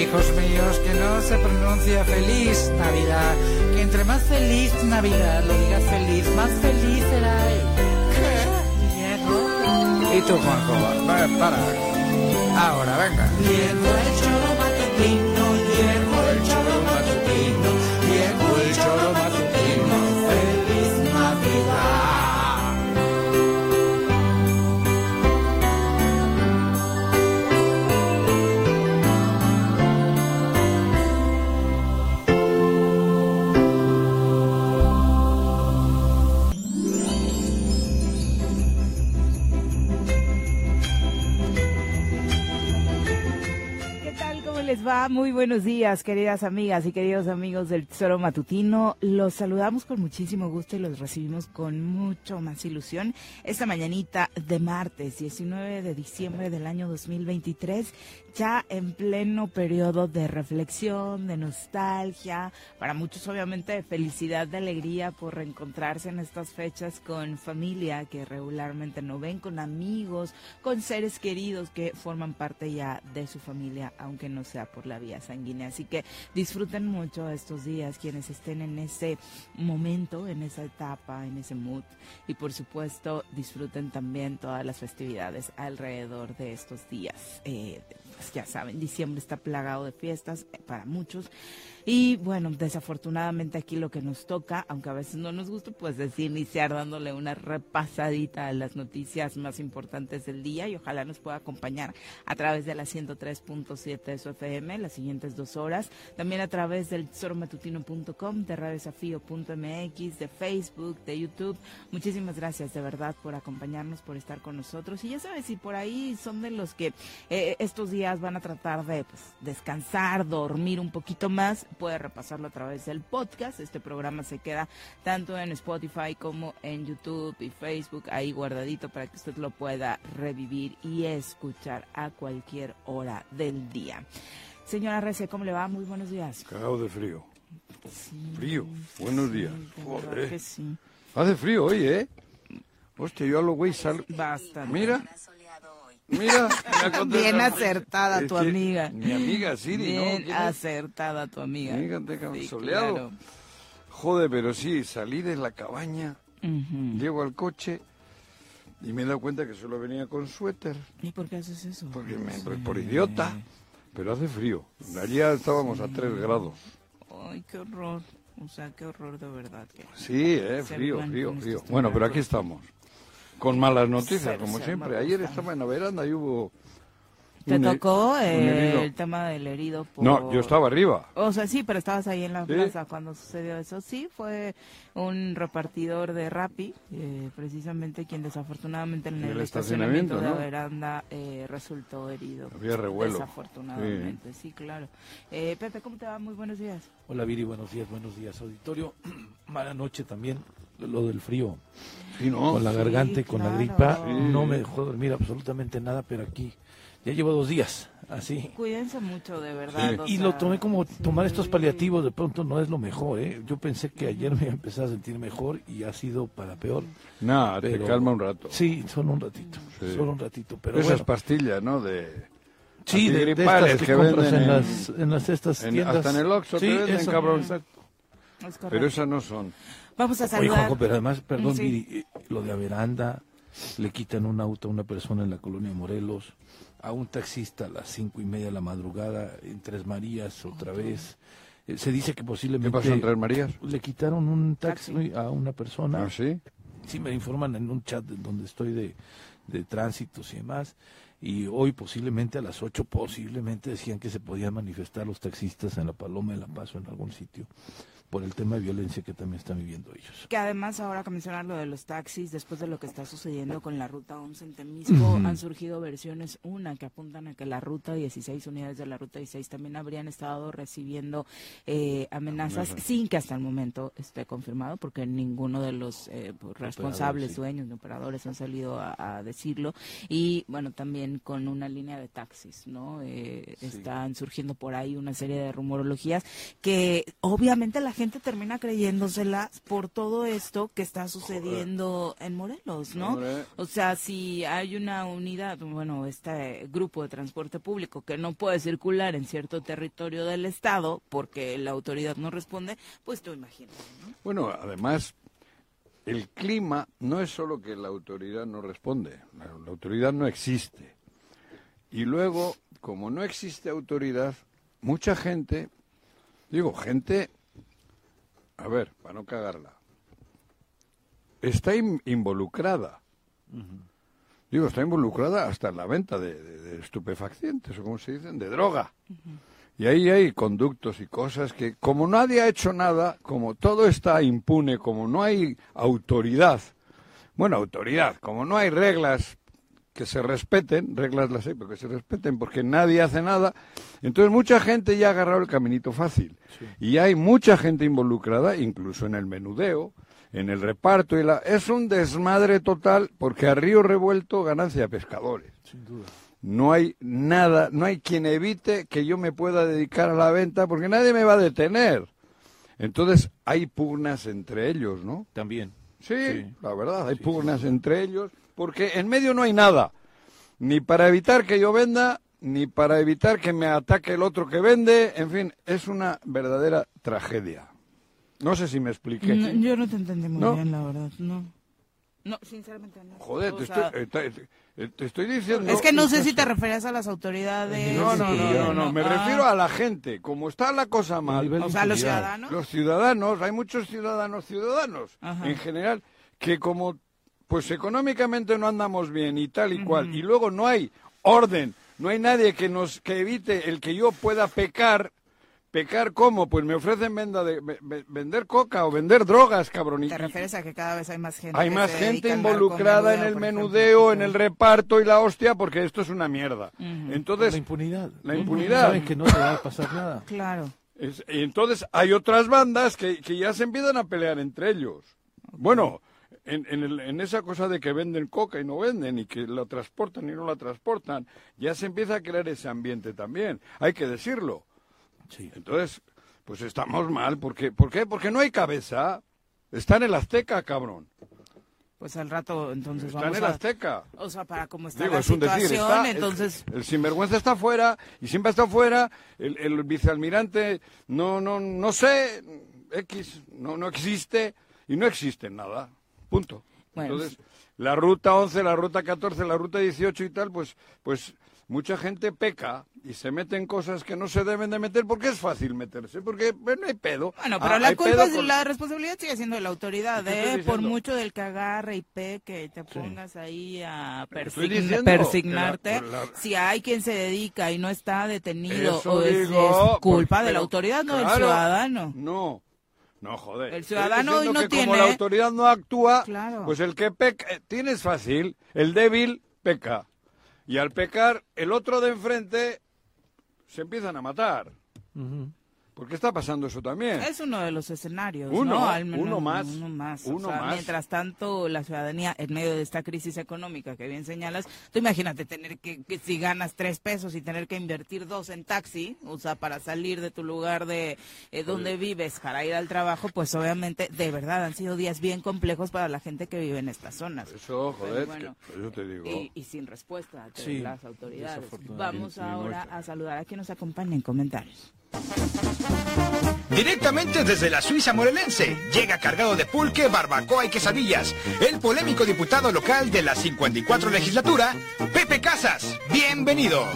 Hijos míos, que no se pronuncia feliz Navidad, que entre más feliz Navidad lo digas feliz, más feliz será. Llegó. ¿Y tú, Juanjo? Para. Ahora, venga. Les va? Muy buenos días, queridas amigas y queridos amigos del Tesoro Matutino. Los saludamos con muchísimo gusto y los recibimos con mucho más ilusión esta mañanita de martes 19 de diciembre del año 2023, ya en pleno periodo de reflexión, de nostalgia, para muchos obviamente de felicidad, de alegría por reencontrarse en estas fechas con familia que regularmente no ven, con amigos, con seres queridos que forman parte ya de su familia, aunque no sea por la vía sanguínea. Así que disfruten mucho estos días quienes estén en ese momento, en esa etapa, en ese mood. Y por supuesto disfruten también todas las festividades alrededor de estos días. Eh, pues ya saben, diciembre está plagado de fiestas eh, para muchos. Y bueno, desafortunadamente aquí lo que nos toca, aunque a veces no nos gusta, pues es iniciar dándole una repasadita a las noticias más importantes del día y ojalá nos pueda acompañar a través de la 103.7 de su FM las siguientes dos horas. También a través del tesoromatutino.com, de radiodesafío.mx, de Facebook, de YouTube. Muchísimas gracias de verdad por acompañarnos, por estar con nosotros. Y ya sabes, si por ahí son de los que eh, estos días van a tratar de pues, descansar, dormir un poquito más, puede repasarlo a través del podcast. Este programa se queda tanto en Spotify como en YouTube y Facebook ahí guardadito para que usted lo pueda revivir y escuchar a cualquier hora del día. Señora Rece, ¿cómo le va? Muy buenos días. Cagado de frío. Frío. Buenos días. Joder. que sí. Hace frío hoy, ¿eh? Hostia, yo a lo güey sal... Bastante. Mira. Mira. Bien acertada tu amiga. Mi amiga Siri, ¿no? Bien ¿Quién es? acertada tu amiga. Fíjate, Sí, soleado. claro. Joder, pero sí, salí de la cabaña, llego al coche y me he dado cuenta que solo venía con suéter. ¿Y por qué haces eso? Porque me, Sí. por idiota. Pero hace frío. Allá estábamos a 3 grados. Ay, qué horror. O sea, qué horror de verdad. Que... Sí, eh, frío, frío, en frío. Bueno, pero aquí estamos. Con malas noticias, Ser- como ser siempre. Ayer constante. estaba en la veranda y hubo... ¿Te un tocó un eh, el tema del herido? Por... No, yo estaba arriba. O sea, sí, pero estabas ahí en la Sí. plaza cuando sucedió eso. Sí, fue un repartidor de Rappi, eh, precisamente quien desafortunadamente en el, el estacionamiento, de la veranda eh, resultó herido. Había revuelo. Desafortunadamente, sí, claro. Eh, Pepe, ¿cómo te va? Muy buenos días. Hola Viri, buenos días, buenos días auditorio. Mala noche también, lo del frío. Sí, ¿no? Con la Sí, garganta y con la gripa Sí. no me dejó dormir absolutamente nada, pero aquí ya llevo dos días así. Cuídense mucho, de verdad. Sí. Y sea, lo tomé como tomar estos paliativos, de pronto no es lo mejor, ¿eh? Yo pensé que ayer me empecé a sentir mejor y ha sido para peor. Nada, te calma un rato. Sí, solo un ratito, Sí. solo un ratito, pero Esas bueno. pastillas, ¿no? De... Sí, de, de antigripales estas que, que compras venden en, en- las, en las estas en- tiendas. hasta en el Oxxo te venden, eso, cabrón. exacto. Es correcto. Pero esas no son. Vamos a Oye, saludar. Juanjo, pero además, perdón, Sí. Viri, eh, lo de la veranda, le quitan un auto a una persona en la colonia Morelos, a un taxista a las cinco y media de la madrugada en Tres Marías otra vez. Eh, Se dice que ¿Qué posiblemente pasó en Tres Marías? le quitaron un taxi, a una persona. ¿Ah, sí? Sí, me informan en un chat donde estoy de, de tránsitos y demás. Y hoy posiblemente a las 8 posiblemente decían que se podían manifestar los taxistas en la Paloma de la Paz o en algún sitio por el tema de violencia que también están viviendo ellos. Que además ahora que mencionar lo de los taxis, después de lo que está sucediendo con la ruta 11 en Temisco, han surgido versiones, una que apuntan a que la ruta 16, unidades de la ruta 16 también habrían estado recibiendo eh, amenazas sin que hasta el momento esté confirmado, porque ninguno de los eh, pues, responsables, sí. dueños ni operadores han salido a, a decirlo. Y bueno, también con una línea de taxis, ¿no? Eh, Están surgiendo por ahí una serie de rumorologías que obviamente la gente termina creyéndoselas por todo esto que está sucediendo en Morelos, ¿no? O sea, si hay una unidad, bueno, este grupo de transporte público que no puede circular en cierto territorio del estado porque la autoridad no responde, pues tú imaginas, ¿no? Bueno, además, el clima no es solo que la autoridad no responde, la, la autoridad no existe. Y luego, como no existe autoridad, mucha gente, digo, gente, a ver, para no cagarla, está in- involucrada. Digo, está involucrada hasta en la venta de, de- de estupefacientes, o como se dicen, de droga. Y ahí hay conductos y cosas que, como nadie ha hecho nada, como todo está impune, como no hay autoridad, bueno, autoridad, como no hay reglas que se respeten, reglas las hay, pero que se respeten, porque nadie hace nada, entonces mucha gente ya ha agarrado el caminito fácil. Y hay mucha gente involucrada, incluso en el menudeo, en el reparto, y la... es un desmadre total, porque a río revuelto ganancia pescadores. Sin duda. No hay nada, no hay quien evite que yo me pueda dedicar a la venta porque nadie me va a detener. Entonces hay pugnas entre ellos, ¿no? También. Sí, Sí. la verdad, hay pugnas entre ellos porque en medio no hay nada, ni para evitar que yo venda, ni para evitar que me ataque el otro que vende, en fin, es una verdadera tragedia. No sé si me expliqué. No, yo no te entendí muy ¿No? bien, la verdad, no. No, sinceramente no. Joder, O te sea, estoy, eh, te- te- estoy diciendo... es que no sé si te referías a las autoridades. No, no, no, no, no, me ah, refiero a la gente. Como está la cosa mal, O sea, los ciudadanos. los ciudadanos, hay muchos ciudadanos ciudadanos Ajá. en general que como pues económicamente no andamos bien y tal y cual y luego no hay orden, no hay nadie que nos que evite el que yo pueda pecar. ¿Pecar cómo? Pues me ofrecen venda de, ve- ve- vender coca o vender drogas, cabrón. y- Te refieres a que cada vez hay más gente. hay más gente involucrada en el menudeo, en el reparto y la hostia, porque esto es una mierda. la Entonces, impunidad. la impunidad. Saben que no te va a pasar nada. Claro. Es- y entonces hay otras bandas que, que ya se empiezan a pelear entre ellos. Bueno, en, en, el- en esa cosa de que venden coca y no venden y que la transportan y no la transportan, ya se empieza a crear ese ambiente también. Hay que decirlo. Sí. Entonces, pues estamos mal. porque ¿Por qué? Porque no hay cabeza. Está en el Azteca, cabrón. Pues al rato entonces Está en vamos el a... Azteca. O sea, para cómo está Digo, la es un decir, situación, está, el- entonces... el, sinvergüenza está fuera y siempre estado fuera, el, el vicealmirante no, no, no sé, X, no, no existe y no existe nada, punto. Bueno, Entonces, la ruta 11, la ruta 14, la ruta 18 y tal, pues, pues mucha gente peca y se mete en cosas que no se deben de meter porque es fácil meterse, porque pues, no hay pedo. Bueno, pero Ah, la hay culpa es con- la responsabilidad sigue siendo de la autoridad, ¿Qué estoy ¿eh? Por mucho del que agarre y peque, te pongas ahí a persign- persignarte. la- la- Si hay quien se dedica y no está detenido, Eso o es, digo, es culpa por- de la pero, autoridad, no del ciudadano. No, no, joder. El ciudadano hoy no que como tiene- la autoridad no actúa, Claro. pues el que peca, eh, tienes fácil, el débil peca. Y al pecar, el otro de enfrente se empiezan a matar. Porque está pasando eso también. Es uno de los escenarios, Uno, ¿no? Al menos uno más, Uno más. uno o sea, más. Mientras tanto, la ciudadanía, en medio de esta crisis económica que bien señalas, tú imagínate tener que, que si ganas tres pesos y tener que invertir dos en taxi, o sea, para salir de tu lugar de eh, donde vives para ir al trabajo, pues obviamente, de verdad, han sido días bien complejos para la gente que vive en estas zonas. Eso, joder, bueno, que- eso te digo. Y, y sin respuesta de Sí, las autoridades. Vamos ahora a saludar a quien nos acompaña en comentarios. Directamente desde la Suiza morelense, llega cargado de pulque, barbacoa y quesadillas, el polémico diputado local de la 54 legislatura, Pepe Casas. Bienvenido.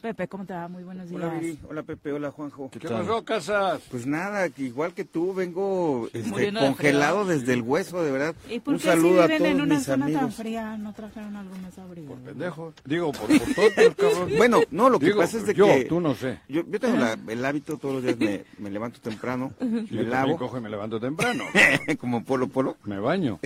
Pepe, ¿cómo te va? Muy buenos días. Hola Viri, hola Pepe, hola Juanjo. ¿Qué pasó, Casas? Pues nada, que igual que tú, vengo este, Muriendo de congelado desde el hueso, de verdad. ¿Y por Un qué saludo si a viven todos en una mis zona tan amigos. fría no trajeron algo más abrigo? Pendejo. Digo, por, por tontos, cabrón. Bueno, no, lo que Digo, pasa es de yo, que tú no sé. yo, yo tengo la- el hábito todos los días me, me levanto temprano, Yo me también lavo, cojo y me levanto temprano. como polo polo. Me baño.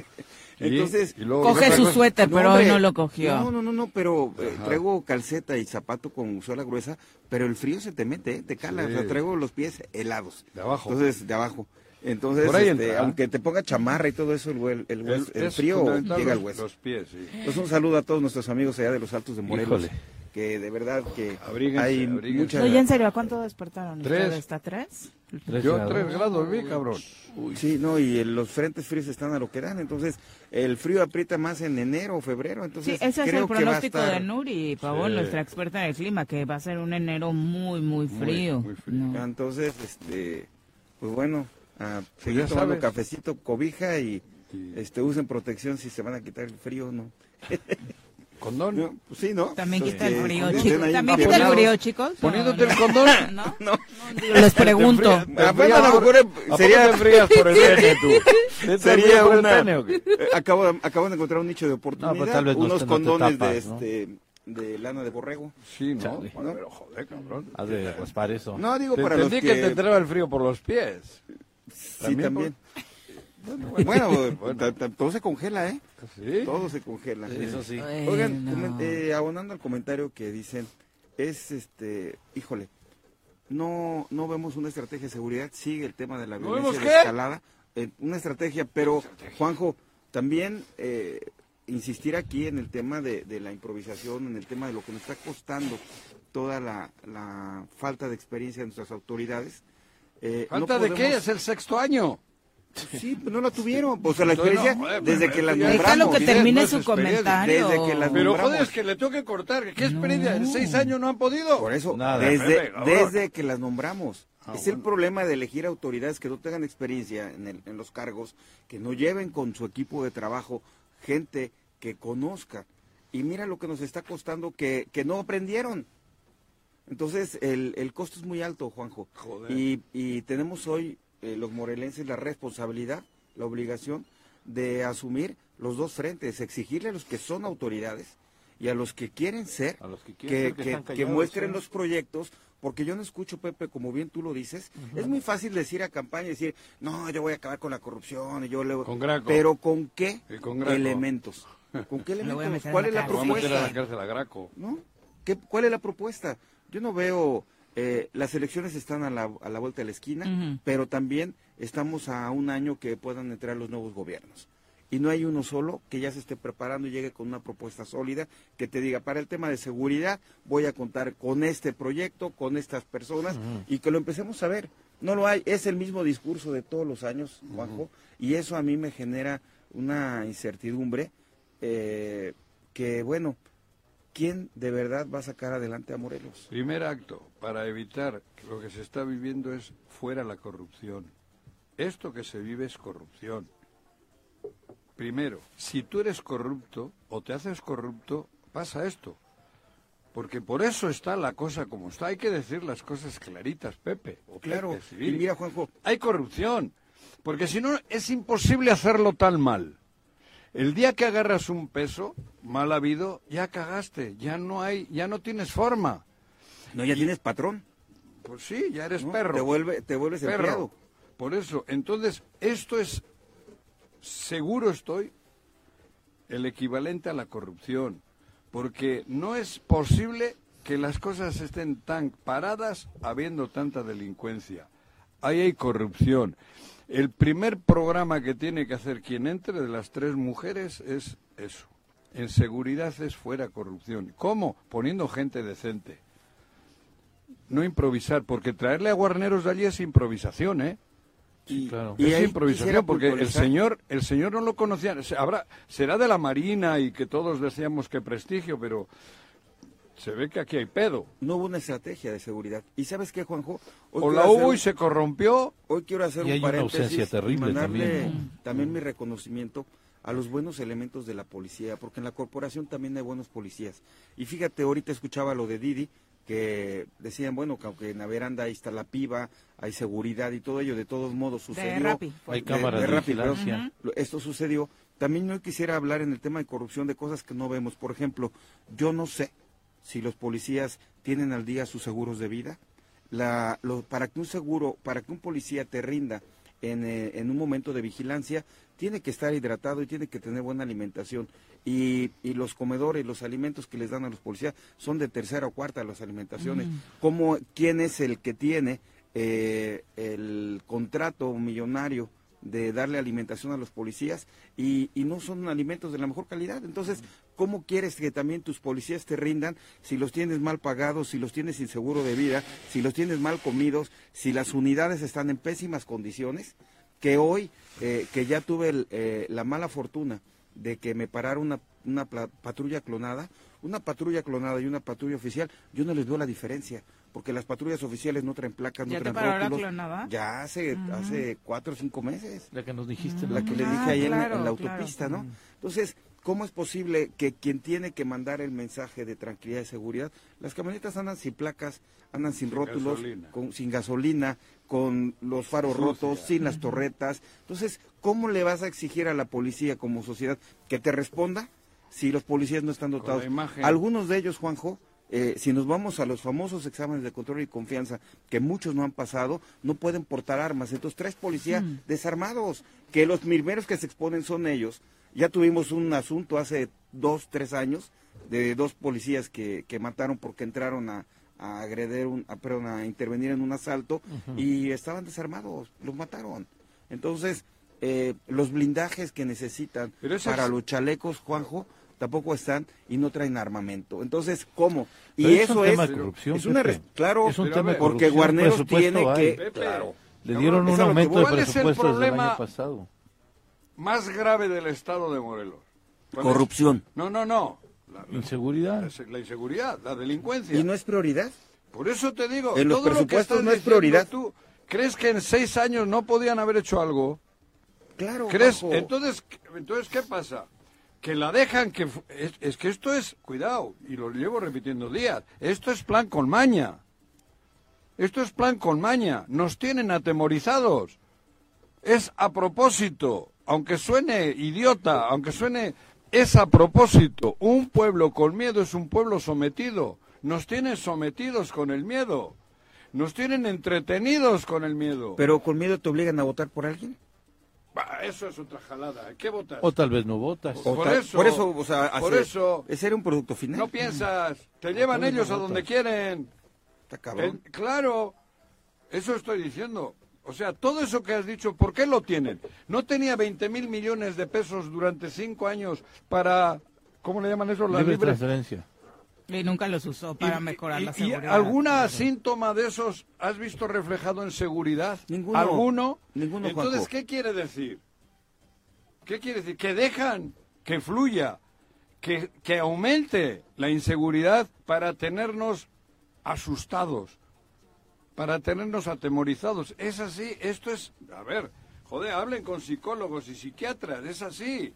Entonces, y luego- Coge su suéter, pero hoy no lo cogió. No, no, no, no, pero eh, traigo calceta y zapato con suela gruesa, pero el frío se te mete, ¿eh? te cala, Sí. o sea, traigo los pies helados. De abajo. Entonces, de abajo. Entonces, Por ahí este, entra. aunque te ponga chamarra y todo eso, el, hue- el, hueso- el es frío llega al hueso. Los pies, sí. Pues un saludo a todos nuestros amigos allá de los Altos de Morelos. Híjole. Que de verdad que Abríguense, hay abríguense. mucha... No, ya en serio, ¿a cuánto despertaron? Tres. ¿Ustedes ¿Está tres? Tres Yo grados. tres grados vi, cabrón. Sí, no, y los frentes fríos están a lo que dan, entonces el frío aprieta más en enero o febrero, Sí, entonces ese es creo el que va a pronóstico estar- de Nuri Pavón, Sí. nuestra experta en el clima, que va a ser un enero muy, muy frío. muy frío. No. Entonces, este, pues bueno, a seguir ya tomando sabes. cafecito, cobija y Sí. este usen protección si se van a quitar el frío, ¿no? Condón. No, pues sí, ¿no? También Pues quita el que frío, chicos. También quita el frío, chicos. ¿o Poniéndote no? el condón. ¿No? No, Les pregunto. Ah, bueno, a lo mejor, eh, ¿A sería- frías por el pene, tú? ¿Te Sería una... eh, acabo, de- acabo de encontrar un nicho de oportunidad, pues tal vez no unos condones de, este, de lana de borrego. Sí, ¿no? Bueno, pero joder, cabrón. Has de raspar eso. No, digo Te para los entendí que... que... te entraba el frío por los pies. Sí, también también. por- Bueno, ta- todo se congela, ¿eh? Sí. Todo se congela. Eso sí. Oigan, Bueno. eh, abonando al comentario que dicen, es este, híjole, no, no vemos una estrategia de seguridad, sigue el tema de la ¿No violencia de escalada, eh, una estrategia, pero Juanjo, también eh, insistir aquí en el tema de, de la improvisación, en el tema de lo que nos está costando toda la, la falta de experiencia de nuestras autoridades. Eh, no ¿Falta de qué? Es el sexto año. Sí, pues no la tuvieron. O sea, la experiencia no, joder, desde pero que ya- nombramos. Déjalo que termine no su comentario. Desde que las Pero nombramos. joder, es que le tengo que cortar. ¿Qué experiencia? En seis años no han podido. Por eso, Nada. desde, Pepe, desde que las nombramos. Ah, es el problema de elegir autoridades que no tengan experiencia en, el- en los cargos, que no lleven con su equipo de trabajo gente que conozca. Y mira lo que nos está costando que, que no aprendieron. Entonces, el, el costo es muy alto, Juanjo. Joder. Y, y tenemos hoy, eh, los morelenses, la responsabilidad, la obligación de asumir los dos frentes, exigirle a los que son autoridades y a los que quieren ser, A los que que, quieren ser, que muestren ¿eh? los proyectos, porque yo no escucho, Pepe, como bien tú lo dices, es muy fácil decir a campaña, decir, no, yo voy a acabar con la corrupción, y yo le... Con Graco. Pero ¿con qué Y con Graco. elementos? ¿Con qué elementos? ¿Cuál es la cárcel. Lo va a meter a la propuesta? cárcel a Graco. ¿no? ¿Qué, ¿Cuál es la propuesta? Yo no veo, eh, las elecciones están a la, a la vuelta de la esquina, pero también estamos a un año que puedan entrar los nuevos gobiernos. Y no hay uno solo que ya se esté preparando y llegue con una propuesta sólida que te diga, para el tema de seguridad voy a contar con este proyecto, con estas personas y que lo empecemos a ver. No lo hay, es el mismo discurso de todos los años, Juanjo, y eso a mí me genera una incertidumbre eh, que, bueno, ¿quién de verdad va a sacar adelante a Morelos? Primer acto, para evitar que lo que se está viviendo es fuera la corrupción. Esto que se vive es corrupción. Primero, si tú eres corrupto o te haces corrupto, pasa esto. Porque por eso está la cosa como está. Hay que decir las cosas claritas, Pepe. o Claro, Pepe, y Civil. mira, Juanjo, Hay corrupción. Porque si no, es imposible hacerlo tan mal. El día que agarras un peso mal habido, ya cagaste. Ya no hay, ya no tienes forma. no ya tienes patrón, Pues sí, ya eres ¿no? perro. Te, vuelve, te vuelves Perro. empleado. Por eso, entonces, esto es, seguro estoy, el equivalente a la corrupción. Porque no es posible que las cosas estén tan paradas habiendo tanta delincuencia. Ahí hay corrupción. El primer programa que tiene que hacer quien entre de las tres mujeres es eso. En seguridad es fuera corrupción. ¿Cómo? Poniendo gente decente. No improvisar, porque traerle a guarneros de allí es improvisación, ¿eh? Y, claro. y es improvisación porque el señor el señor no lo conocía Se- habrá será de la marina y que todos decíamos que prestigio pero se ve que aquí hay pedo. No hubo una estrategia de seguridad. ¿Y sabes qué, Juanjo? Hoy O la hubo un- y se corrompió. Hoy quiero hacer Y hay un una paréntesis ausencia terrible y también, también mi reconocimiento a los buenos elementos de la policía, porque en la corporación también hay buenos policías. Y fíjate, ahorita escuchaba lo de Didi, que decían, bueno, que aunque en la veranda ahí está la piba, hay seguridad y todo ello, de todos modos sucedió. Hay cámaras de, perdón. vigilancia. Lo- Esto sucedió. También no quisiera hablar en el tema de corrupción de cosas que no vemos. Por ejemplo, yo no sé si los policías tienen al día sus seguros de vida. La, lo- para que un seguro, para que un policía te rinda en, eh, en un momento de vigilancia, tiene que estar hidratado y tiene que tener buena alimentación. Y, y los comedores, los alimentos que les dan a los policías son de tercera o cuarta las alimentaciones. ¿Cómo, ¿Quién es el que tiene eh, el contrato millonario de darle alimentación a los policías y, y no son alimentos de la mejor calidad. Entonces, ¿cómo quieres que también tus policías te rindan si los tienes mal pagados, si los tienes sin seguro de vida, si los tienes mal comidos, si las unidades están en pésimas condiciones? Que hoy, eh, que ya tuve el, eh, la mala fortuna de que me parara una, una patrulla clonada, una patrulla clonada y una patrulla oficial, yo no les veo la diferencia, porque las patrullas oficiales no traen placas, no ¿Ya te traen la rótulos. clonada? Ya hace, hace cuatro o cinco meses La que nos dijiste. la ¿no? que le Ah, dije ahí en la- claro, en, la claro. autopista, ¿no? Entonces, ¿cómo es posible que quien tiene que mandar el mensaje de tranquilidad y seguridad, las camionetas andan sin placas, andan sin, rótulos, gasolina. con, sin gasolina, con los faros Sucia. rotos, sin las torretas? Entonces, ¿cómo le vas a exigir a la policía como sociedad que te responda si los policías no están la dotados? imagen. Algunos de ellos, Juanjo, eh, si nos vamos a los famosos exámenes de control y confianza, que muchos no han pasado, no pueden portar armas. Entonces, tres policías desarmados, que los primeros que se exponen son ellos. Ya tuvimos un asunto hace dos, tres años de dos policías que, que mataron porque entraron a, a agredir, un, a, perdón, a intervenir en un asalto y estaban desarmados, los mataron. Entonces, eh, los blindajes que necesitan para es- los chalecos, Juanjo, tampoco están y no traen armamento. Entonces, ¿cómo? Y Pero es un eso tema es, de corrupción, es una Pepe. claro, Es un tema de porque Guarneros tiene hay. que Pepe, claro. Le dieron un aumento de ¿Cuál es el presupuesto desde el problema? año pasado. Más grave del estado de Morelos. Corrupción. No, no, no. La, la- Inseguridad. la- la inseguridad, la delincuencia. ¿Y no es prioridad? Por eso te digo, En los todo lo que presupuestos estás no es prioridad. Tú, ¿Crees que en seis años no podían haber hecho algo? Claro, ¿Crees? Entonces, entonces, ¿qué pasa? Que la dejan que... Es, es que esto es, cuidado, y lo llevo repitiendo días, esto es plan con maña. Esto es plan con maña. Nos tienen atemorizados. Es a propósito, aunque suene idiota, aunque suene... Es a propósito. Un pueblo con miedo es un pueblo sometido. Nos tienen sometidos con el miedo. Nos tienen entretenidos con el miedo. Pero con miedo te obligan a votar por alguien. Bah, eso es otra jalada. ¿Qué votas? O tal vez no votas. O Por eso, por eso, o sea, por hacer- eso. ese era un producto final. No piensas, te llevan ellos no a donde quieren. Está cabrón. Eh, claro, eso estoy diciendo. O sea, todo eso que has dicho, ¿por qué lo tienen? ¿No tenía 20 mil millones de pesos durante cinco años para, ¿cómo le llaman eso? La Libre libre. transferencia. Y nunca los usó para Y- mejorar y- la y seguridad. alguna síntoma de esos has visto reflejado en seguridad? Ninguno. ¿Alguno? Ninguno, Entonces, Juanjo. ¿qué quiere decir? ¿Qué quiere decir? Que dejan que fluya, que, que aumente la inseguridad para tenernos asustados, para tenernos atemorizados. Es así, esto es, a ver, joder, hablen con psicólogos y psiquiatras, es así.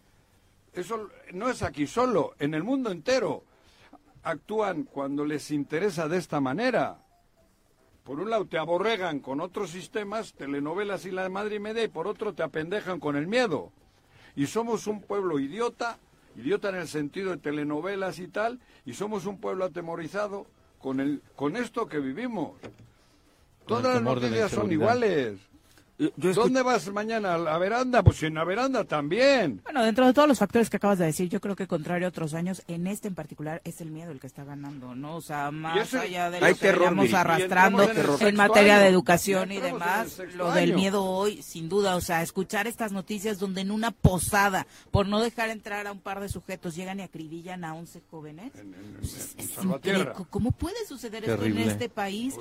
Eso no es aquí solo, en el mundo entero actúan cuando les interesa de esta manera. Por un lado te aborregan con otros sistemas, telenovelas y la madre y media, y por otro te apendejan con el miedo. Y somos un pueblo idiota, idiota en el sentido de telenovelas y tal, y somos un pueblo atemorizado con, el, con esto que vivimos. Todas las noticias son iguales. Yo- ¿Dónde vas mañana? ¿A la veranda? Pues en la veranda también. Bueno, dentro de todos los factores que acabas de decir, yo creo que contrario a otros años, en este en particular es el miedo el que está ganando, ¿no? O sea, más eso- allá de lo que. Y arrastrando en en, materia año. de educación Y demás, lo del miedo hoy, sin duda, o sea, escuchar estas noticias donde en una posada, por no dejar entrar a un par de sujetos, llegan y acribillan a 11 jóvenes. En, en- en- Es en Salvatierra. incre- ¿Cómo puede suceder Terrible. esto en este país?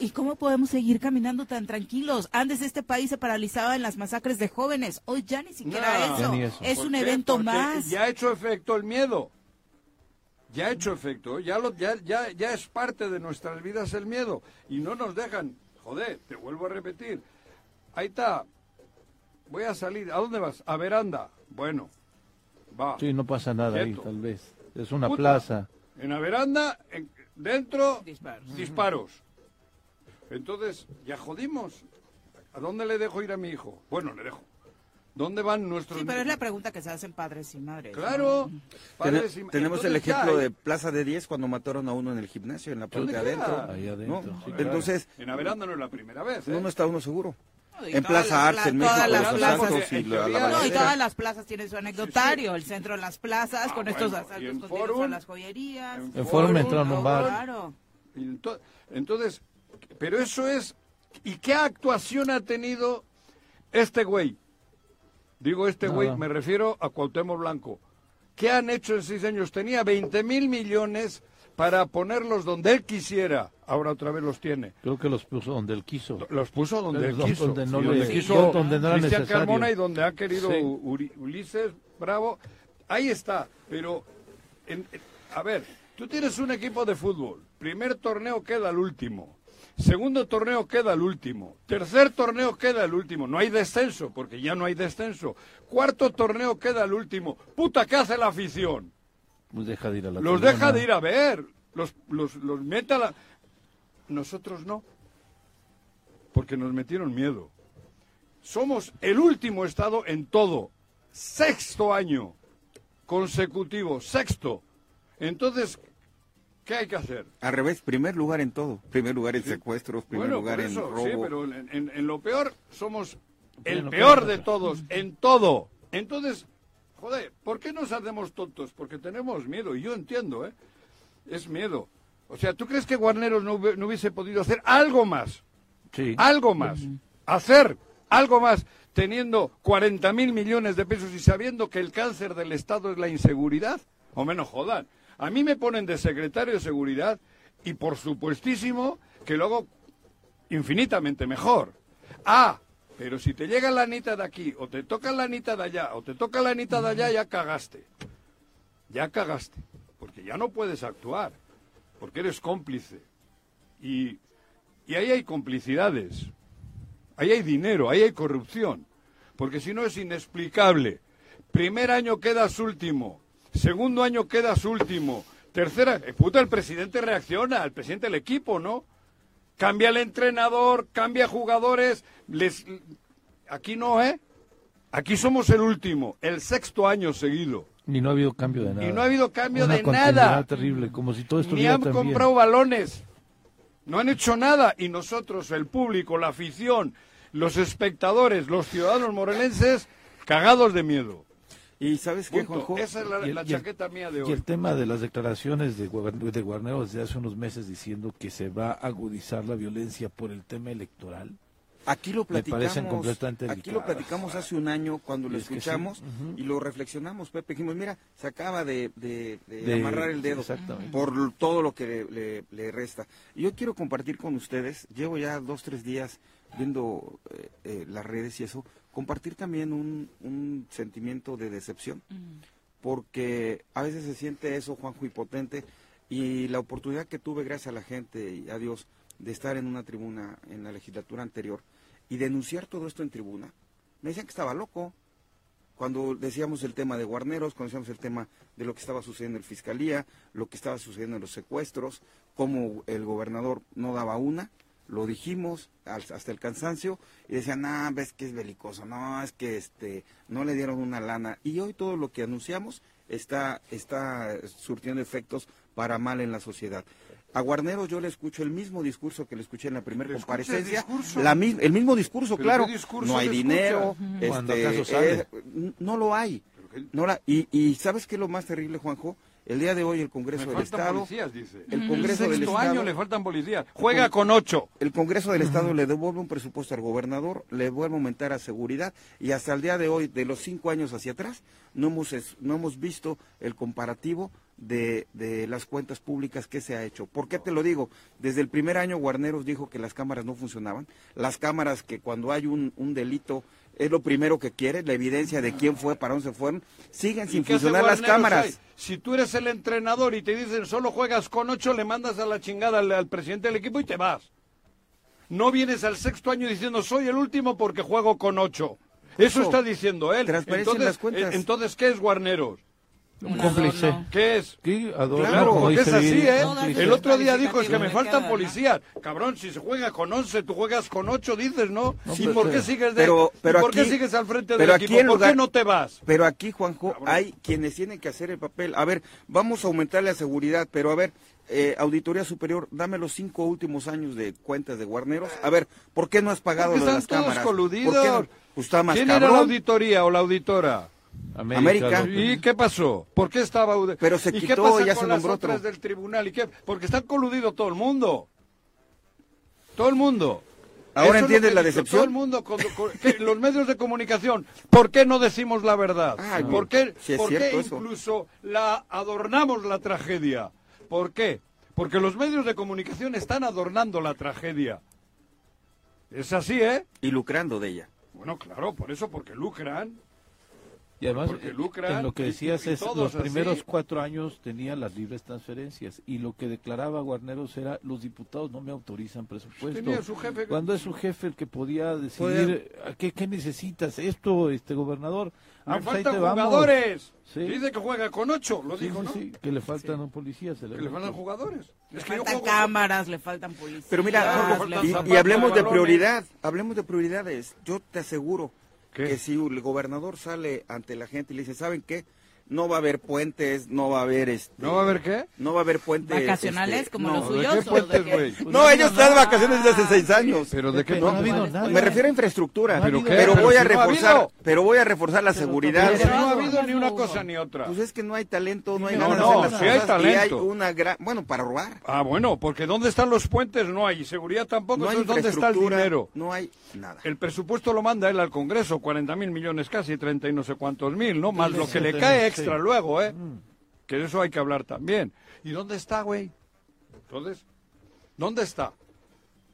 ¿Y, y cómo podemos seguir caminando tan tranquilos? Antes este país se paralizaba en las masacres de jóvenes. Hoy ya ni siquiera No. eso. Ni eso. Es ¿Por un qué? evento Porque más. Ya ha hecho efecto el miedo. ya ha hecho efecto, ya, lo, ya, ya, ya es parte de nuestras vidas el miedo y no nos dejan, joder, te vuelvo a repetir, ahí está, voy a salir, ¿a dónde vas? A veranda, bueno, va. Sí, no pasa nada ahí, Quieto. tal vez. Es una Puta, plaza. En la veranda, en- dentro, Disparos. disparos. Entonces, ya jodimos. ¿A dónde le dejo ir a mi hijo? Bueno, le dejo. ¿Dónde van nuestros Sí, pero es la pregunta que se hacen padres y madres. ¿no? Claro. padres y- tenemos el entonces ejemplo hay- de Plaza de 10 cuando mataron a uno en el gimnasio, en la parte de ¿Dónde adentro. Ahí ¿no? adentro, sí, claro. Entonces, En la veranda no es la primera vez. ¿eh? no, no está uno seguro. No, y En Plaza Arts, en México, las plazas- Santos y la, la No, y todas las plazas tienen su anecdotario. El centro de las plazas, Ah, con estos bueno, asaltos continuos Forum- a las joyerías. en En Forum entraron a un bar. Claro. Entonces, pero eso es... ¿Y qué actuación ha tenido este güey? Digo este güey, me refiero a Cuauhtémoc Blanco. ¿Qué han hecho en seis años? Tenía 20 mil millones para ponerlos donde él quisiera. Ahora otra vez los tiene. Creo que los puso donde él quiso. Los puso donde él quiso. donde no le- donde Sí, quiso donde no era Cristian necesario. Carmona y donde ha querido Sí. Uri- Ulises Bravo. Ahí está. Pero, en- en- a ver, tú tienes un equipo de fútbol. Primer torneo queda el último. Segundo torneo queda el último. Tercer torneo queda el último. No hay descenso, porque ya no hay descenso. Cuarto torneo queda el último. Puta, ¿qué hace la afición? Deja de ir a la Los tribuna. deja de ir a ver. Los, los, los mete a la... Nosotros no. Porque nos metieron miedo. Somos el último estado en todo. Sexto año consecutivo. Sexto. Entonces, ¿qué hay que hacer? Al revés, primer lugar en todo. Primer lugar en secuestros, primer bueno, lugar por en eso, robo. sí, pero en, en- en lo peor somos el peor de todos, en todo. Entonces, joder, ¿por qué nos hacemos tontos? Porque tenemos miedo, y yo entiendo, ¿eh? Es miedo. O sea, ¿tú crees que Guarneros no hubiese podido hacer algo más? Sí. Algo más. Hacer algo más teniendo 40 mil millones de pesos y sabiendo que el cáncer del Estado es la inseguridad. O menos jodan. A mí me ponen de secretario de seguridad y por supuestísimo que lo hago infinitamente mejor. Ah, pero si te llega la anita de aquí, o te toca la anita de allá, o te toca la anita de allá, ya cagaste. Ya cagaste. Porque ya no puedes actuar. Porque eres cómplice. Y, y ahí hay complicidades. Ahí hay dinero, ahí hay corrupción. Porque si no es inexplicable. Primer año quedas último. Segundo año quedas último. Tercera, eh, puta, el presidente reacciona, el presidente del equipo, ¿no? Cambia el entrenador, cambia jugadores. Les... Aquí no, ¿eh? Aquí somos el último, el sexto año seguido. Y no ha habido cambio de nada. Y no ha habido cambio Una de nada. terrible, como si todo Ni han comprado balones. No han hecho nada. Y nosotros, el público, la afición, los espectadores, los ciudadanos morelenses, cagados de miedo. Y ¿sabes qué, Punto. Juanjo? Esa es la, Y el- la y chaqueta mía de Y hoy. el tema de las declaraciones de, de Guarnero desde hace unos meses diciendo que se va a agudizar la violencia por el tema electoral. Aquí lo Me platicamos. parecen completamente aquí lo platicamos hace un año cuando lo Es que sí, escuchamos ujú. y lo reflexionamos, Pepe. Dijimos, mira, se acaba de, de- de De- amarrar el dedo por todo lo que le, le- resta. Y yo quiero compartir con ustedes, llevo ya dos, tres días viendo eh, eh, las redes y eso, compartir también un, un sentimiento de decepción, porque a veces se siente eso, Juanjo, impotente, y la oportunidad que tuve, gracias a la gente y a Dios, de estar en una tribuna en la legislatura anterior y denunciar todo esto en tribuna, me decían que estaba loco. Cuando decíamos el tema de Guarneros, cuando decíamos el tema de lo que estaba sucediendo en Fiscalía, lo que estaba sucediendo en los secuestros, cómo el gobernador no daba una, lo dijimos hasta el cansancio y decían, ah, ves que es belicoso, no, es que este, no le dieron una lana. Y hoy todo lo que anunciamos está, está surtiendo efectos para mal en la sociedad. A Guarneros yo le escucho el mismo discurso que le escuché en la primera ¿Le escucha el comparecencia, la mis- el mismo discurso, ¿Pero claro. discurso no hay dinero, este, eh, no lo hay. No la, y, y ¿sabes qué es lo más terrible, Juanjo? El día de hoy el Congreso Me del Estado, policías, dice. el Congreso del Sexto Estado, año le faltan policías. Juega con ocho. el Congreso del Estado le devuelve un presupuesto al gobernador, le vuelve a aumentar a seguridad y hasta el día de hoy, de los cinco años hacia atrás, no hemos, no hemos visto el comparativo de, de las cuentas públicas que se ha hecho. ¿Por qué te lo digo? Desde el primer año Guarneros dijo que las cámaras no funcionaban, las cámaras que cuando hay un, un delito es lo primero que quiere, la evidencia de quién fue, para dónde se fueron. Siguen sin ¿Y qué hace funcionar las cámaras. Si tú eres el entrenador y te dicen solo juegas con ocho, le mandas a la chingada al, al presidente del equipo y te vas. No vienes al sexto año diciendo soy el último porque juego con ocho. Eso Eso. está diciendo él. En Entonces, las cuentas. entonces, ¿qué es Guarneros? Un cómplice. ¿Qué es? Sí, adorno, Claro, como es así, ¿eh? cómplice. El otro día dijo, es que me faltan policías. Cabrón, si se juega con 11, tú juegas con 8, dices, ¿no? No, ¿Y pero- por qué sigues de pero- ¿y pero por qué aquí- sigues al frente pero del aquí equipo? en ¿Por qué no te vas? Pero aquí, Juanjo, Cabrón. hay quienes tienen que hacer el papel. A ver, vamos a aumentar la seguridad, pero a ver, eh, Auditoría Superior, dame los cinco últimos años de cuentas de Guarneros. A ver, ¿por qué no has pagado Porque lo de las todos cámaras? coludidos. ¿Por qué no? Pues está más ¿Quién era la auditoría o la auditora? América. ¿Y qué pasó? ¿Por qué estaba aud- Pero se ¿Y qué quitó, pasa ya con se las nombró otras otro. del tribunal? ¿Y qué? Porque está coludido todo el mundo. Todo el mundo. ¿Ahora Eso entiendes la decepción? Todo el mundo, con- con- que los medios de comunicación, ¿por qué no decimos la verdad? Ay, ¿Por qué, por qué incluso la adornamos la tragedia? ¿Por qué? Porque los medios de comunicación están adornando la tragedia. Es así, ¿eh? Y lucrando de ella. Bueno, claro, por eso, porque lucran. Y además, Porque lucran en lo que decías y es, los así. primeros cuatro años tenían las libres transferencias y lo que declaraba Guarneros era, los diputados no me autorizan presupuesto. Tenía su jefe- Cuando es su jefe el que podía decidir, ¿a ¿qué, qué necesitas? Esto, este gobernador. Ah, Me pues ahí faltan jugadores. Sí. Dice que juega con ocho, lo Sí, dijo, ¿no? sí, que le faltan un policía. se Que le faltan jugadores. Le Es que faltan juego- cámaras, le faltan policías. Pero mira, le faltan y- y, hablemos de balones. prioridad, hablemos de prioridades. Yo te aseguro Que si el gobernador sale ante la gente y le dice, ¿saben qué? No va a haber puentes, no va a haber este, ¿No va a haber qué? no va a haber puentes ¿Vacacionales este, como no. los ¿De suyos? qué puentes, güey? Pues No, no, ellos no, están de no. vacaciones desde hace seis años. ¿Pero de qué no ha habido nada. Me refiero a infraestructura. No ¿Pero qué? Pero voy a no reforzar, pero voy a reforzar la seguridad. Pero no ha habido ni una cosa ni otra. Pues es que no hay talento, no hay No, ganas no, las sí hay cosas y hay talento. una gran, bueno, para robar. Ah, bueno, porque ¿dónde están los puentes? No hay. Seguridad tampoco. No hay Entonces, ¿dónde está el dinero? no hay nada. El presupuesto lo manda él al Congreso, 40 mil millones casi, 30 y no sé cuántos mil, ¿no? Más lo que le cae extra luego, ¿eh? Que de eso hay que hablar también. ¿Y dónde está, güey? Entonces, ¿dónde está?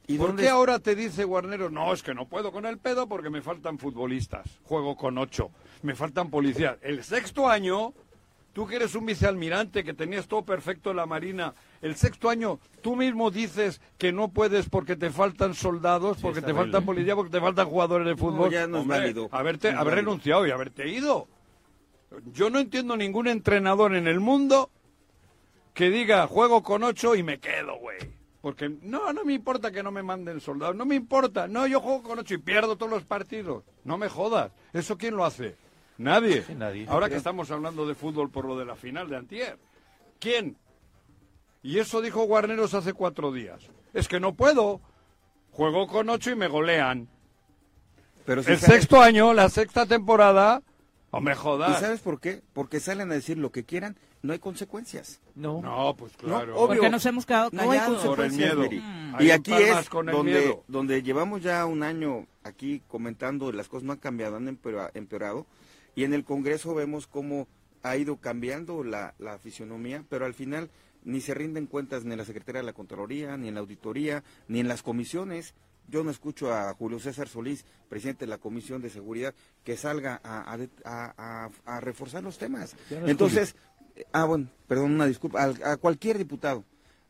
¿Y ¿Por dónde qué es- ahora te dice Guarnero, no, es que no puedo con el pedo porque me faltan futbolistas, juego con ocho, me faltan policías? El sexto año, tú que eres un vicealmirante, que tenías todo perfecto en la Marina, el sexto año, tú mismo dices que no puedes porque te faltan soldados, porque te faltan policías, porque te faltan jugadores de fútbol. ya no es Hombre, válido. Haberte, No es haber válido. renunciado y haberte ido. Yo no entiendo ningún entrenador en el mundo que diga juego con ocho y me quedo, güey. Porque no, no me importa que no me manden soldados, no me importa. No, yo juego con ocho y pierdo todos los partidos. No me jodas. ¿Eso quién lo hace? Nadie. Sí, nadie. Ahora que estamos hablando de fútbol por lo de la final de Antier. ¿Quién? Y eso dijo Guarneros hace cuatro días. Es que no puedo. Juego con ocho y me golean. Pero si El sexto año, la sexta temporada. No me ¿Y jodas. sabes por qué? Porque salen a decir lo que quieran, no hay consecuencias. No. No, pues claro. obvio. Porque nos hemos quedado No hay callados. Por el miedo. Mm. Y Hay aquí es donde, donde llevamos ya un año aquí comentando las cosas no han cambiado, han empeora- empeorado. Y en el Congreso vemos cómo ha ido cambiando la, la fisionomía, pero al final ni se rinden cuentas ni en la Secretaría de la Contraloría, ni en la Auditoría, ni en las comisiones. Yo no escucho a Julio César Solís, presidente de la Comisión de Seguridad, que salga a, a- a- a- a reforzar los temas. No Entonces, eh, ah, bueno, perdón, una disculpa, al- a, cualquier diputado.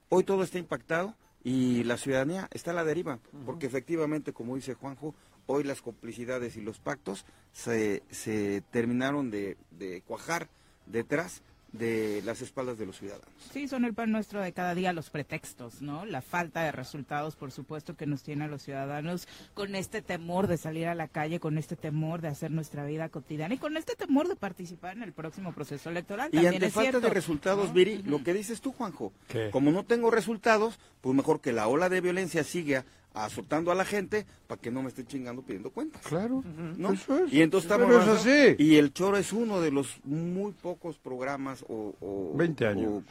Hoy todo está impactado y la ciudadanía está a la deriva, porque efectivamente, como dice Juanjo, hoy las complicidades y los pactos se, se terminaron de, de cuajar detrás de las espaldas de los ciudadanos. Sí, son el pan nuestro de cada día los pretextos, ¿no? La falta de resultados, por supuesto, que nos tiene a los ciudadanos con este temor de salir a la calle, con este temor de hacer nuestra vida cotidiana y con este temor de participar en el próximo proceso electoral. Y También ante es falta cierto, de resultados, ¿no? Viri, lo que dices tú, Juanjo, ¿Qué? como no tengo resultados, pues mejor que la ola de violencia siga azotando a la gente para que no me esté chingando pidiendo cuentas. Claro. ¿no? Eso es. Y entonces estamos Pero es avanzando. así. Y el Choro es uno de los muy pocos programas o, o- 20 años.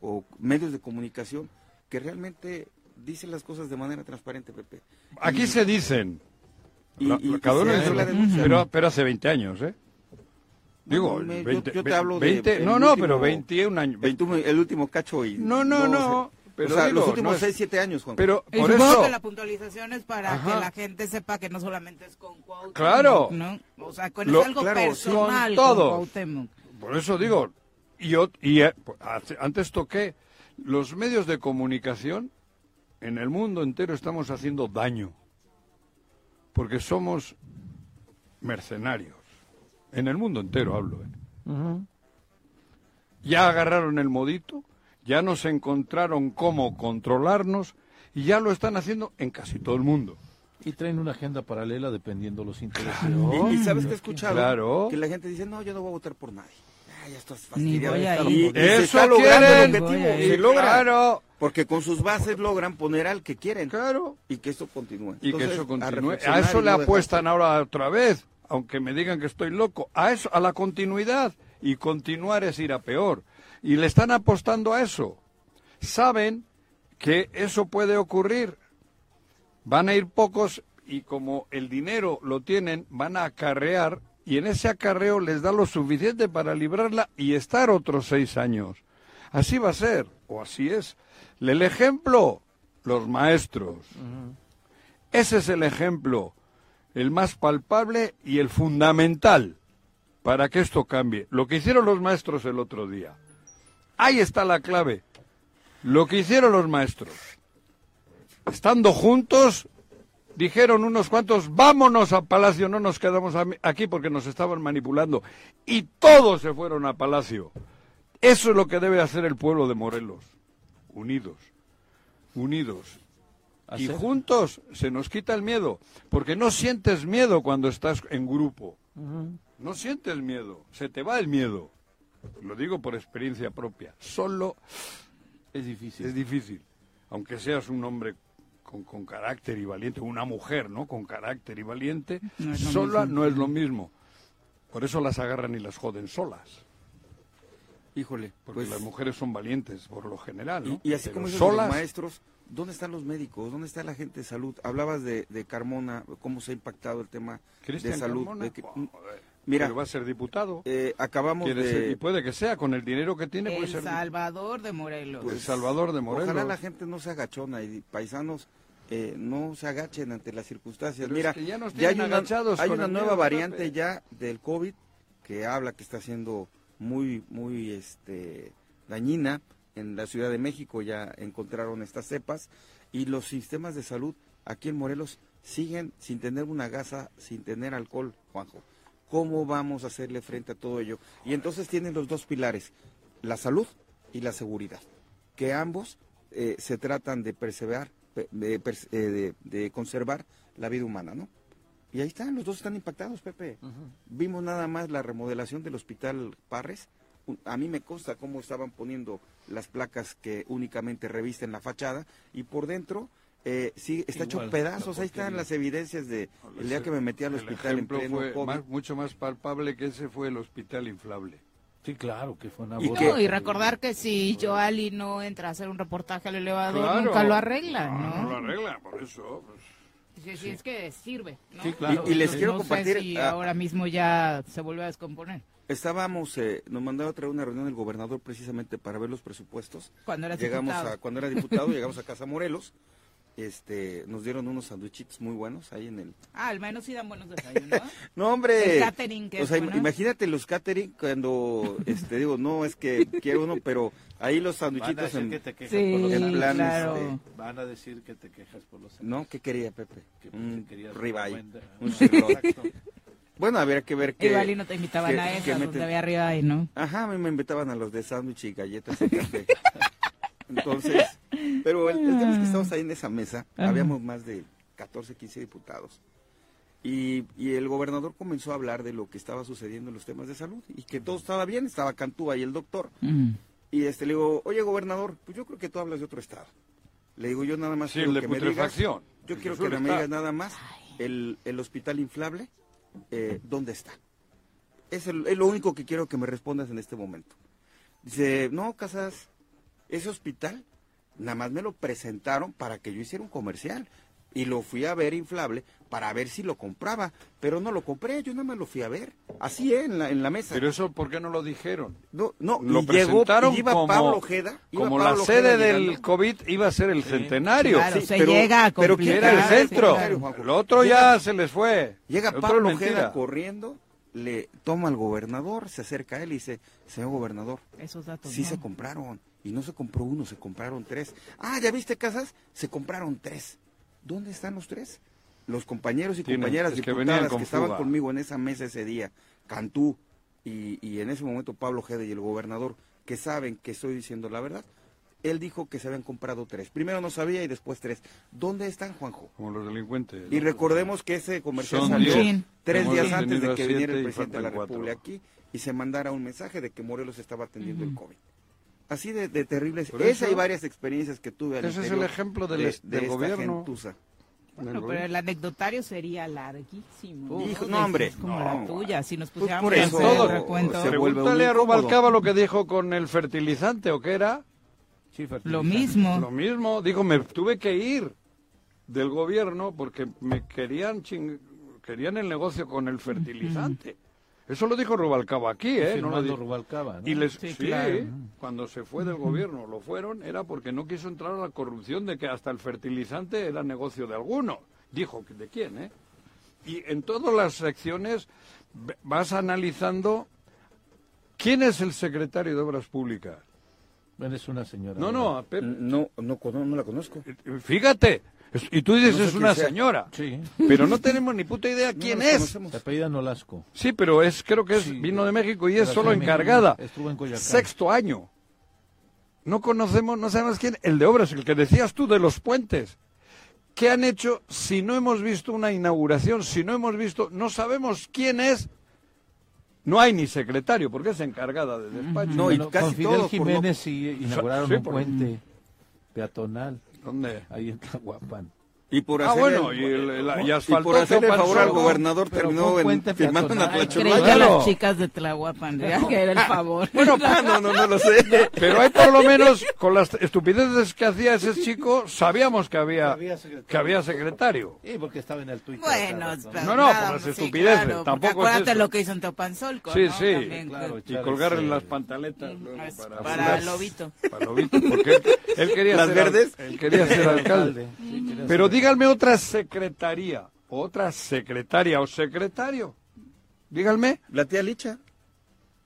o- o medios de comunicación que realmente dicen las cosas de manera transparente, Pepe. Aquí Y- se dicen. y- La- y- la- y cada uno se dice hace la lo- denuncia. pero, pero hace 20 años, ¿eh? Digo, No, me- yo- 20, yo te hablo de 20 el no, no, último- pero 21 años. El, 20 último- el último cacho y no, no, no. Pero o sea, digo, los últimos no es- 6, 7 años, Juan. Pero Y por supongo eso, que la puntualización es para Ajá. que la gente sepa que no solamente es con Cuauhtémoc, Claro. ¿no? O sea, con Lo- es algo claro, personal con con. Cuauhtémoc. por eso digo, y, eh, pues, antes toqué, los medios de comunicación en el mundo entero estamos haciendo daño, porque somos mercenarios, en el mundo entero hablo. ¿eh? Ya agarraron el modito, ya nos encontraron cómo controlarnos y ya lo están haciendo en casi todo el mundo. Y traen una agenda paralela dependiendo los intereses. Y, y sabes que he escuchado Claro. que la gente dice, no, yo no voy a votar por nadie. Ya estás Ni fastidiado. voy a Y- ir. y se Eso está logrando quieren. el objetivo. Voy a ir. Se logra. Claro, Porque con sus bases logran poner al que quieren. claro. Y que esto continúe. Y que eso continúe. A eso le no apuestan ahora otra vez, aunque me digan que estoy loco. A eso, a la continuidad. Y continuar es ir a peor. Y le están apostando a eso. Saben que eso puede ocurrir. Van a ir pocos y como el dinero lo tienen, van a acarrear y en ese acarreo les da lo suficiente para librarla y estar otros seis años. Así va a ser, o así es. El ejemplo, los maestros. Ese es el ejemplo, el más palpable y el fundamental para que esto cambie. Lo que hicieron los maestros el otro día. Ahí está la clave. Lo que hicieron los maestros. Estando juntos, dijeron unos cuantos, vámonos a Palacio, no nos quedamos aquí porque nos estaban manipulando. Y todos se fueron a Palacio. Eso es lo que debe hacer el pueblo de Morelos. Unidos. Unidos. Y juntos se nos quita el miedo, porque no sientes miedo cuando estás en grupo. No sientes miedo, se te va el miedo. Lo digo por experiencia propia. Solo Es difícil. es difícil, aunque seas un hombre con, con carácter y valiente, una mujer, ¿no? Con carácter y valiente, No sola mismo. no es lo mismo. Por eso las agarran y las joden solas, Híjole, porque pues, las mujeres son valientes por lo general, ¿no? y, y así Pero como dicen los solas, maestros, ¿dónde están los médicos? ¿Dónde está la gente de salud? Hablabas de, de Carmona, cómo se ha impactado el tema Cristian de salud. Carmona, de que- joder, mira, pero va a ser diputado. eh, acabamos ser- y de... puede que sea, con el dinero que tiene, puede El ser Salvador de Morelos. El Salvador de Morelos. Ojalá la gente no se agachona y paisanos eh, no se agachen ante las circunstancias. Pero Mira, es que ya nos ya hay una, agachados hay una nueva miedo, variante ya del COVID que habla que está siendo muy, muy este, dañina. En la Ciudad de México ya encontraron estas cepas y los sistemas de salud aquí en Morelos siguen sin tener una gasa, sin tener alcohol, Juanjo. ¿Cómo vamos a hacerle frente a todo ello? Y entonces tienen los dos pilares, la salud y la seguridad, que ambos eh, se tratan de perseverar, pe- de, eh, de- de conservar la vida humana, ¿no? Y ahí están, los dos están impactados, Pepe. Vimos nada más la remodelación del hospital Parres. A mí me consta cómo estaban poniendo las placas que únicamente revisten la fachada y por dentro eh, sí está hecho pedazos. Ahí están las evidencias de el día que me metí al El hospital en ejemplo pleno fue COVID. más- mucho más palpable que ese fue el hospital inflable. Sí, claro, que fue una Y boda. que- No, y recordar que si Joali no entra a hacer un reportaje al elevador, Claro. nunca lo arregla, No, ¿no? no lo arregla, por eso. pues, Sí, sí, es que sirve, ¿no? Sí, claro. Y- y les Entonces, quiero no compartir, Sé si ah, ahora mismo ya se vuelve a descomponer. Estábamos, eh, nos mandaron a traer una reunión del gobernador precisamente para ver los presupuestos. Cuando llegamos diputado. a cuando era diputado llegamos a Casa Morelos este nos dieron unos sanduichitos muy buenos ahí en el Ah, al menos sí dan buenos desayunos. no hombre El catering, que o es sea, bueno. imagínate los catering cuando este digo no es que quiero uno pero ahí los Van a sanduichitos decir en que te quejas Sí, por los en sándwiches. plan, claro. este, Van a decir que te quejas por los no qué quería Pepe Que un ribeye buen- un bueno habría que ver qué Igual y no te invitaban que- a que esas, meten- donde había ahí, ¿no? Ajá, a mí me invitaban a los de sándwich y galletas y café. Entonces, pero el, el tema es que estamos ahí en esa mesa, Ajá. habíamos más de 14, 15 diputados. Y, y el gobernador comenzó a hablar de lo que estaba sucediendo en los temas de salud y que todo estaba bien, estaba Cantúa y el doctor. Mm. Y este le digo, oye gobernador, pues yo creo que tú hablas de otro estado. Le digo, yo nada más Sí, quiero que me digas, yo El quiero que me digas nada más el, el hospital inflable, eh, ¿dónde está? Es, el- es lo único que quiero que me respondas en este momento. Dice, no, Casas, ese hospital nada más me lo presentaron para que yo hiciera un comercial. y lo fui a ver inflable para ver si lo compraba, pero no lo compré, yo nada más lo fui a ver, así ¿eh? en la, en la mesa. Pero eso, ¿por qué no lo dijeron? no, no, Lo y llegó, presentaron y iba como, Pablo Ojeda, iba como la sede Ojeda del llegando. COVID iba a ser el centenario. Claro, Sí, se pero- llega a pero complicar. Era el centro. Lo otro Llega- ya se les fue. Llega Pablo. Ojeda corriendo, le toma al gobernador, se acerca a él y dice, señor gobernador, Esos datos. sí no. se compraron. Y no se compró uno, se compraron tres. Ah, ¿ya viste casas? Se compraron tres. ¿Dónde están los tres? Los compañeros y Tienen- compañeras es diputadas que, estaban conmigo en esa mesa ese día, Cantú y, y en ese momento Pablo Ojeda y el gobernador, que saben que estoy diciendo la verdad, él dijo que se habían comprado tres. Primero no sabía y después tres. ¿Dónde están, Juanjo? Como los delincuentes. Y recordemos que ese comercial Son salió diez. tres Hemos días antes de que viniera el presidente de la cuatro. República aquí y se mandara un mensaje de que Morelos estaba atendiendo el COVID. Así de, de terribles. Por Esa eso- y varias experiencias que tuve al Ese es el ejemplo del de- de del esta gobierno. gentuza. Bueno, pero el anecdotario sería larguísimo. Hijo, ¿no? no, hombre, Es como no. la tuya. Si nos Pues pusiéramos por a eso recuento. se Pregúntale a. Rubalcaba lo que dijo con el fertilizante o qué era. Sí, Lo mismo. Lo mismo, digo, me tuve que ir del gobierno porque me querían ching- querían el negocio con el fertilizante. Eso lo dijo Rubalcaba aquí, ¿eh? No lo Rubalcaba, ¿no? Y les, Sí, sí, claro. cuando se fue del gobierno, lo fueron, era porque no quiso entrar a la corrupción de que hasta el fertilizante era negocio de alguno. Dijo de quién, ¿eh? Y en todas las secciones vas analizando quién es el secretario de Obras Públicas. Bueno, es una señora. No, no, a Pep- No, no, cono- no la conozco. fíjate. Y tú dices No sé es una sea. señora. Sí. Pero no tenemos ni puta idea quién es. Se apellida Nolasco. Sí, pero es creo que es Sí. vino de México y es la solo encargada. Estuvo en Coyoacán. Sexto año. No conocemos, no sabemos quién. El de obras, el que decías tú de los puentes. ¿Qué han hecho si no hemos visto una inauguración? Si no hemos visto, no sabemos quién es. No hay ni secretario, porque es encargada de despacho. No, y Bueno, casi con Fidel todo por no- Jiménez sí inauguraron Sí, un por- puente peatonal ¿Dónde? ahí en Tlahuapan. Y por Ah, hacer bueno, el- y, el- el- y y por hacerle Teopan favor al gobernador terminó en, firmando una. Creí que Claro. las chicas de Tlahuapan, ya que era el favor. Bueno, Ah, no, no, no lo sé. Pero hay por lo menos, con las estupideces que hacía ese chico, sabíamos que había, que había secretario. Sí, porque estaba en el Twitter. Bueno, pero No, no, por las sí, estupideces, claro, porque tampoco es Acuérdate eso. lo que hizo en Teopanzolco, Sí, ¿no? sí. También, Claro, Y colgarle ese- las pantaletas luego Es para, para. Lobito. Para Lobito, porque él, él quería ¿Las ser al- verdes? él quería ser alcalde. Sí, Pero díganme otra secretaría, otra secretaria o secretario. Díganme. La tía Licha.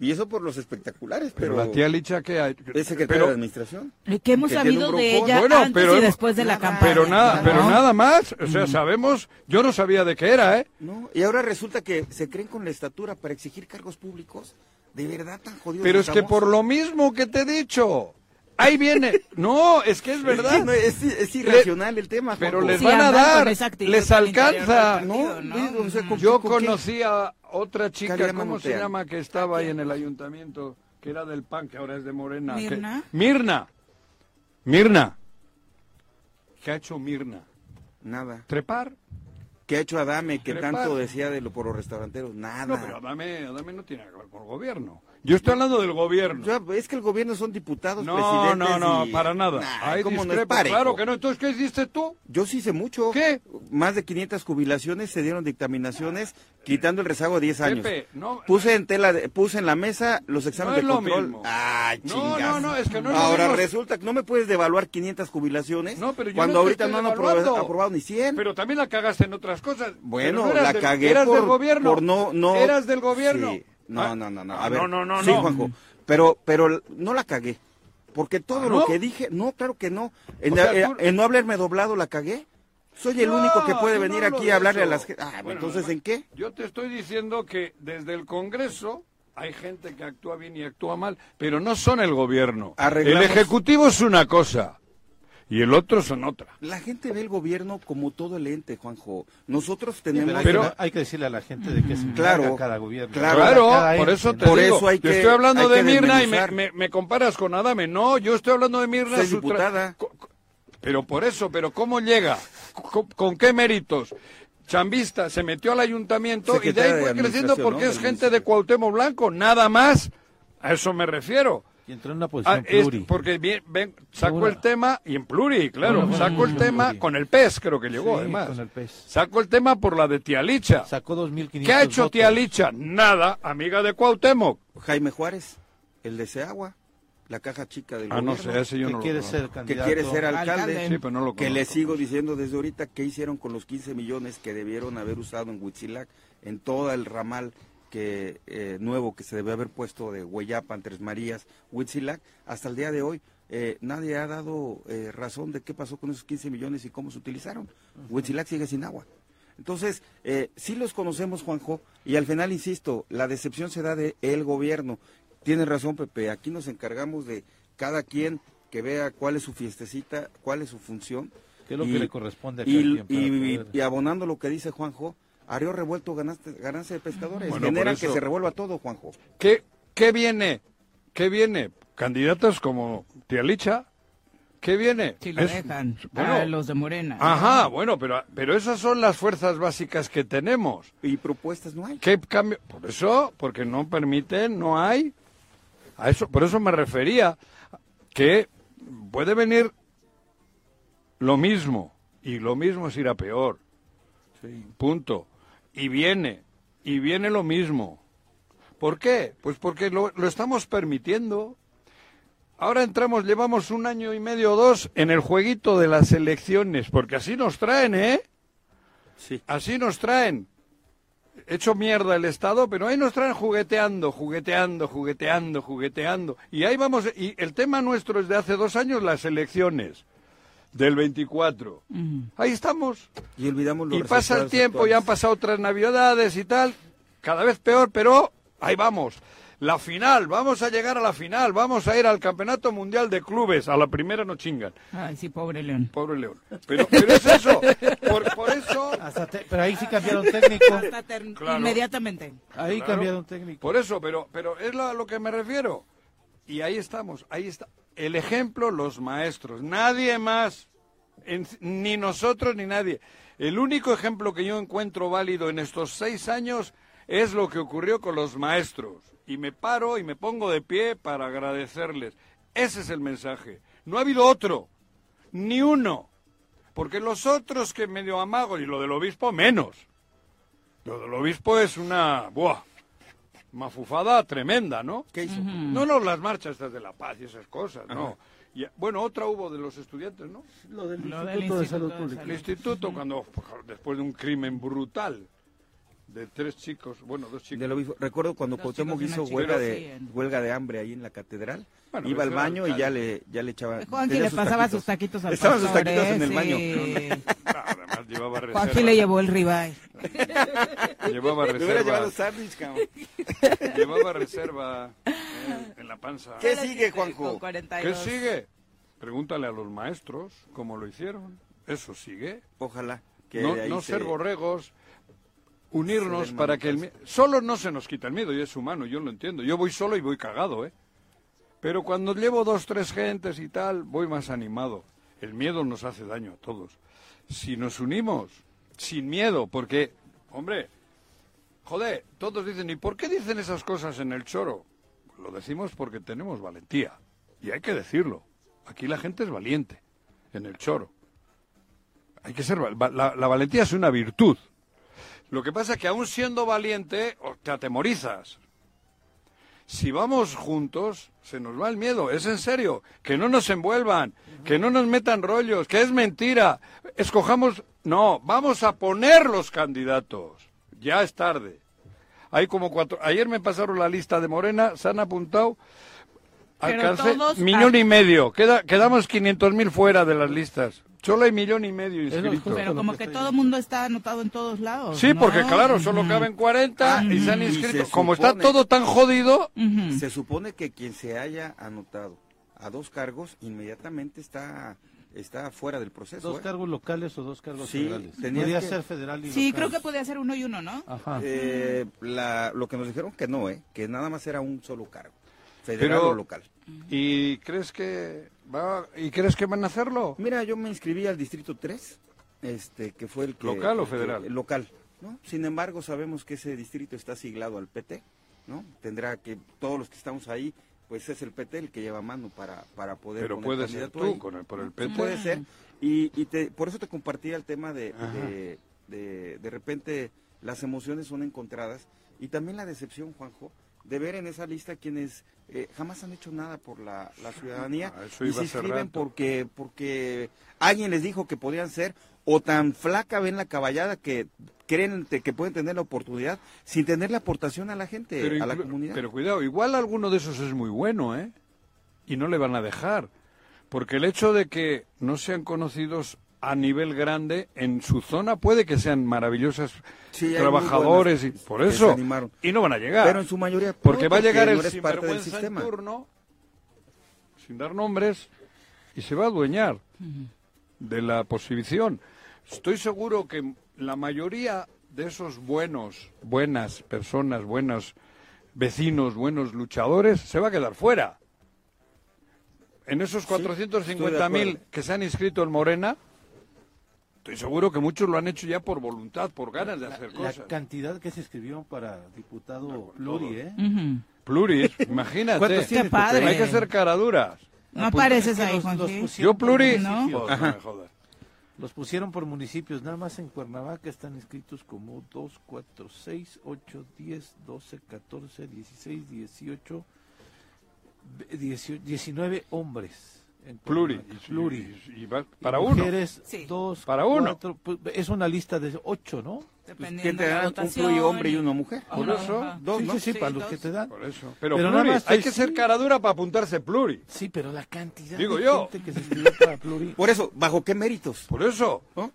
Y eso por los espectaculares, Pero, pero, la tía Licha que hay. es secretaria pero- de administración. ¿Qué hemos Que tiene sabido de ella Bueno, antes pero y hemos- después de la nada, campaña? pero nada, ¿no? pero nada más. O sea, sabemos, yo no sabía de qué era, ¿eh? No, y ahora resulta que se creen con la estatura para exigir cargos públicos. De verdad tan jodidos. Pero es que por lo mismo que te he dicho, ahí viene. No, es que es verdad. no, es, es irracional el tema. Pero les Sí, van a dar, les alcanza. partido, No, ¿no? o sea, ¿con Yo conocí a otra chica, Calidad ¿cómo se llama? Que estaba ahí en el ayuntamiento, que era del PAN, que ahora es de Morena. que- ¿Mirna? Mirna. Mirna. ¿Qué ha hecho Mirna? Nada. ¿Trepar? ¿Qué ha hecho Adame que Trepar. tanto decía de lo por los restauranteros? Nada. No, pero Adame, Adame no tiene que ver con el gobierno. Yo estoy hablando del gobierno. Ya, es que el gobierno son diputados, No, presidentes no, no, y- para nada. Nah, Ahí ¿cómo no es parejo? Claro que no. Entonces, ¿qué hiciste tú? Yo sí sé mucho. ¿Qué? Más de 500 jubilaciones se dieron dictaminaciones quitando el rezago de 10 años. Pepe, no- puse en tela, de- puse en la mesa los exámenes No es de lo control. mismo. No, chingas. no, no, es que no es lo Ahora mismo. resulta que no me puedes devaluar 500 jubilaciones No, pero yo cuando no ahorita no han aprobado, ni 100. Pero también la cagaste en otras cosas. Bueno, no la del- cagué eras por, del gobierno. por no, no. Eras del gobierno. Sí. No, Ah, no, no, no. ah, A ver, no, no, no, sí, no. Juanjo. Pero, pero no la cagué. Porque todo ¿Ah, lo no? que dije, no, claro que no. En, O sea, eh, tú- en no haberme doblado la cagué. Soy el No, único que puede venir no aquí a hablarle eso. a las. Ah, Bueno, entonces, no, ¿en qué? Yo te estoy diciendo que desde el Congreso hay gente que actúa bien y actúa mal, pero no son el gobierno. Arreglamos- El Ejecutivo es una cosa y el otro son otra. La gente ve el gobierno como todo el ente, Juanjo. Nosotros Pero, tenemos... hay, Pero- que, hay que decirle a la gente de que se Claro, cada gobierno. claro. Claro, Cada por eso te digo. eso hay yo que- estoy hablando hay de Mirna y me, me- me comparas con Adame. No, yo estoy hablando de Mirna. Soy diputada. Pero por eso, pero ¿cómo llega? ¿Con, con qué méritos? Chambista se metió al ayuntamiento y de ahí fue creciendo porque ¿no? es gente de. Cuauhtémoc Blanco, nada más. A eso me refiero. Y entró en una Ah, posición es pluri. porque bien, ven, sacó el tema y en pluri, claro, Una sacó el tema pluri. con el pez, creo que llegó Sí, además. con el pez. Sacó el tema por la de tía Licha. Sacó 2.500 ¿Qué ha hecho votos. tía Licha? Nada, amiga de Cuauhtémoc. Jaime Juárez, el de Seagua, la caja chica del Ah, no sé, ese yo Que no quiere ser que candidato. quiere ser alcalde. Alcalde. Sí, pero no lo que le sigo diciendo desde ahorita qué hicieron con los 15 millones que debieron haber usado en Huitzilac, en todo el ramal que eh, nuevo que se debe haber puesto de Hueyapan, Tres Marías, Huitzilac, hasta el día de hoy eh, nadie ha dado eh, razón de qué pasó con esos 15 millones y cómo se utilizaron. Huitzilac sigue sin agua. Entonces, eh, sí los conocemos, Juanjo, y al final, insisto, la decepción se da de el gobierno. Tienes razón, Pepe, aquí nos encargamos de cada quien que vea cuál es su fiestecita, cuál es su función. ¿Qué es lo que le corresponde a y, cada quien y- poder- y abonando lo que dice Juanjo, Arió revuelto ganaste, ganancia de pescadores. Bueno, Generan por que eso- se revuelva todo, Juanjo. ¿Qué, ¿Qué viene? ¿Qué viene? Candidatos como tía Licha. ¿Qué viene? Si lo Es- dejan bueno, a los de Morena. Ajá, bueno, pero, pero esas son las fuerzas básicas que tenemos. Y propuestas no hay. ¿Qué cambio? Por eso, porque no permiten, no hay. A eso, por eso me refería que puede venir lo mismo y lo mismo es ir a peor. Punto. Y viene, y viene lo mismo. ¿Por qué? Pues porque lo, lo estamos permitiendo. Ahora entramos, llevamos un año y medio o dos en el jueguito de las elecciones, porque así nos traen, ¿eh? Sí. Así nos traen. Hecho mierda el Estado, pero ahí nos traen jugueteando, jugueteando, jugueteando, jugueteando. Y ahí vamos, y el tema nuestro es de hace dos años, las elecciones del 24. Ahí estamos. Y olvidamos los Y pasa el tiempo, ya han actuales. pasado otras navidades y tal, cada vez peor, pero ahí vamos. La final, vamos a llegar a la final, vamos a ir al Campeonato Mundial de Clubes, a la primera no chingan, Ay, sí, pobre León. pobre León. Pero, pero es eso, por, por eso, Hasta te- Pero ahí sí cambiaron técnico. Hasta Claro. Inmediatamente. Ahí Claro. cambiaron técnico. por eso, pero, pero es lo- a lo que me refiero. Y ahí estamos, ahí está. El ejemplo, los maestros, nadie más, en- ni nosotros ni nadie. El único ejemplo que yo encuentro válido en estos seis años es lo que ocurrió con los maestros. Y me paro y me pongo de pie para agradecerles. Ese es el mensaje. No ha habido otro, ni uno. Porque los otros que medio amago, y lo del obispo menos. Lo del obispo es una... ¡Buah! Mafufada tremenda, ¿no? ¿Qué hizo? No, no, las marchas estas de la paz y esas cosas, no. Y, bueno, otra hubo de los estudiantes, ¿no? Lo del Lo del Instituto de Salud Pública. El instituto, cuando después de un crimen brutal de tres chicos, bueno, dos chicos. Del obispo. Recuerdo cuando Dos Cuauhtémoc hizo huelga de, en- huelga de hambre ahí en la catedral. Bueno, Iba al baño y ya le, ya le echaba. Juanji le sus pasaba sus taquitos al Estaban sus taquitos en ¿eh? el baño. Sí. Además llevaba reserva. Juanji le llevó el ribeye. Llevaba Me hubiera llevado reserva. sándwich, cabrón. llevaba reserva eh, en la panza. ¿Qué sigue, Juanjo? ¿Qué 42. sigue? Pregúntale a los maestros cómo lo hicieron. Eso sigue. Ojalá que no no se- ser borregos, unirnos para que el. Solo no se nos quita el miedo, y es humano, yo lo entiendo. Yo voy solo y voy cagado, ¿eh? Pero cuando llevo dos, tres gentes y tal, voy más animado. El miedo nos hace daño a todos. Si nos unimos, sin miedo, porque, hombre, joder, todos dicen, ¿y por qué dicen esas cosas en el choro? Lo decimos porque tenemos valentía, y hay que decirlo. Aquí la gente es valiente, en el choro. Hay que ser la, la valentía es una virtud. Lo que pasa es que aún siendo valiente te atemorizas. Si vamos juntos, se nos va el miedo. Es en serio. Que no nos envuelvan, que no nos metan rollos, que es mentira. Escojamos. No, vamos a poner los candidatos. Ya es tarde. Hay como cuatro. Ayer me pasaron la lista de Morena, se han apuntado. Todos millón y medio. Queda, quedamos 500 mil fuera de las listas. Solo hay millón y medio inscritos. Pero como que todo el mundo está anotado en todos lados. Sí, ¿no? porque claro, solo caben 40 y se han se inscrito. Como está todo tan jodido. Se supone que quien se haya anotado a dos cargos inmediatamente está, está fuera del proceso. ¿Dos ¿eh? cargos locales o dos cargos Sí, federales? Podría que- ser federal y Sí, local. creo que podía ser uno y uno, ¿no? Ajá. Eh, la- lo que nos dijeron que no, ¿eh? que nada más era un solo cargo, federal Pero- o local. ¿y crees que va, y crees que van a hacerlo? Mira, yo me inscribí al distrito 3, este, que fue el que... ¿Local o que- federal? local, ¿no? Sin embargo, sabemos que ese distrito está siglado al PT, ¿no? Tendrá que, todos los que estamos ahí, pues es el PT el que lleva mano para, para poder Pero puede ser tú ahí. con el, por el PT. puede ser. Y, y te, por eso te compartía el tema de, de, de repente las emociones son encontradas y también la decepción, Juanjo, de ver en esa lista quienes eh, jamás han hecho nada por la, la ciudadanía Ah, y se inscriben porque, porque alguien les dijo que podían ser o tan flaca ven la caballada que creen que pueden tener la oportunidad sin tener la aportación a la gente, a la comunidad. pero cuidado, igual alguno de esos es muy bueno, ¿eh? Y no le van a dejar. Porque el hecho de que no sean conocidos a nivel grande, en su zona puede que sean Sí, muy trabajadores, y por eso. Y no van a llegar. Pero en su mayoría Porque va a llegar el parte del en sistema. turno, sin dar nombres, y se va a adueñar de la posición. Estoy seguro que la mayoría de esos buenos, buenas personas, buenos vecinos, buenos luchadores, se va a quedar fuera. En esos estoy de 450 mil que se han inscrito en Morena, estoy seguro que muchos lo han hecho ya por voluntad, por ganas de hacer La cosas. cantidad que se escribió para diputado por pluri. ¿eh? Ujú. Pluris, imagínate. ¿Cuántos Qué tienes, padre. Hay que ser caraduras. No apareces Es que ahí, los- Juan Yo pluri. por ¿No? Pues, no me jodas. Los pusieron por municipios, nada más en Cuernavaca están inscritos como 2, 4, 6, 8, 10, 12, 14, 16, 18, 18 19 hombres. Pluri. Cuernavaca. Pluri. Y- y va- para Y uno. Mujeres, Sí. dos, Para uno. cuatro, pues, es una lista de 8, ¿no? ¿Quién Dependiendo te de la dan un pluri hombre y una mujer? Por Ajá, eso, ajá. dos, sí, ¿no? sí, sí, Sí, para los dos. que te dan. Por eso. Pero, Pero pluri, nada más hay estoy- que ser caradura para apuntarse pluri. Sí, pero la cantidad Digo de yo. gente que se escribió para pluri. Por eso, ¿bajo qué méritos? Por eso. ¿No?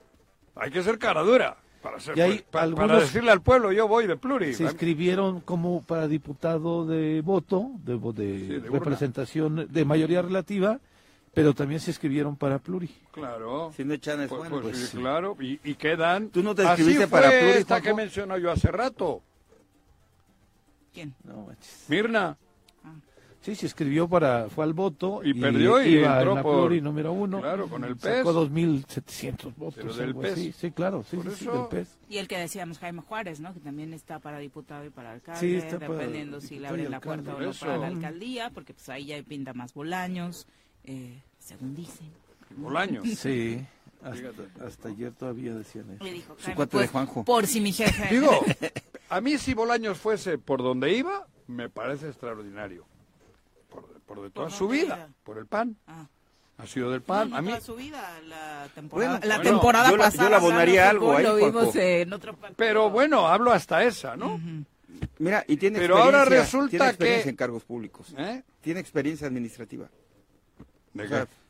Hay que ser caradura. Para, ser, Y hay pa- para algunos- decirle al pueblo, yo voy de pluri. se inscribieron como para diputado de voto, de, de Sí, de urna. representación de mayoría relativa, pero también se escribieron para pluri. Claro. Si no echan es Pues, bueno. pues pues sí, sí. claro. Y, y quedan. ¿Tú no te Así inscribiste fue para pluri, esta Juanjo? que mencionó yo hace rato. ¿Quién? No. Mirna. Sí, se escribió para, fue al voto Y perdió y iba entró en la por- pluri número uno. Claro, con el PES. Sacó 2.700 votos. Pero del PES. así. Sí, claro, sí, Por sí, sí, eso- del PES. Y el que decíamos Jaime Juárez, ¿no? Que también está para diputado y para alcalde, Sí, está para dependiendo si le y abren la puerta o no para la alcaldía, porque pues ahí ya pinta más Bolaños, eh, según dicen. Bolaño. Sí, hasta, ayer todavía decían eso. Le dijo Su cuate de pues, Juanjo. Por si mi jefe. Digo, a mí si Bolaños fuese por donde iba, me parece extraordinario. Por, por de toda ¿Por su vida. Por el pan. Ah. Ha sido del pan. no a mí. toda su vida, la temporada, Bueno, la bueno, temporada yo la- yo pasada. le abonaría algo ahí, Lo vimos Juanjo. en otro partido. Pero bueno, hablo hasta esa, ¿no? Mira, y tiene Pero ahora experiencia- resulta tiene experiencia que- en cargos públicos. ¿Eh? Tiene experiencia administrativa.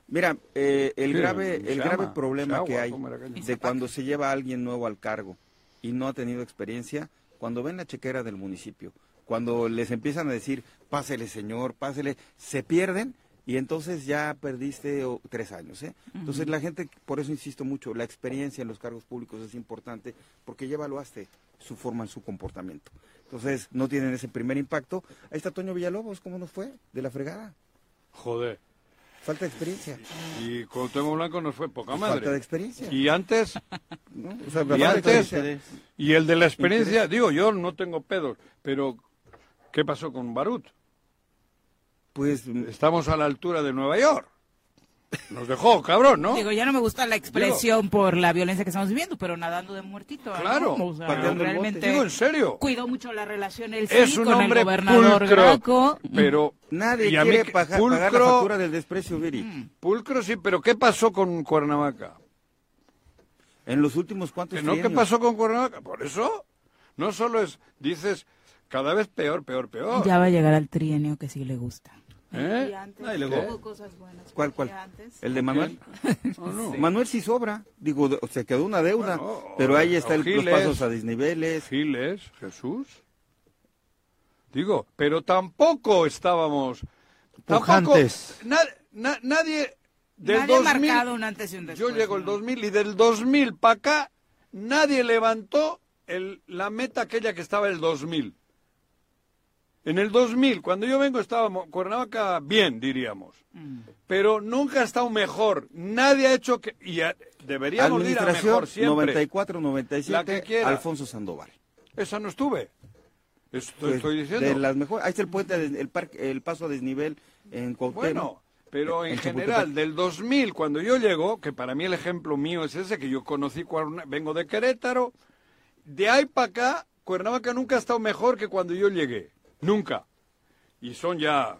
Mira, eh, el Sí, grave, el llama, grave problema que hay de cuando se lleva a alguien nuevo al cargo y no ha tenido experiencia, cuando ven la chequera del municipio, cuando les empiezan a decir, pásele señor, pásele, se pierden y entonces ya perdiste oh, tres años. ¿eh? Entonces la gente, por eso insisto mucho, la experiencia en los cargos públicos es importante porque ya evaluaste su forma, su comportamiento. Entonces no tienen ese primer impacto. Ahí está Toño Villalobos, ¿cómo nos fue? De la fregada. Joder. Falta de experiencia. Y Cuauhtémoc Blanco nos fue poca Falta de madre. experiencia. Y antes, ¿no? O sea, y antes, el de la experiencia, digo, yo no tengo pedos, pero ¿qué pasó con Barut? Pues Estamos a la altura de Nueva York. Nos dejó, cabrón, ¿no? Digo, ya no me gusta la expresión por la violencia que estamos viviendo, pero nadando de muertito. ¿no? Claro, O sea, pateando el bote. realmente Digo, en serio. cuidó mucho la relación él sí Es un con hombre el gobernador pulcro, Graco. pero nadie y a mí quiere pagar, pagar la pulcro- factura del desprecio, Viri. Pulcro sí, pero ¿qué pasó con Cuernavaca? En los últimos cuantos ¿Que no? ¿Qué pasó con Cuernavaca? Por eso, no solo es, dices, cada vez peor, peor, peor. Ya va a llegar al trienio que sí le gusta. ¿Eh? Y antes Ah, y luego- hubo cosas buenas. ¿Cuál, cuál? antes- ¿El de Manuel? No, no. Manuel sí sobra. Digo, se quedó una deuda. Bueno, pero ahí está el, los pasos a desniveles. Giles, Jesús. Digo, pero tampoco estábamos... Tampoco, Pujantes. na- na- nadie... Del Nadie ha 2000, marcado un antes y un después. Yo llego el ¿no? 2000 y del 2000 para acá nadie levantó el, la meta aquella que estaba el 2000. En el 2000, cuando yo vengo, estaba Mo- Cuernavaca bien, diríamos. Mm. Pero nunca ha estado mejor. Nadie ha hecho que... Y a- deberíamos ir a Administración mejor siempre. 94-97, La que quiera. Alfonso Sandoval. Esa no estuve. Esto Pues, estoy diciendo. De las mejores. Ahí está el puente, de- el, parque, el paso a desnivel en Cuauhtémoc. Bueno, pero en en general, del 2000, cuando yo llego, que para mí el ejemplo mío es ese, que yo conocí, vengo de Querétaro, de ahí para acá, Cuernavaca nunca ha estado mejor que cuando yo llegué. Nunca. Y son ya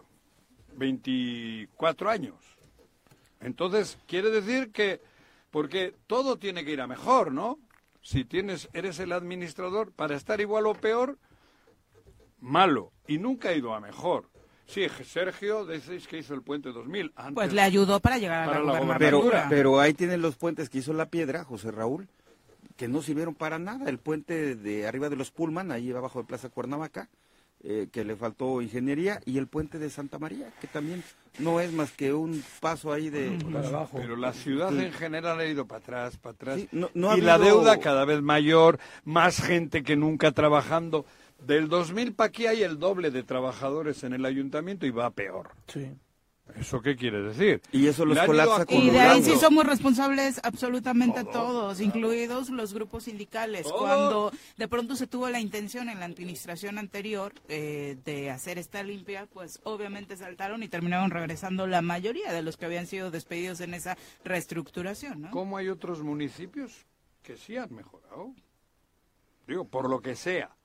24 años. Entonces, quiere decir que, porque todo tiene que ir a mejor, ¿no? Si tienes, eres el administrador, para estar igual o peor, malo. Y nunca ha ido a mejor. Sí, Sergio, decís que hizo el puente 2000. Antes, Pues le ayudó para llegar a Para la la Pero, gobernatura. pero ahí tienen los puentes que hizo la piedra, José Raúl, que no sirvieron para nada. El puente de arriba de los Pullman, ahí abajo de Plaza Cuernavaca, eh, que le faltó ingeniería, y el puente de Santa María, que también no es más que un paso ahí de... Para abajo. Pero la ciudad en general ha ido para atrás, para atrás. Sí, no- no ha y la deuda cada vez mayor, más gente que nunca trabajando. Del 2000 para aquí hay el doble de trabajadores en el ayuntamiento y va peor. Sí. ¿Eso qué quiere decir? Y eso los colapsa con Y de ahí sí somos responsables absolutamente Todos, todos, incluidos los grupos sindicales. Todos. Cuando de pronto se tuvo la intención en la administración anterior eh, de hacer esta limpia, pues obviamente saltaron y terminaron regresando la mayoría de los que habían sido despedidos en esa reestructuración. ¿no? ¿Cómo hay otros municipios que sí han mejorado? Digo, por lo que sea.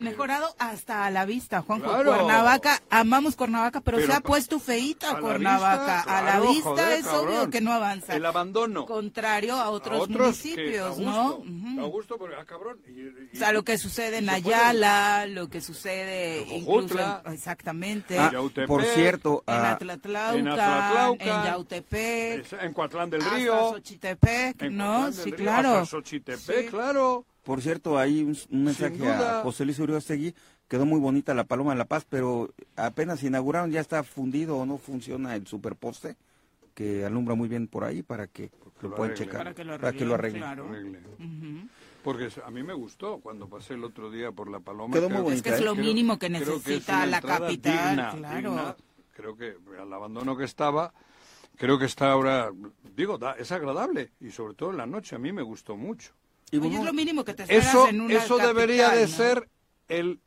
Mejorado hasta a la vista, Juanjo. Claro. Cuernavaca, amamos Cuernavaca, pero, Pero se ha puesto feita a la Cuernavaca. vista, a la vista joder, es cabrón. obvio que no avanza. El abandono. Contrario a otros, a otros que municipios, a ¿no? gusto. A gusto, porque, ah, cabrón. y- y- O sea, lo que sucede en puede- Ayala, lo que sucede incluso exactamente Ah, Yautepec, por cierto, en ah, Atlatlauca, en en, Yautepec, en Coatlán del hasta Río. Xochitepec, en ¿no? Coatlán del Sí, Río, claro. hasta Xochitepec, Sí. claro. Por cierto, hay un, un mensaje duda. a José Luis Uriostegui. Quedó muy bonita la Paloma de la Paz, pero apenas inauguraron, ya está fundido o no funciona el superposte que alumbra muy bien por ahí para que lo lo puedan checar. Para que lo para que lo arreglen, claro. Porque a mí me gustó cuando pasé el otro día por la Paloma. Quedó muy bonita, Es que es lo creo- mínimo que necesita la capital, digna, claro. digna. Creo que al abandono que estaba, creo que está ahora, digo, da- es agradable y sobre todo en la noche a mí me gustó mucho. Y Oye, vamos- es lo mínimo que te esperas Eso, en una eso debería de ¿no? ser el,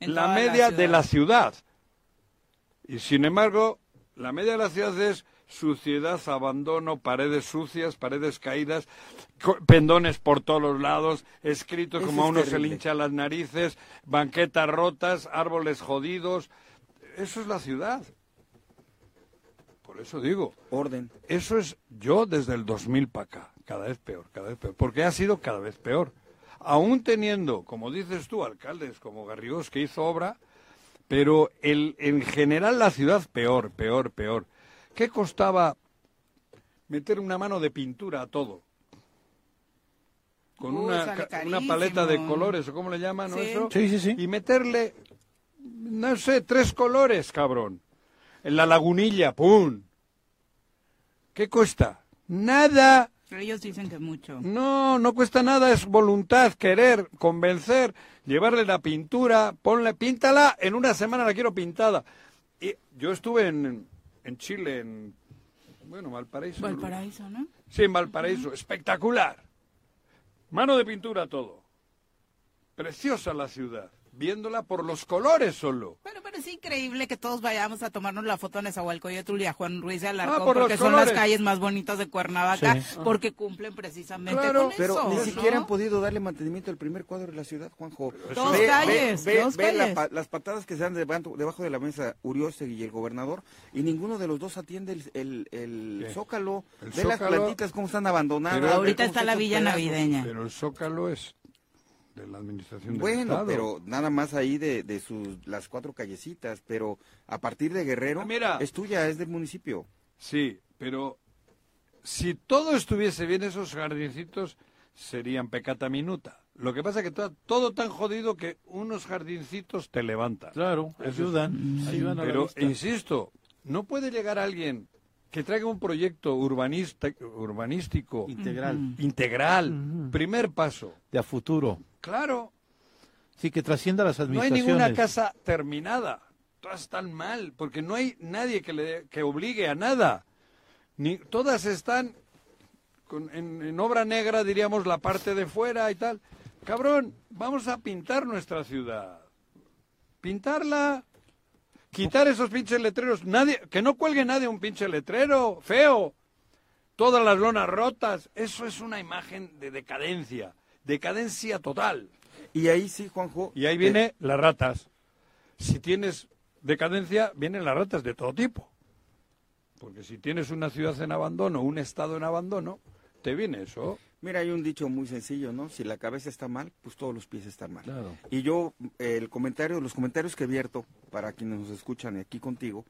la media de la ciudad. Y sin embargo, la media de la ciudad es suciedad, abandono, paredes sucias, paredes caídas, pendones por todos los lados, escritos Eso como a uno se le hincha las narices, banquetas rotas, árboles jodidos. Eso es la ciudad. Por eso digo, Orden. eso es yo desde el 2000 para acá, cada vez peor, cada vez peor, porque ha sido cada vez peor. Aún teniendo, como dices tú, alcaldes como Garrigós que hizo obra, pero el, en general la ciudad peor, peor, peor. ¿Qué costaba meter una mano de pintura a todo? Con Uy, una, una paleta de colores, o cómo le llaman, ¿no? Sí. Eso, Sí, sí, sí. y meterle, no sé, tres colores, cabrón. En la lagunilla, ¡pum! ¿Qué cuesta? Nada. Ellos dicen que mucho. No, no cuesta nada, es voluntad, querer, convencer, llevarle la pintura, ponle, píntala, en una semana la quiero pintada. Y yo estuve en, en Chile, en, bueno, Valparaíso. Valparaíso, ¿no? Sí, en Valparaíso, espectacular. Mano de pintura todo. Preciosa la ciudad, viéndola por los colores solo. Pero, pero es increíble que todos vayamos a tomarnos la foto en Nezahualcóyotl y a Juan Ruiz de Alarcón, Ah, por porque son las calles más bonitas de Cuernavaca, Sí. porque cumplen precisamente Claro, con Pero eso. ni ¿no? siquiera han podido darle mantenimiento al primer cuadro de la ciudad, Juanjo. Dos calles, dos ve la calles. pa- las patadas que se dan debajo, debajo de la mesa Uriostegui y el gobernador, y ninguno de los dos atiende el, el, el zócalo. El ve las plantitas cómo están abandonadas. Pero- Ahorita está la villa pedazos. navideña. Pero el Zócalo es de la administración del Bueno, Estado. pero nada más ahí de, de sus las cuatro callecitas, pero a partir de Guerrero Ah, mira. es tuya, es del municipio. Sí, pero si todo estuviese bien, esos jardincitos serían pecata minuta. Lo que pasa es que está todo tan jodido que unos jardincitos te levantan. Claro, ayudan, ayudan a la Pero, insisto, no puede llegar alguien que traiga un proyecto urbanista, urbanístico Integral, integral, primer paso. de a futuro. Claro, Sí, que trascienda las no hay administraciones. ninguna casa terminada. Todas están mal, porque no hay nadie que, le, que obligue a nada. Ni, todas están con- en, en obra negra, diríamos, la parte de fuera y tal. Cabrón, vamos a pintar nuestra ciudad. Pintarla. Quitar esos pinches letreros. Nadie, que no cuelgue nadie un pinche letrero. Feo. Todas las lonas rotas. Eso es una imagen de decadencia. Decadencia total. Y ahí sí, Juanjo. Y ahí viene las ratas. Si tienes decadencia, vienen las ratas de todo tipo. Porque si tienes una ciudad en abandono, un estado en abandono, te viene eso. Mira, hay un dicho muy sencillo, ¿no? Si la cabeza está mal, pues todos los pies están mal. Claro. Y yo, eh, el comentario, los comentarios que vierto para quienes nos escuchan aquí contigo,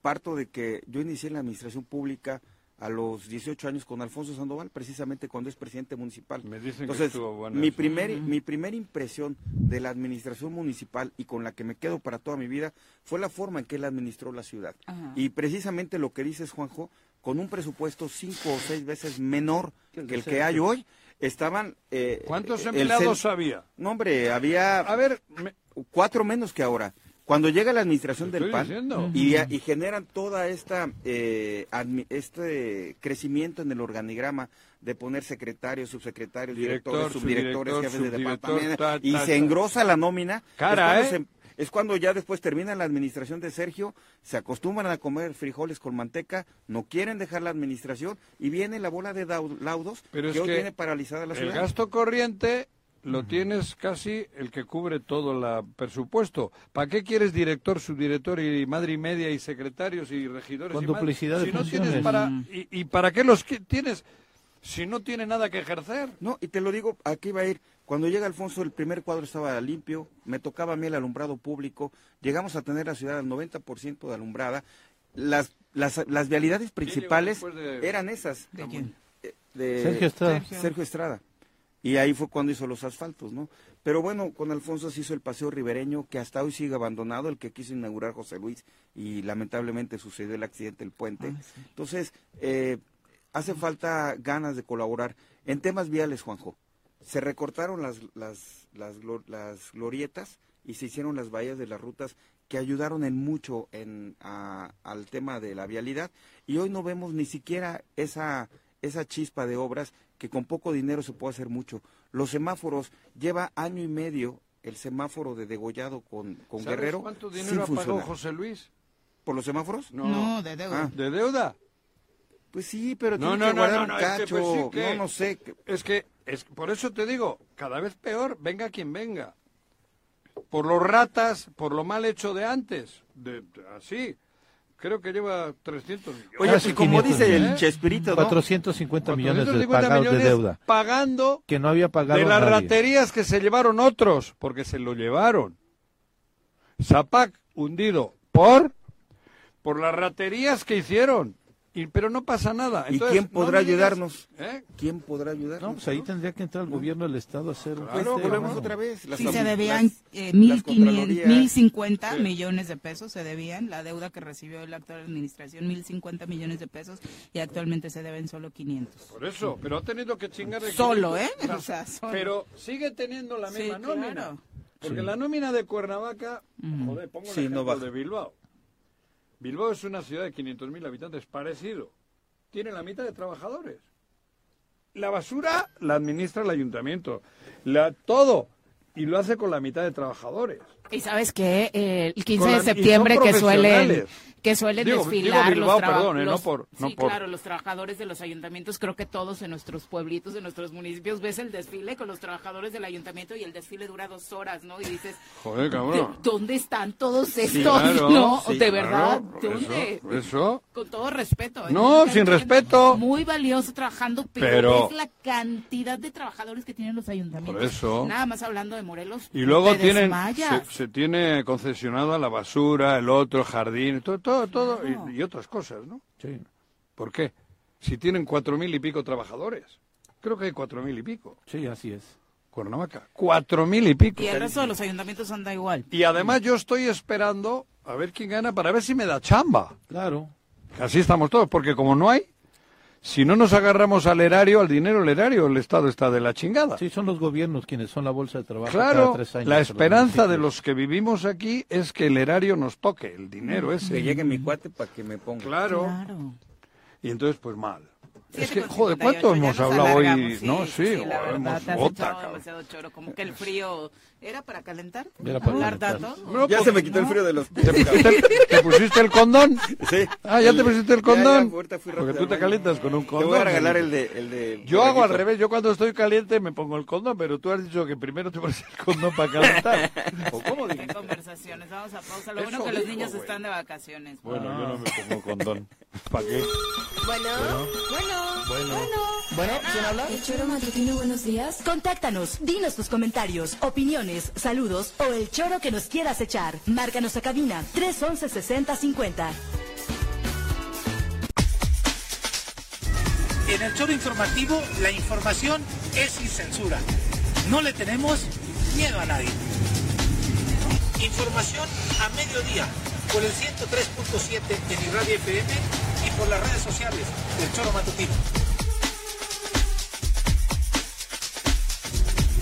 parto de que yo inicié en la administración pública a los 18 años con Alfonso Sandoval, precisamente cuando es presidente municipal. Me dicen que Entonces, estuvo bueno mi primer, mi primera impresión de la administración municipal y con la que me quedo para toda mi vida fue la forma en que él administró la ciudad. Y precisamente lo que dices, Juanjo, con un presupuesto cinco o seis veces menor que el que hay hoy, estaban... eh, ¿Cuántos empleados había? No, hombre, había A ver, me- cuatro menos que ahora. Cuando llega la administración del PAN y, y generan toda esta eh, este crecimiento en el organigrama de poner secretarios, subsecretarios, Director, directores, subdirectores, subdirector, jefes de departamento ta, y se engrosa la nómina. Cara, es, cuando ¿eh? se- es cuando ya después termina la administración de Sergio, se acostumbran a comer frijoles con manteca, no quieren dejar la administración y viene la bola de laudos Pero es que hoy que tiene paralizada la el ciudad. gasto corriente lo tienes casi el que cubre todo el presupuesto. ¿Para qué quieres director, subdirector y madre y media y secretarios y regidores? Con y duplicidad de si no tienes para y, y para qué los que- tienes si no tiene nada que ejercer? No, y te lo digo, aquí va a ir. Cuando llega Alfonso, el primer cuadro estaba limpio, me tocaba a mí el alumbrado público, llegamos a tener la ciudad al 90% de alumbrada. Las, las, las vialidades principales de- eran esas. ¿De quién? Eh, de Sergio Estrada. Sergio. Sergio Estrada. Y ahí fue cuando hizo los asfaltos, ¿no? Pero bueno, con Alfonso se hizo el paseo ribereño, que hasta hoy sigue abandonado, el que quiso inaugurar José Luis, y lamentablemente sucedió el accidente del puente. Ah, sí. Entonces, eh, hace falta ganas de colaborar. En temas viales, Juanjo, se recortaron las, las, las, las glorietas y se hicieron las bahías de las rutas que ayudaron en mucho en, a- al tema de la vialidad y hoy no vemos ni siquiera esa, esa chispa de obras que con poco dinero se puede hacer mucho. Los semáforos, lleva año y medio el semáforo de degollado con, con ¿Sabes Guerrero cuánto sin dinero apagó funcionar. José Luis? ¿Por los semáforos? No, de deuda. Ah. ¿De deuda? Pues sí, pero No, tiene no, que no, guardar no, un no, es que, cacho. pues sí que- No, no sé. Es que, es, por eso te digo, cada vez peor, venga quien venga. Por los ratas, por lo mal hecho de antes. De, así. Creo que lleva 300 millones. Oye, Casi y como 500 dice el millones. Chespirito, ¿no? 450 millones de 450 pagados de deuda Pagando que no había pagado de las nadie. raterías que se llevaron otros, porque se lo llevaron. Zapac hundido por por las raterías que hicieron. Y, pero no pasa nada. ¿Y Entonces, quién no podrá digas- ayudarnos? ¿Eh? ¿Quién podrá ayudarnos? No, pues ahí tendría que entrar el gobierno del Estado a hacer... Claro, volvemos claro. otra vez. Las Sí, se debían eh, las 1.500, contralorías. 1.050 millones de pesos, se debían, la deuda que recibió la actual administración, 1.050 millones de pesos, y actualmente se deben solo 500. Por eso, pero ha tenido que chingar de Solo, 500. ¿eh? O sea, solo. Pero sigue teniendo la Sí, misma nómina. claro. Porque Sí. la nómina de Cuernavaca, joder, pongo el Sí, no ejemplo de Bilbao. Bilbao es una ciudad de 500.000 habitantes, parecido. Tiene la mitad de trabajadores. La basura la administra el ayuntamiento. La, todo. Y lo hace con la mitad de trabajadores. Y sabes que el 15 Con de la- septiembre que suelen que suelen Digo- desfilar digo Bilbao, los, perdón, eh, no los- por- no sí, por- claro, los trabajadores de los ayuntamientos, creo que todos en nuestros pueblitos, en nuestros municipios ves el desfile con los trabajadores del ayuntamiento y el desfile dura dos horas, ¿no? Y dices, Joder, "¿De- cabrón. ¿dónde están todos estos? claro, no, sí, de verdad, Claro, ¿dónde? Eso, eso. Con todo respeto. ¿eh? No, sin respeto. Muy valioso trabajando, pero, Pero- es la cantidad de trabajadores que tienen los ayuntamientos. Por eso. Nada más hablando de Morelos. Y luego tienen, se, se tiene concesionado a la basura, el otro jardín, todo, todo, todo Claro. y, y otras cosas, ¿no? Sí. ¿Por qué? Si tienen cuatro mil y pico trabajadores. Creo que hay cuatro mil y pico. Sí, así es. Cuernavaca. Cuatro mil y pico. Y el resto de los ayuntamientos anda igual. Y además yo estoy esperando a ver quién gana para ver si me da chamba. Claro. Así estamos todos, porque como no hay, si no nos agarramos al erario, al dinero, el erario, el Estado está de la chingada. Sí, son los gobiernos quienes son la bolsa de trabajo cada Claro, tres años. la los esperanza de los que vivimos aquí es que el erario nos toque, el dinero ese. Que llegue mi cuate para que me ponga. Claro. Claro. Y entonces, pues mal. Es que, joder, 58, ¿cuánto hemos hablado hoy? No, sí, la verdad, hemos te has bota, echado cabrón. demasiado choro, como que el frío era para calentar, Era para calentar. tanto. No, Ya pues, se me quitó el frío de los pies. ¿Te, te- te pusiste el condón? Sí. Ah, ¿ya te pusiste el Ya, condón? ya, fui Porque tú te calientas con un Te condón. voy a regalar el de... El de Yo hago al revés, yo cuando estoy caliente me pongo el condón, pero tú has dicho que primero te pones el condón para calentar. ¿O cómo dijiste? conversaciones, vamos a pausa. Lo Eso bueno que los niños güey. están de vacaciones. Bueno, yo no me pongo condón. ¿Para qué? Bueno, bueno, bueno. Bueno, ¿quién habla? El choro matutino, buenos días. Contáctanos, dinos tus comentarios, opiniones, saludos o el choro que nos quieras echar. Márcanos a cabina 311 6050. En el choro informativo, la información es sin censura. No le tenemos miedo a nadie. Información a mediodía por el 103.7 en Irradia FM y por las redes sociales del Choro Matutino.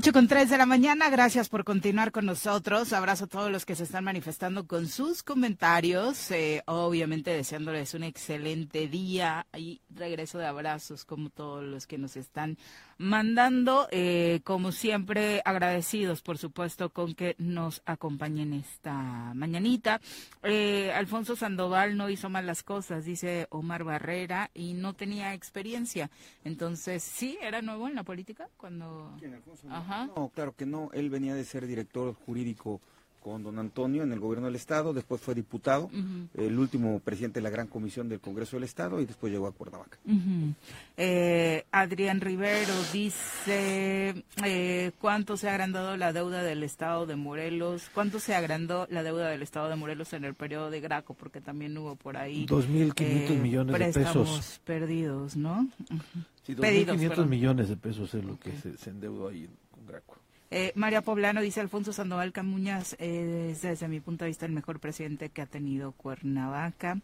Ocho con tres de la mañana, gracias por continuar con nosotros. Abrazo a todos los que se están manifestando con sus comentarios. eh, obviamente deseándoles un excelente día y regreso de abrazos como todos los que nos están mandando. eh, como siempre, agradecidos, por supuesto, con que nos acompañen esta mañanita. Eh, Alfonso Sandoval no hizo mal las cosas, dice Omar Barrera, y no tenía experiencia. Entonces, sí, era nuevo en la política cuando... Ajá. No, claro que no. Él venía de ser director jurídico con don Antonio en el gobierno del Estado, después fue diputado, el último presidente de la Gran Comisión del Congreso del Estado y después llegó a Cuernavaca. Eh, Adrián Rivero dice, eh, ¿cuánto se ha agrandado la deuda del Estado de Morelos? ¿Cuánto se agrandó la deuda del Estado de Morelos en el periodo de Graco? Porque también hubo por ahí... 2.500 millones de pesos. perdidos, ¿no? Sí, Pedidos, 2.500 perdón. millones de pesos es lo que se, se endeudó ahí. Eh, María Poblano dice Alfonso Sandoval Camuñas eh, es desde mi punto de vista el mejor presidente que ha tenido Cuernavaca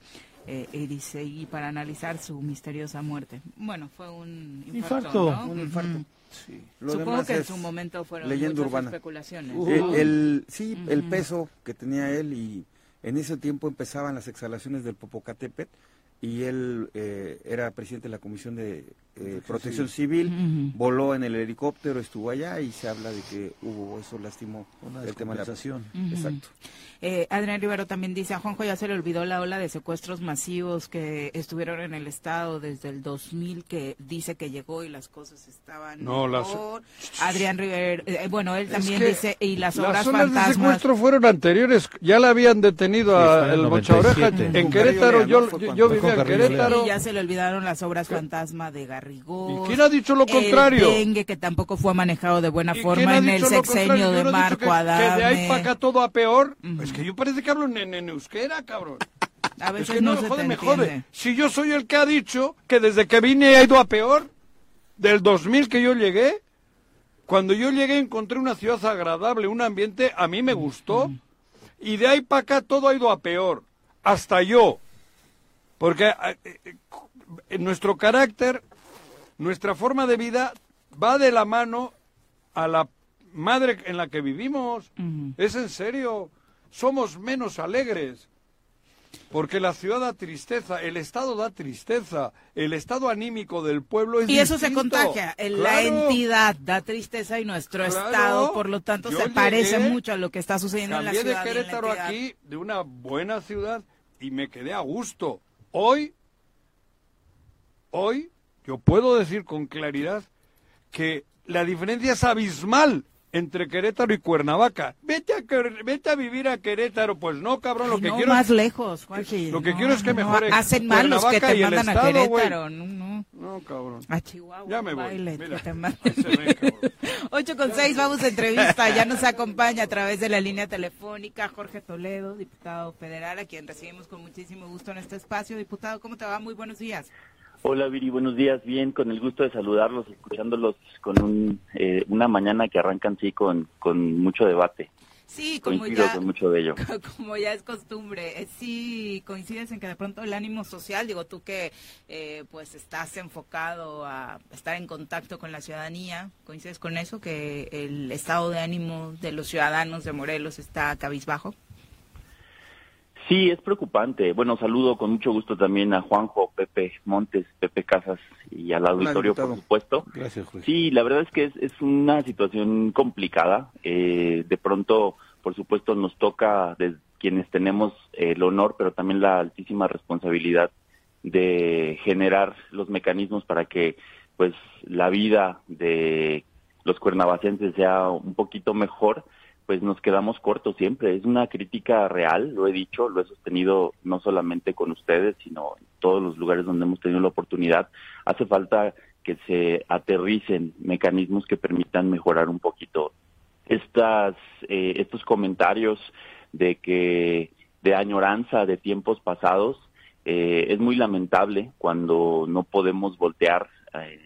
eh, y dice y para analizar su misteriosa muerte bueno fue un infarto, Infarto. ¿no? Un infarto. Sí. Lo supongo demás que en su momento fueron leyenda urbana. especulaciones El, el- sí, el peso que tenía él y en ese tiempo empezaban las exhalaciones del Popocatépetl y él eh, era presidente de la Comisión de eh, Protección Civil, voló en el helicóptero, estuvo allá y se habla de que hubo eso lastimó Una el tema de la. Exacto. Eh, Adrián Rivero también dice, a Juanjo ya se le olvidó la ola de secuestros masivos que estuvieron en el Estado desde el 2000, que dice que llegó y las cosas estaban No, las- mejor. Adrián Rivero, eh, bueno, él Es también que dice, y las obras Las olas de fantasmas. secuestro fueron anteriores. Ya la habían detenido Sí, a el Mocha Oreja 97. en Querétaro. Yo, yo, vivía en. Querétaro. Y ya se le olvidaron las obras fantasma de Garrigós. ¿Y quién ha dicho lo contrario? El dengue, que tampoco fue manejado de buena ¿Y quién forma en el sexenio de Marco que, que Adame. de ahí para acá todo a peor. Ujú. Es que yo parece que hablo en, en euskera, cabrón. A Es veces que no, no, se jode, te me entiende. jode. Si yo soy el que ha dicho que desde que vine ha ido a peor, del 2000 que yo llegué, cuando yo llegué encontré una ciudad agradable, un ambiente, a mí me gustó, y de ahí para acá todo ha ido a peor, hasta yo. Porque eh, eh, eh, nuestro carácter, nuestra forma de vida va de la mano a la madre en la que vivimos. Es en serio. Somos menos alegres. Porque la ciudad da tristeza, el Estado da tristeza, el estado anímico del pueblo es Y eso se contagia. La entidad da tristeza y nuestro Claro. estado, por lo tanto, Yo se parece mucho a lo que está sucediendo en la de ciudad. y en la Querétaro entidad. aquí, de una buena ciudad, y me quedé a gusto. Hoy, hoy, yo puedo decir con claridad que la diferencia es abismal entre Querétaro y Cuernavaca. Vete a, vete a vivir a Querétaro, pues no, cabrón, lo Ay, que no, quiero más es- lejos, Juanji. lo que No, quiero es que no, mejore Hacen mal los que te mandan a Estado. Querétaro. No, no. No, cabrón. A Chihuahua. Ya me voy, mira. te ve, cabrón. 8 con 6, vamos a entrevista. Ya nos acompaña a través de la línea telefónica Jorge Toledo, diputado federal, a quien recibimos con muchísimo gusto en este espacio. Diputado, ¿cómo te va? Muy buenos días. Hola Viri, buenos días. Bien, con el gusto de saludarlos, escuchándolos con un, eh, una mañana que arrancan sí con, con mucho debate. Sí, como Coincido ya, con mucho de ello. como ya es costumbre, eh, sí coincides en que de pronto el ánimo social, digo tú que eh, pues estás enfocado a estar en contacto con la ciudadanía, coincides con eso, que el estado de ánimo de los ciudadanos de Morelos está cabizbajo. Sí, es preocupante. Bueno, saludo con mucho gusto también a Juanjo, Pepe Montes, Pepe Casas y al auditorio, por supuesto. Gracias, Jorge. Sí, la verdad es que es, es una situación complicada. Eh, de pronto, por supuesto, nos toca de quienes tenemos el honor, pero también la altísima responsabilidad de generar los mecanismos para que, pues, la vida de los cuernavacenses sea un poquito mejor, pues nos quedamos cortos siempre. Es una crítica real, lo he dicho, lo he sostenido no solamente con ustedes, sino en todos los lugares donde hemos tenido la oportunidad. Hace falta que se aterricen mecanismos que permitan mejorar un poquito estas eh, estos comentarios de que de añoranza de tiempos pasados eh, es muy lamentable cuando no podemos voltear eh,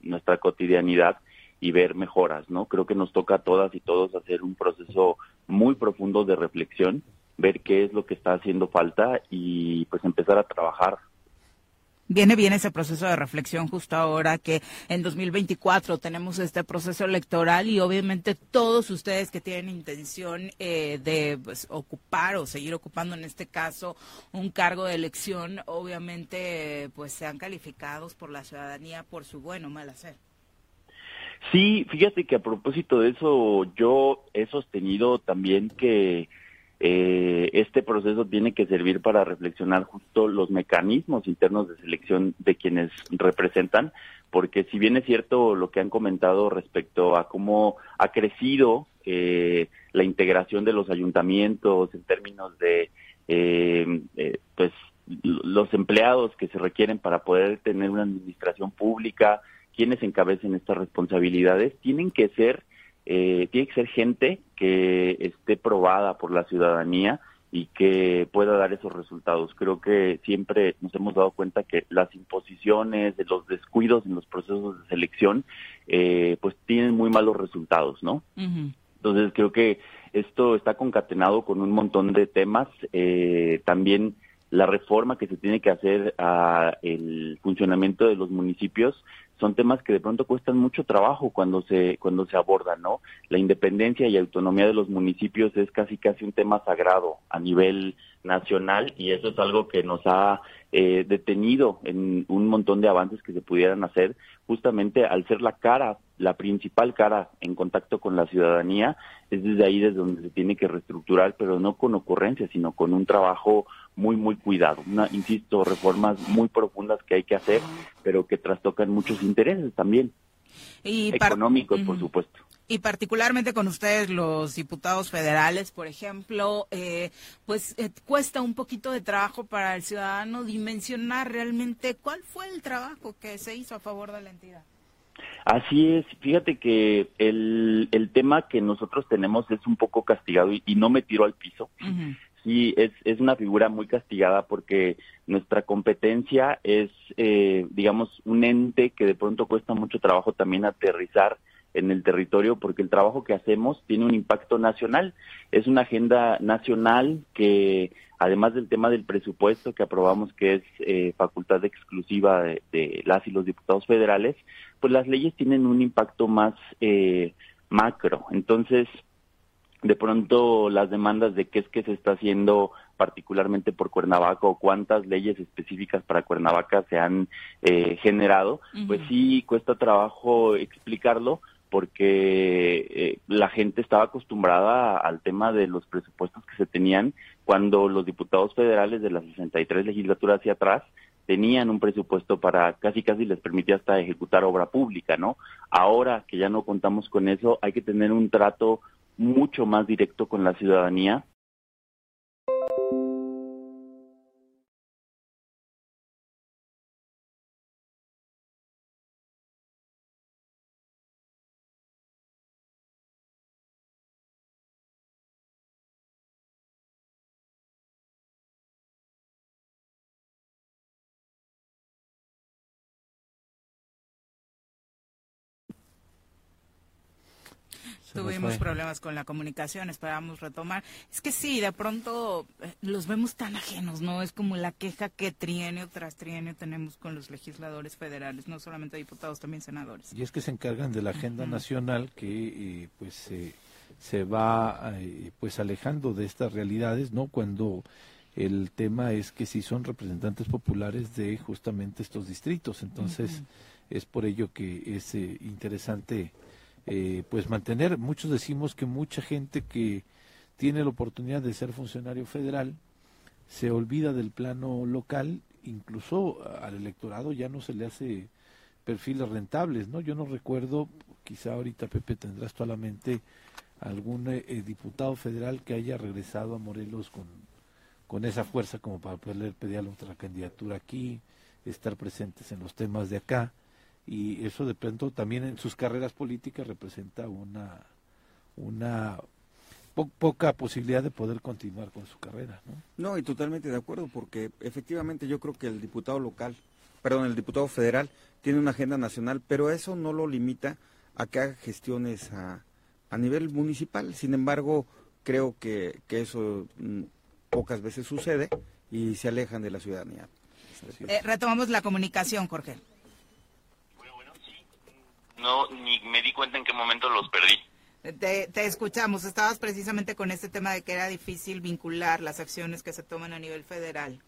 nuestra cotidianidad y ver mejoras, ¿no? Creo que nos toca a todas y todos hacer un proceso muy profundo de reflexión, ver qué es lo que está haciendo falta y pues empezar a trabajar Viene bien ese proceso de reflexión justo ahora que en 2024 tenemos este proceso electoral y obviamente todos ustedes que tienen intención eh, de pues, ocupar o seguir ocupando en este caso un cargo de elección, obviamente pues sean calificados por la ciudadanía por su bueno o mal hacer. Sí, fíjate que a propósito de eso, yo he sostenido también que eh, este proceso tiene que servir para reflexionar justo los mecanismos internos de selección de quienes representan, porque si bien es cierto lo que han comentado respecto a cómo ha crecido eh, la integración de los ayuntamientos en términos de eh, eh, pues los empleados que se requieren para poder tener una administración pública, quienes encabecen estas responsabilidades, tienen que ser eh, tiene que ser gente que esté probada por la ciudadanía y que pueda dar esos resultados. Creo que siempre nos hemos dado cuenta que las imposiciones, los descuidos en los procesos de selección, eh, pues tienen muy malos resultados, ¿no? Entonces creo que esto está concatenado con un montón de temas. Eh, también la reforma que se tiene que hacer a el funcionamiento de los municipios son temas que de pronto cuestan mucho trabajo cuando se cuando se abordan, ¿no? La independencia y autonomía de los municipios es casi casi un tema sagrado a nivel nacional y eso es algo que nos ha eh, detenido en un montón de avances que se pudieran hacer justamente al ser la cara, la principal cara en contacto con la ciudadanía, es desde ahí desde donde se tiene que reestructurar, pero no con ocurrencias, sino con un trabajo muy, muy cuidado. Una, insisto, reformas muy profundas que hay que hacer, pero que trastocan muchos intereses también, Y económicos, por supuesto. Y particularmente con ustedes, los diputados federales, por ejemplo, eh, pues eh, cuesta un poquito de trabajo para el ciudadano dimensionar realmente cuál fue el trabajo que se hizo a favor de la entidad. Así es, fíjate que el, el tema que nosotros tenemos es un poco castigado y, y no me tiro al piso. Sí, es, una figura muy castigada porque nuestra competencia es, eh, digamos, un ente que de pronto cuesta mucho trabajo también aterrizar en el territorio porque el trabajo que hacemos tiene un impacto nacional. Es una agenda nacional que, además del tema del presupuesto que aprobamos, que es eh, facultad exclusiva de, de las y los diputados federales, pues las leyes tienen un impacto más eh, macro. Entonces, de pronto las demandas de qué es que se está haciendo particularmente por Cuernavaca o cuántas leyes específicas para Cuernavaca se han eh, generado, pues sí cuesta trabajo explicarlo porque eh, la gente estaba acostumbrada al tema de los presupuestos que se tenían cuando los diputados federales de las 63 legislaturas hacia atrás tenían un presupuesto para casi casi les permitía hasta ejecutar obra pública, ¿no? Ahora que ya no contamos con eso, hay que tener un trato mucho más directo con la ciudadanía Tuvimos fue. problemas con la comunicación, esperábamos retomar. Es que sí, de pronto eh, los vemos tan ajenos, ¿no? Es como la queja que trienio tras trienio tenemos con los legisladores federales, no solamente diputados, también senadores. Y es que se encargan de la agenda nacional que eh, pues eh, se va eh, pues alejando de estas realidades, ¿no? Cuando el tema es que sí son representantes populares de justamente estos distritos, entonces es por ello que es eh, interesante eh, pues mantener, muchos decimos que mucha gente que tiene la oportunidad de ser funcionario federal se olvida del plano local, incluso al electorado ya no se le hace perfiles rentables, ¿no? Yo no recuerdo, quizá ahorita Pepe tendrás tú a la mente algún eh, eh, diputado federal que haya regresado a Morelos con, con esa fuerza como para poder pedir otra candidatura aquí, estar presentes en los temas de acá y eso de pronto también en sus carreras políticas representa una una po- poca posibilidad de poder continuar con su carrera, ¿no? No, y totalmente de acuerdo, porque efectivamente yo creo que el diputado local, perdón, el diputado federal tiene una agenda nacional, pero eso no lo limita a que haga gestiones a, a nivel municipal. Sin embargo, creo que, que eso mm, pocas veces sucede y se alejan de la ciudadanía. Eh, retomamos la comunicación, Jorge. No, ni me di cuenta en qué momento los perdí. Te, te escuchamos, estabas precisamente con este tema de que era difícil vincular las acciones que se toman a nivel federal.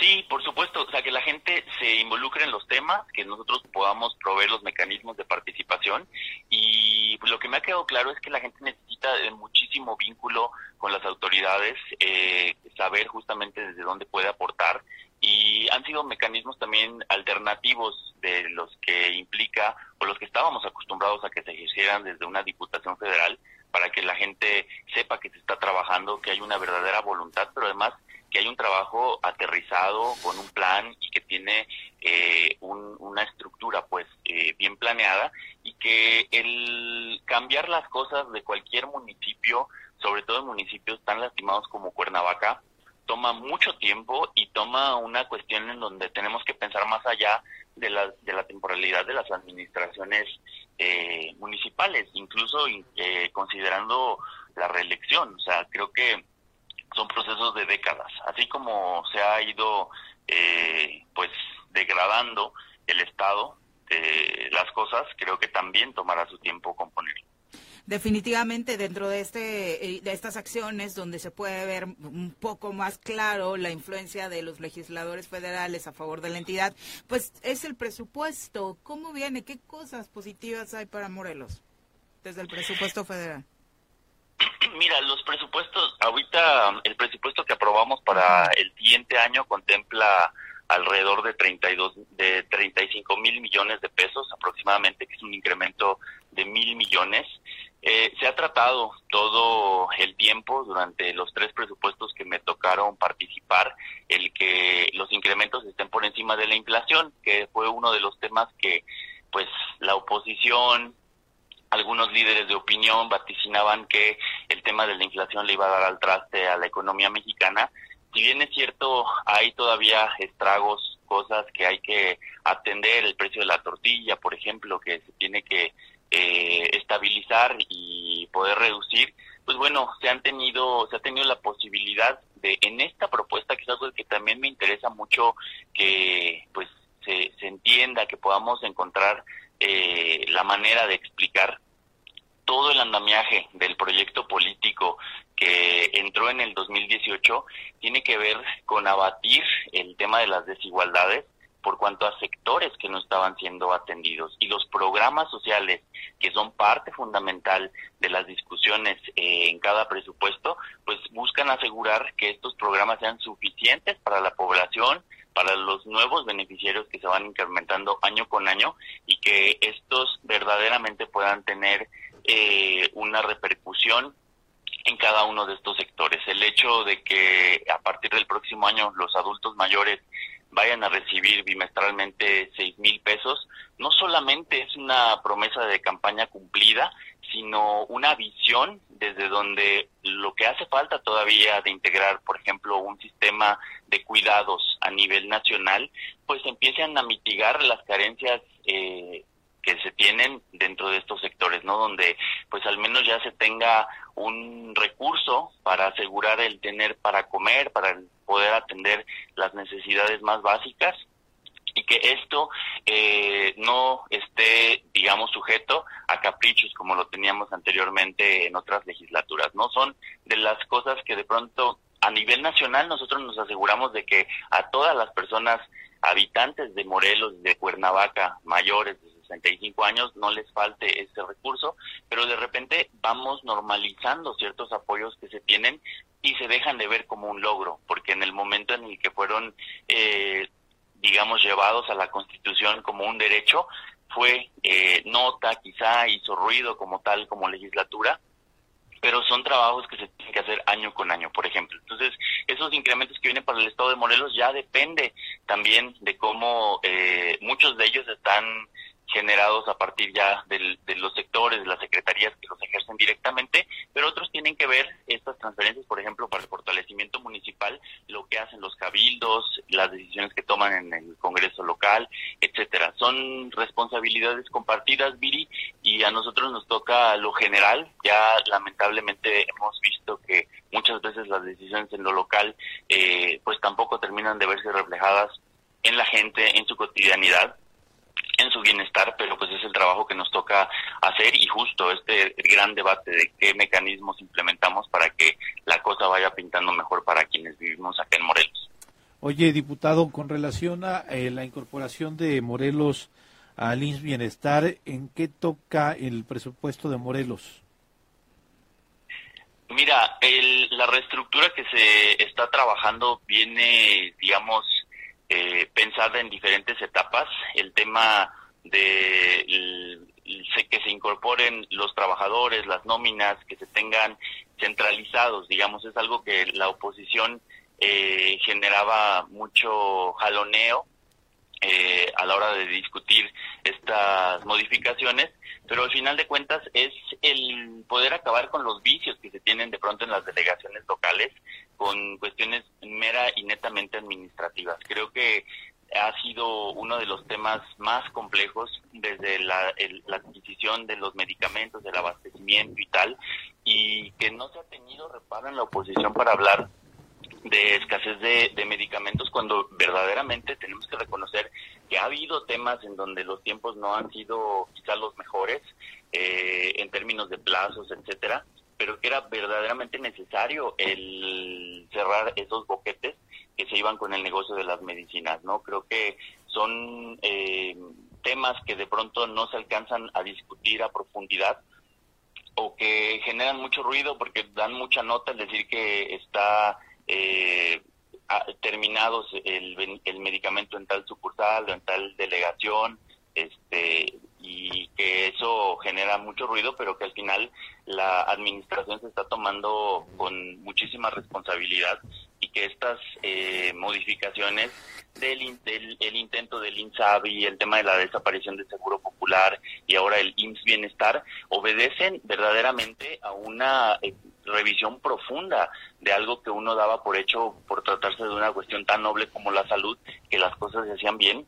Sí, por supuesto, o sea, que la gente se involucre en los temas, que nosotros podamos proveer los mecanismos de participación y lo que me ha quedado claro es que la gente necesita de muchísimo vínculo con las autoridades, eh, saber justamente desde dónde puede aportar y han sido mecanismos también alternativos de los que implica o los que estábamos acostumbrados a que se ejercieran desde una diputación federal para que la gente sepa que se está trabajando, que hay una verdadera voluntad, pero además que hay un trabajo aterrizado con un plan y que tiene eh, un- una estructura pues eh, bien planeada y que el cambiar las cosas de cualquier municipio, sobre todo en municipios tan lastimados como Cuernavaca, toma mucho tiempo y toma una cuestión en donde tenemos que pensar más allá de la, de la temporalidad de las administraciones eh, municipales, incluso eh, considerando la reelección. O sea, creo que son procesos de décadas. Así como se ha ido, eh, pues, degradando el estado de las cosas, creo que también tomará su tiempo componerlo. Definitivamente dentro de este eh, de estas acciones donde se puede ver un poco más claro la influencia de los legisladores federales a favor de la entidad, pues es el presupuesto. ¿Cómo viene? ¿Qué cosas positivas hay para Morelos desde el presupuesto federal? Mira, los presupuestos, ahorita el presupuesto que aprobamos para el siguiente año contempla alrededor de 32, de 35 mil millones de pesos aproximadamente, que es un incremento de mil millones. Eh, se ha tratado todo el tiempo durante los tres presupuestos que me tocaron participar, el que los incrementos estén por encima de la inflación, que fue uno de los temas que pues la oposición, algunos líderes de opinión vaticinaban que el tema de la inflación le iba a dar al traste a la economía mexicana. Si bien es cierto, hay todavía estragos, cosas que hay que atender, el precio de la tortilla, por ejemplo, que se tiene que eh, estabilizar y poder reducir, pues bueno, se han tenido, se ha tenido la posibilidad de en esta propuesta, que es algo que también me interesa mucho que pues se, se entienda, que podamos encontrar eh, la manera de explicar todo el andamiaje del proyecto político que entró en el 2018 tiene que ver con abatir el tema de las desigualdades por cuanto a sectores que no estaban siendo atendidos y los programas sociales que son parte fundamental de las discusiones eh, en cada presupuesto pues buscan asegurar que estos programas sean suficientes para la población para los nuevos beneficiarios que se van incrementando año con año y que estos verdaderamente puedan tener eh, una repercusión en cada uno de estos sectores. El hecho de que a partir del próximo año los adultos mayores vayan a recibir bimestralmente seis mil pesos, no solamente es una promesa de campaña cumplida, sino una visión desde donde lo que hace falta todavía de integrar, por ejemplo, un sistema de cuidados a nivel nacional, pues empiecen a mitigar las carencias eh, que se tienen dentro de estos sectores, ¿no? Donde pues al menos ya se tenga un recurso para asegurar el tener para comer, para poder atender las necesidades más básicas y que esto eh, no esté, digamos, sujeto a caprichos como lo teníamos anteriormente en otras legislaturas, ¿no? Son de las cosas que de pronto a nivel nacional nosotros nos aseguramos de que a todas las personas habitantes de Morelos, de Cuernavaca, mayores 65 años, no les falte este recurso, pero de repente vamos normalizando ciertos apoyos que se tienen y se dejan de ver como un logro, porque en el momento en el que fueron, eh, digamos, llevados a la Constitución como un derecho, fue eh, nota, quizá hizo ruido como tal, como legislatura, pero son trabajos que se tienen que hacer año con año, por ejemplo. Entonces, esos incrementos que vienen para el Estado de Morelos ya depende también de cómo eh, muchos de ellos están generados a partir ya del, de los sectores, de las secretarías que los ejercen directamente, pero otros tienen que ver estas transferencias, por ejemplo, para el fortalecimiento municipal, lo que hacen los cabildos, las decisiones que toman en el Congreso local, etcétera. Son responsabilidades compartidas, Viri, y a nosotros nos toca lo general. Ya lamentablemente hemos visto que muchas veces las decisiones en lo local, eh, pues tampoco terminan de verse reflejadas en la gente, en su cotidianidad en su bienestar, pero pues es el trabajo que nos toca hacer y justo este gran debate de qué mecanismos implementamos para que la cosa vaya pintando mejor para quienes vivimos acá en Morelos. Oye, diputado, con relación a eh, la incorporación de Morelos al INS Bienestar, ¿en qué toca el presupuesto de Morelos? Mira, el, la reestructura que se está trabajando viene, digamos, eh, pensada en diferentes etapas. El tema de el- que se incorporen los trabajadores, las nóminas, que se tengan centralizados, digamos, es algo que la oposición eh, generaba mucho jaloneo eh, a la hora de discutir estas modificaciones, pero al final de cuentas es el poder acabar con los vicios que se tienen de pronto en las delegaciones locales con cuestiones mera y netamente administrativas. Creo que ha sido uno de los temas más complejos desde la, el- la adquisición de los medicamentos, del abastecimiento y tal, y que no se ha tenido reparo en la oposición para hablar de escasez de, de medicamentos cuando verdaderamente tenemos que reconocer que ha habido temas en donde los tiempos no han sido quizás los mejores eh, en términos de plazos, etcétera, pero que era verdaderamente necesario el cerrar esos boquetes que se iban con el negocio de las medicinas, ¿no? Creo que son eh, temas que de pronto no se alcanzan a discutir a profundidad o que generan mucho ruido porque dan mucha nota al decir que está eh, terminados el, medicamento en tal sucursal o en tal delegación, este y que eso genera mucho ruido, pero que al final la administración se está tomando con muchísima responsabilidad y que estas eh, modificaciones del, del el intento del INSABI, el tema de la desaparición del Seguro Popular y ahora el IMSS Bienestar obedecen verdaderamente a una eh, revisión profunda de algo que uno daba por hecho por tratarse de una cuestión tan noble como la salud, que las cosas se hacían bien,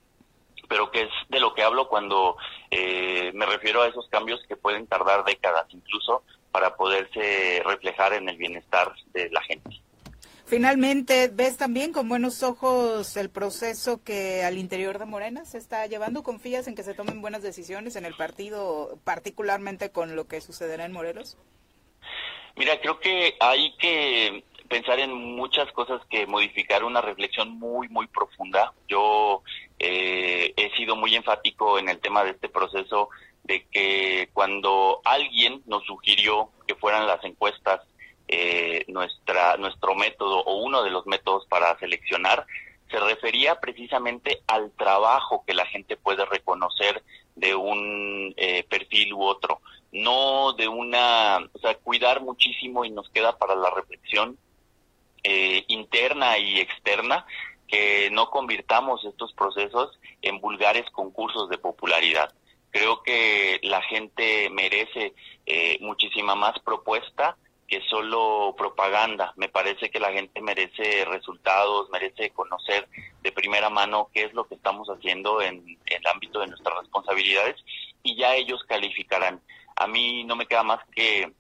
pero que es de lo que hablo cuando eh, me refiero a esos cambios que pueden tardar décadas incluso para poderse reflejar en el bienestar de la gente. Finalmente, ¿ves también con buenos ojos el proceso que al interior de Morena se está llevando? ¿Confías en que se tomen buenas decisiones en el partido, particularmente con lo que sucederá en Morelos? Mira, creo que hay que pensar en muchas cosas que modificar una reflexión muy, muy profunda. Yo eh, he sido muy enfático en el tema de este proceso de que cuando alguien nos sugirió que fueran las encuestas eh, nuestra nuestro método o uno de los métodos para seleccionar se refería precisamente al trabajo que la gente puede reconocer de un eh, perfil u otro, no de una, o sea, cuidar muchísimo y nos queda para la reflexión eh, interna y externa que no convirtamos estos procesos en vulgares concursos de popularidad. Creo que la gente merece eh, muchísima más propuesta que solo propaganda. Me parece que la gente merece resultados, merece conocer de primera mano qué es lo que estamos haciendo en, el ámbito de nuestras responsabilidades y ya ellos calificarán. a mí no me queda más que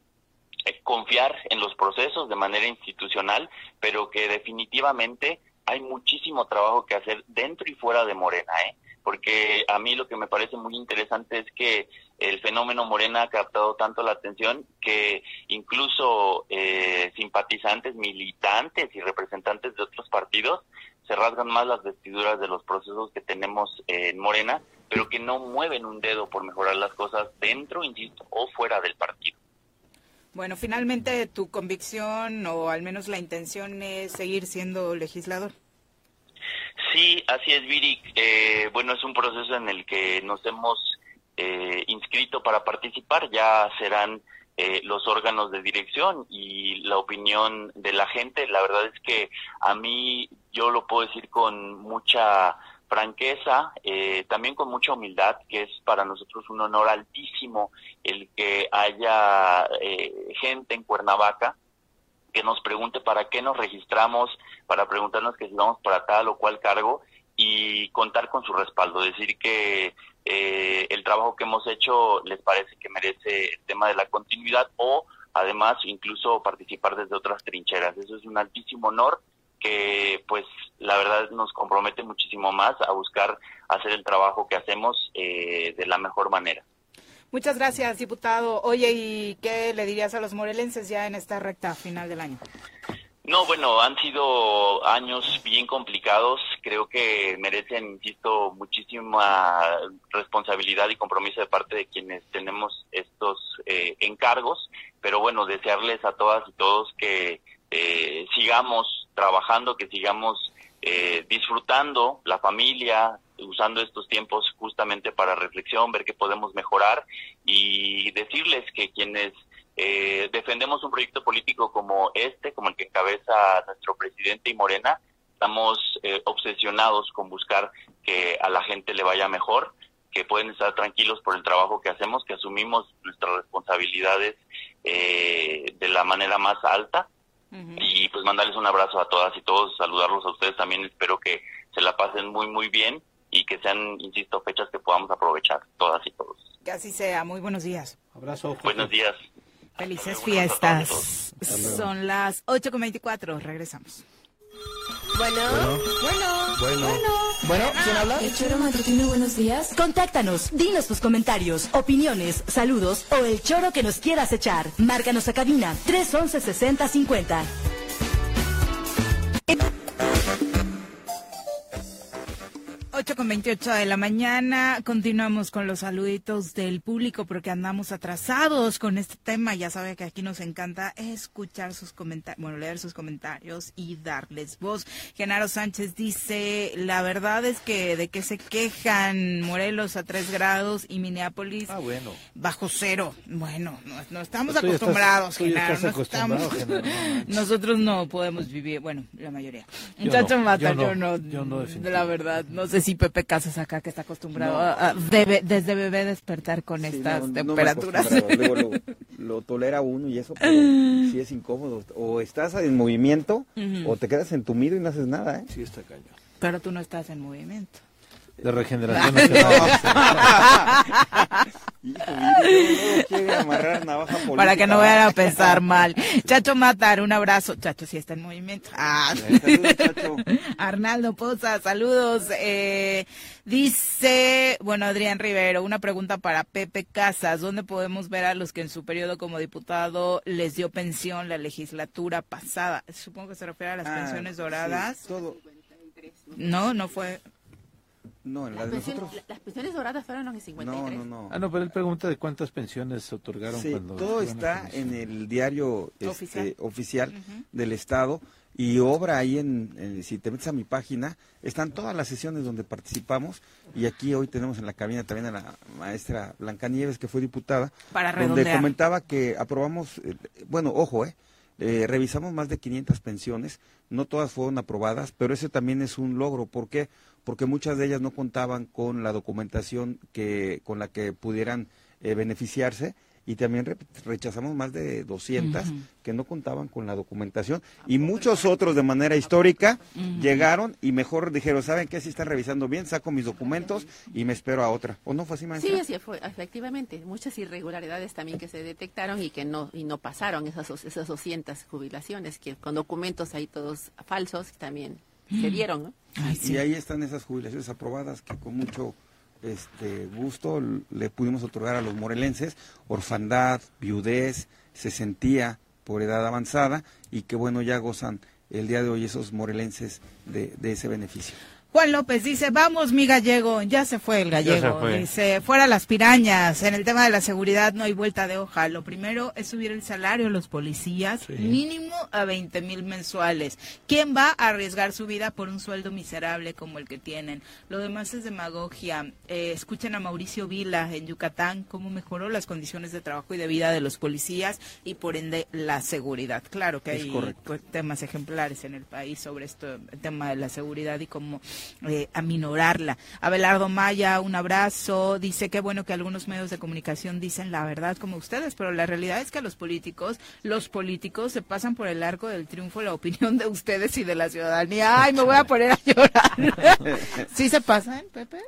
eh, confiar en los procesos de manera institucional, pero que definitivamente hay muchísimo trabajo que hacer dentro y fuera de Morena, ¿eh? porque a mí lo que me parece muy interesante es que el fenómeno Morena ha captado tanto la atención que incluso eh, simpatizantes, militantes y representantes de otros partidos se rasgan más las vestiduras de los procesos que tenemos en Morena, pero que no mueven un dedo por mejorar las cosas dentro, insisto, o fuera del partido. Bueno, finalmente tu convicción o al menos la intención es seguir siendo legislador. Sí, así es, Viri. Eh, bueno, es un proceso en el que nos hemos eh, inscrito para participar. Ya serán eh, los órganos de dirección y la opinión de la gente. La verdad es que a mí, yo lo puedo decir con mucha franqueza, eh, también con mucha humildad, que es para nosotros un honor altísimo el que haya eh, gente en Cuernavaca que nos pregunte para qué nos registramos, para preguntarnos que si vamos para tal o cual cargo y contar con su respaldo, decir que eh, el trabajo que hemos hecho les parece que merece el tema de la continuidad o además incluso participar desde otras trincheras. Eso es un altísimo honor que pues la verdad nos compromete muchísimo más a buscar hacer el trabajo que hacemos eh, de la mejor manera. Muchas gracias, diputado. Oye, ¿y qué le dirías a los morelenses ya en esta recta final del año? No, bueno, han sido años bien complicados. Creo que merecen, insisto, muchísima responsabilidad y compromiso de parte de quienes tenemos estos eh, encargos. Pero bueno, desearles a todas y todos que eh, sigamos trabajando, que sigamos eh, disfrutando la familia, usando estos tiempos justamente para reflexión, ver qué podemos mejorar y decirles que quienes eh, defendemos un proyecto político como este, como el que encabeza nuestro presidente y Morena, estamos eh, obsesionados con buscar que a la gente le vaya mejor, que pueden estar tranquilos por el trabajo que hacemos, que asumimos nuestras responsabilidades eh, de la manera más alta y pues mandarles un abrazo a todas y todos, saludarlos a ustedes también, espero que se la pasen muy muy bien y que sean, insisto, fechas que podamos aprovechar todas y todos. Que así sea, muy buenos días. Abrazo. Buenos días. Felices fiestas. Son las 8.24, regresamos. Bueno, bueno, Bueno. bueno. ¿quién habla? El choro matutino, buenos días. Contáctanos, dinos tus comentarios, opiniones, saludos o el choro que nos quieras echar. Márcanos a cabina 311 6050. Con 28 de la mañana, continuamos con los saluditos del público porque andamos atrasados con este tema. Ya sabe que aquí nos encanta escuchar sus comentarios, bueno, leer sus comentarios y darles voz. Genaro Sánchez dice, la verdad es que de que se quejan Morelos a 3 grados y Minneapolis Ah, bueno. bajo cero. Bueno, no, no estamos estás- acostumbrados, Genaro. no estamos- Genaro, no. Nosotros no podemos vivir, bueno, la mayoría. Yo Muchacho no, Mata, yo yo no, no, yo no, de la verdad, no sé si Pepe Casas acá que está acostumbrado No. a- a- debe- desde bebé despertar con Sí, estas no, temperaturas. luego lo, lo tolera uno y eso, pero sí es incómodo. O estás en movimiento o te quedas entumido y no haces nada, ¿eh? Sí, está cañón. Pero tú no estás en movimiento. De regeneración. Para que no vayan a pensar mal. Chacho Matar, un abrazo. Chacho sí está en movimiento. Ah. Saludos, Chacho. Arnaldo Poza, saludos. Eh, dice, bueno, Adrián Rivero, una pregunta para Pepe Casas. ¿Dónde podemos ver a los que en su periodo como diputado les dio pensión la legislatura pasada? Supongo que se refiere a las Ah, pensiones sí, doradas. todo. No, no fue. No, en la Las de pensiones, nosotros. las pensiones doradas fueron los de 53. No, no, no. Ah, no, pero él pregunta de cuántas pensiones se otorgaron Sí, cuando... todo está en el diario este, Oficial. del Estado y obra ahí en, en- si te metes a mi página, están todas las sesiones donde participamos y aquí hoy tenemos en la cabina también a la maestra Blanca Nieves que fue diputada, Para donde redondear. comentaba que aprobamos, eh, bueno, ojo, eh, eh, revisamos más de 500 pensiones, no todas fueron aprobadas, pero ese también es un logro, ¿por qué? Porque muchas de ellas no contaban con la documentación que con la que pudieran eh, beneficiarse y también re- rechazamos más de 200 Ujú. que no contaban con la documentación y muchos otros de manera histórica llegaron y mejor dijeron, ¿saben qué? Si están revisando bien, saco mis documentos y me espero a otra. ¿O no fue así, maestra? Sí, así fue, efectivamente. Muchas irregularidades también que se detectaron y que no y no pasaron esas, esas 200 jubilaciones, que con documentos ahí todos falsos también se dieron. ¿no? Y ahí están esas jubilaciones aprobadas que con mucho este gusto le pudimos otorgar a los morelenses, orfandad, viudez, se sentía por edad avanzada y que bueno, ya gozan el día de hoy esos morelenses de, de ese beneficio. Juan López dice, vamos mi gallego, ya se fue el gallego. fue. Dice, fuera las pirañas, en el tema de la seguridad no hay vuelta de hoja. Lo primero es subir el salario a los policías, mínimo a 20 mil mensuales. ¿Quién va a arriesgar su vida por un sueldo miserable como el que tienen? Lo demás es demagogia. Eh, escuchen a Mauricio Vila en Yucatán, cómo mejoró las condiciones de trabajo y de vida de los policías y por ende la seguridad. Claro que Es hay pues, temas ejemplares en el país sobre esto, el tema de la seguridad y cómo eh, aminorarla. Abelardo Maya, un abrazo. Dice que bueno que algunos medios de comunicación dicen la verdad como ustedes, pero la realidad es que los políticos, los políticos se pasan por el arco del triunfo la opinión de ustedes y de la ciudadanía. Ay, me voy a poner a llorar. ¿Sí se pasan, Pepe?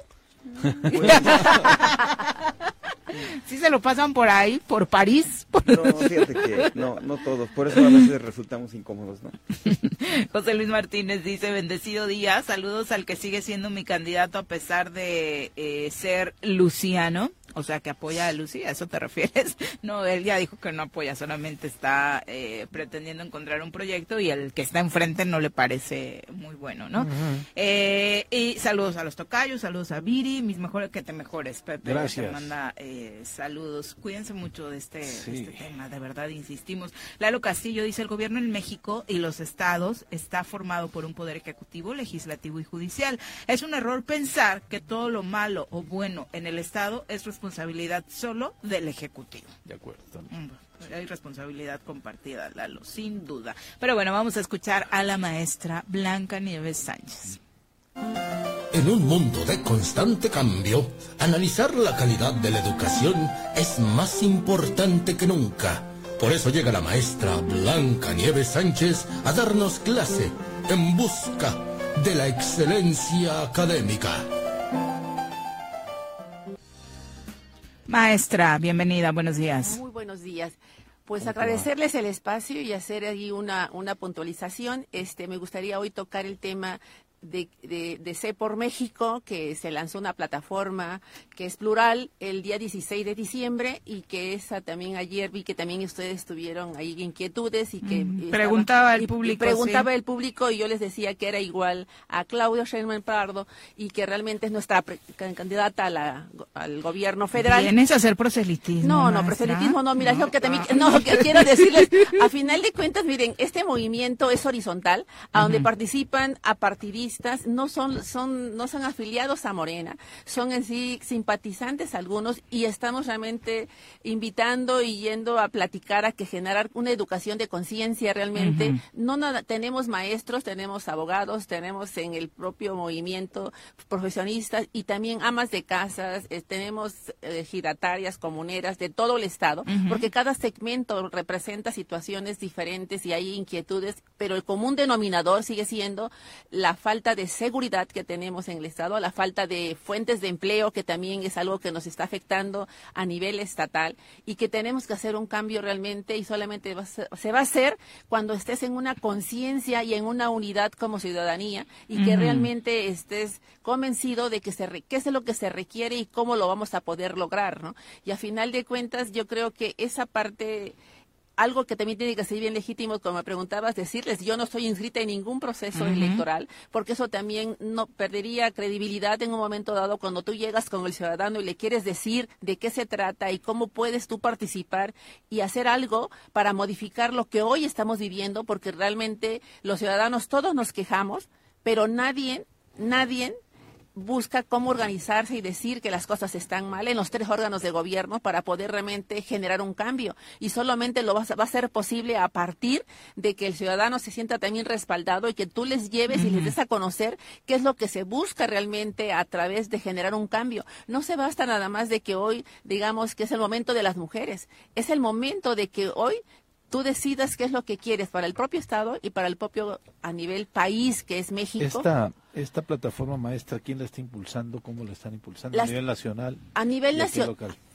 ¿Sí se lo pasan por ahí, por París? No, fíjate que no, no todos, por eso a veces resultamos incómodos, ¿no? José Luis Martínez dice, bendecido día, saludos al que sigue siendo mi candidato a pesar de eh, ser Luciano, o sea, que apoya a Lucía, ¿a eso te refieres? No, él ya dijo que no apoya, solamente está eh, pretendiendo encontrar un proyecto y el que está enfrente no le parece muy bueno, ¿no? Eh, y saludos a los tocayos, saludos a Viri, mis mejores, que te mejores, Pepe. Gracias. Te manda eh, saludos. Cuídense mucho de este, de este tema, de verdad, insistimos. Lalo Castillo dice, el gobierno en México y los estados está formado por un poder ejecutivo, legislativo y judicial. Es un error pensar que todo lo malo o bueno en el estado es responsabilidad solo del ejecutivo. De acuerdo. Mm, Hay responsabilidad compartida, Lalo, sin duda. Pero bueno, vamos a escuchar a la maestra Blanca Nieves Sánchez. En un mundo de constante cambio, analizar la calidad de la educación es más importante que nunca. Por eso llega la maestra Blanca Nieves Sánchez a darnos clase en busca de la excelencia académica. Maestra, bienvenida, buenos días. Muy buenos días. Pues agradecerles el espacio y hacer ahí una, una puntualización. Este, me gustaría hoy tocar el tema de, de, de C por México, que se lanzó una plataforma que es plural el día 16 de diciembre y que esa también ayer vi que también ustedes tuvieron ahí inquietudes y que... Mm, estaba- preguntaba el y- y público, preguntaba sí. el público y yo les decía que era igual a Claudio Sheinbaum Pardo y que realmente es nuestra pre- candidata a la- al gobierno federal. ¿Vienes a hacer proselitismo? No, no, maestra? proselitismo no, mira, es lo que también, no, que quiero decirles, a final de cuentas, miren, este movimiento es horizontal, a donde participan no son, son, no son afiliados a Morena, son en sí simpatizantes algunos, y estamos realmente invitando y yendo a platicar a que generar una educación de conciencia realmente. No nada, tenemos maestros, tenemos abogados, tenemos en el propio movimiento profesionistas y también amas de casas, eh, tenemos eh, giratarias, comuneras de todo el estado, porque cada segmento representa situaciones diferentes y hay inquietudes, pero el común denominador sigue siendo la falta de seguridad que tenemos en el estado, la falta de fuentes de empleo, que también es algo que nos está afectando a nivel estatal y que tenemos que hacer un cambio realmente y solamente va ser- se va a hacer cuando estés en una conciencia y en una unidad como ciudadanía y que realmente estés convencido de que se re- qué es lo que se requiere y cómo lo vamos a poder lograr, ¿no? Y a final de cuentas yo creo que esa parte algo que también tiene que ser bien legítimo, como me preguntabas, decirles, yo no estoy inscrita en ningún proceso electoral, porque eso también no perdería credibilidad en un momento dado cuando tú llegas con el ciudadano y le quieres decir de qué se trata y cómo puedes tú participar y hacer algo para modificar lo que hoy estamos viviendo, porque realmente los ciudadanos todos nos quejamos, pero nadie, nadie busca cómo organizarse y decir que las cosas están mal en los tres órganos de gobierno para poder realmente generar un cambio. Y solamente lo va a, va a ser posible a partir de que el ciudadano se sienta también respaldado y que tú les lleves y les des a conocer qué es lo que se busca realmente a través de generar un cambio. No se basta nada más de que hoy digamos que es el momento de las mujeres. Es el momento de que hoy tú decidas qué es lo que quieres para el propio Estado y para el propio a nivel país que es México. Esta, esta plataforma maestra, ¿quién la está impulsando? ¿Cómo la están impulsando? Las- ¿A nivel nacional? A nivel, nacio-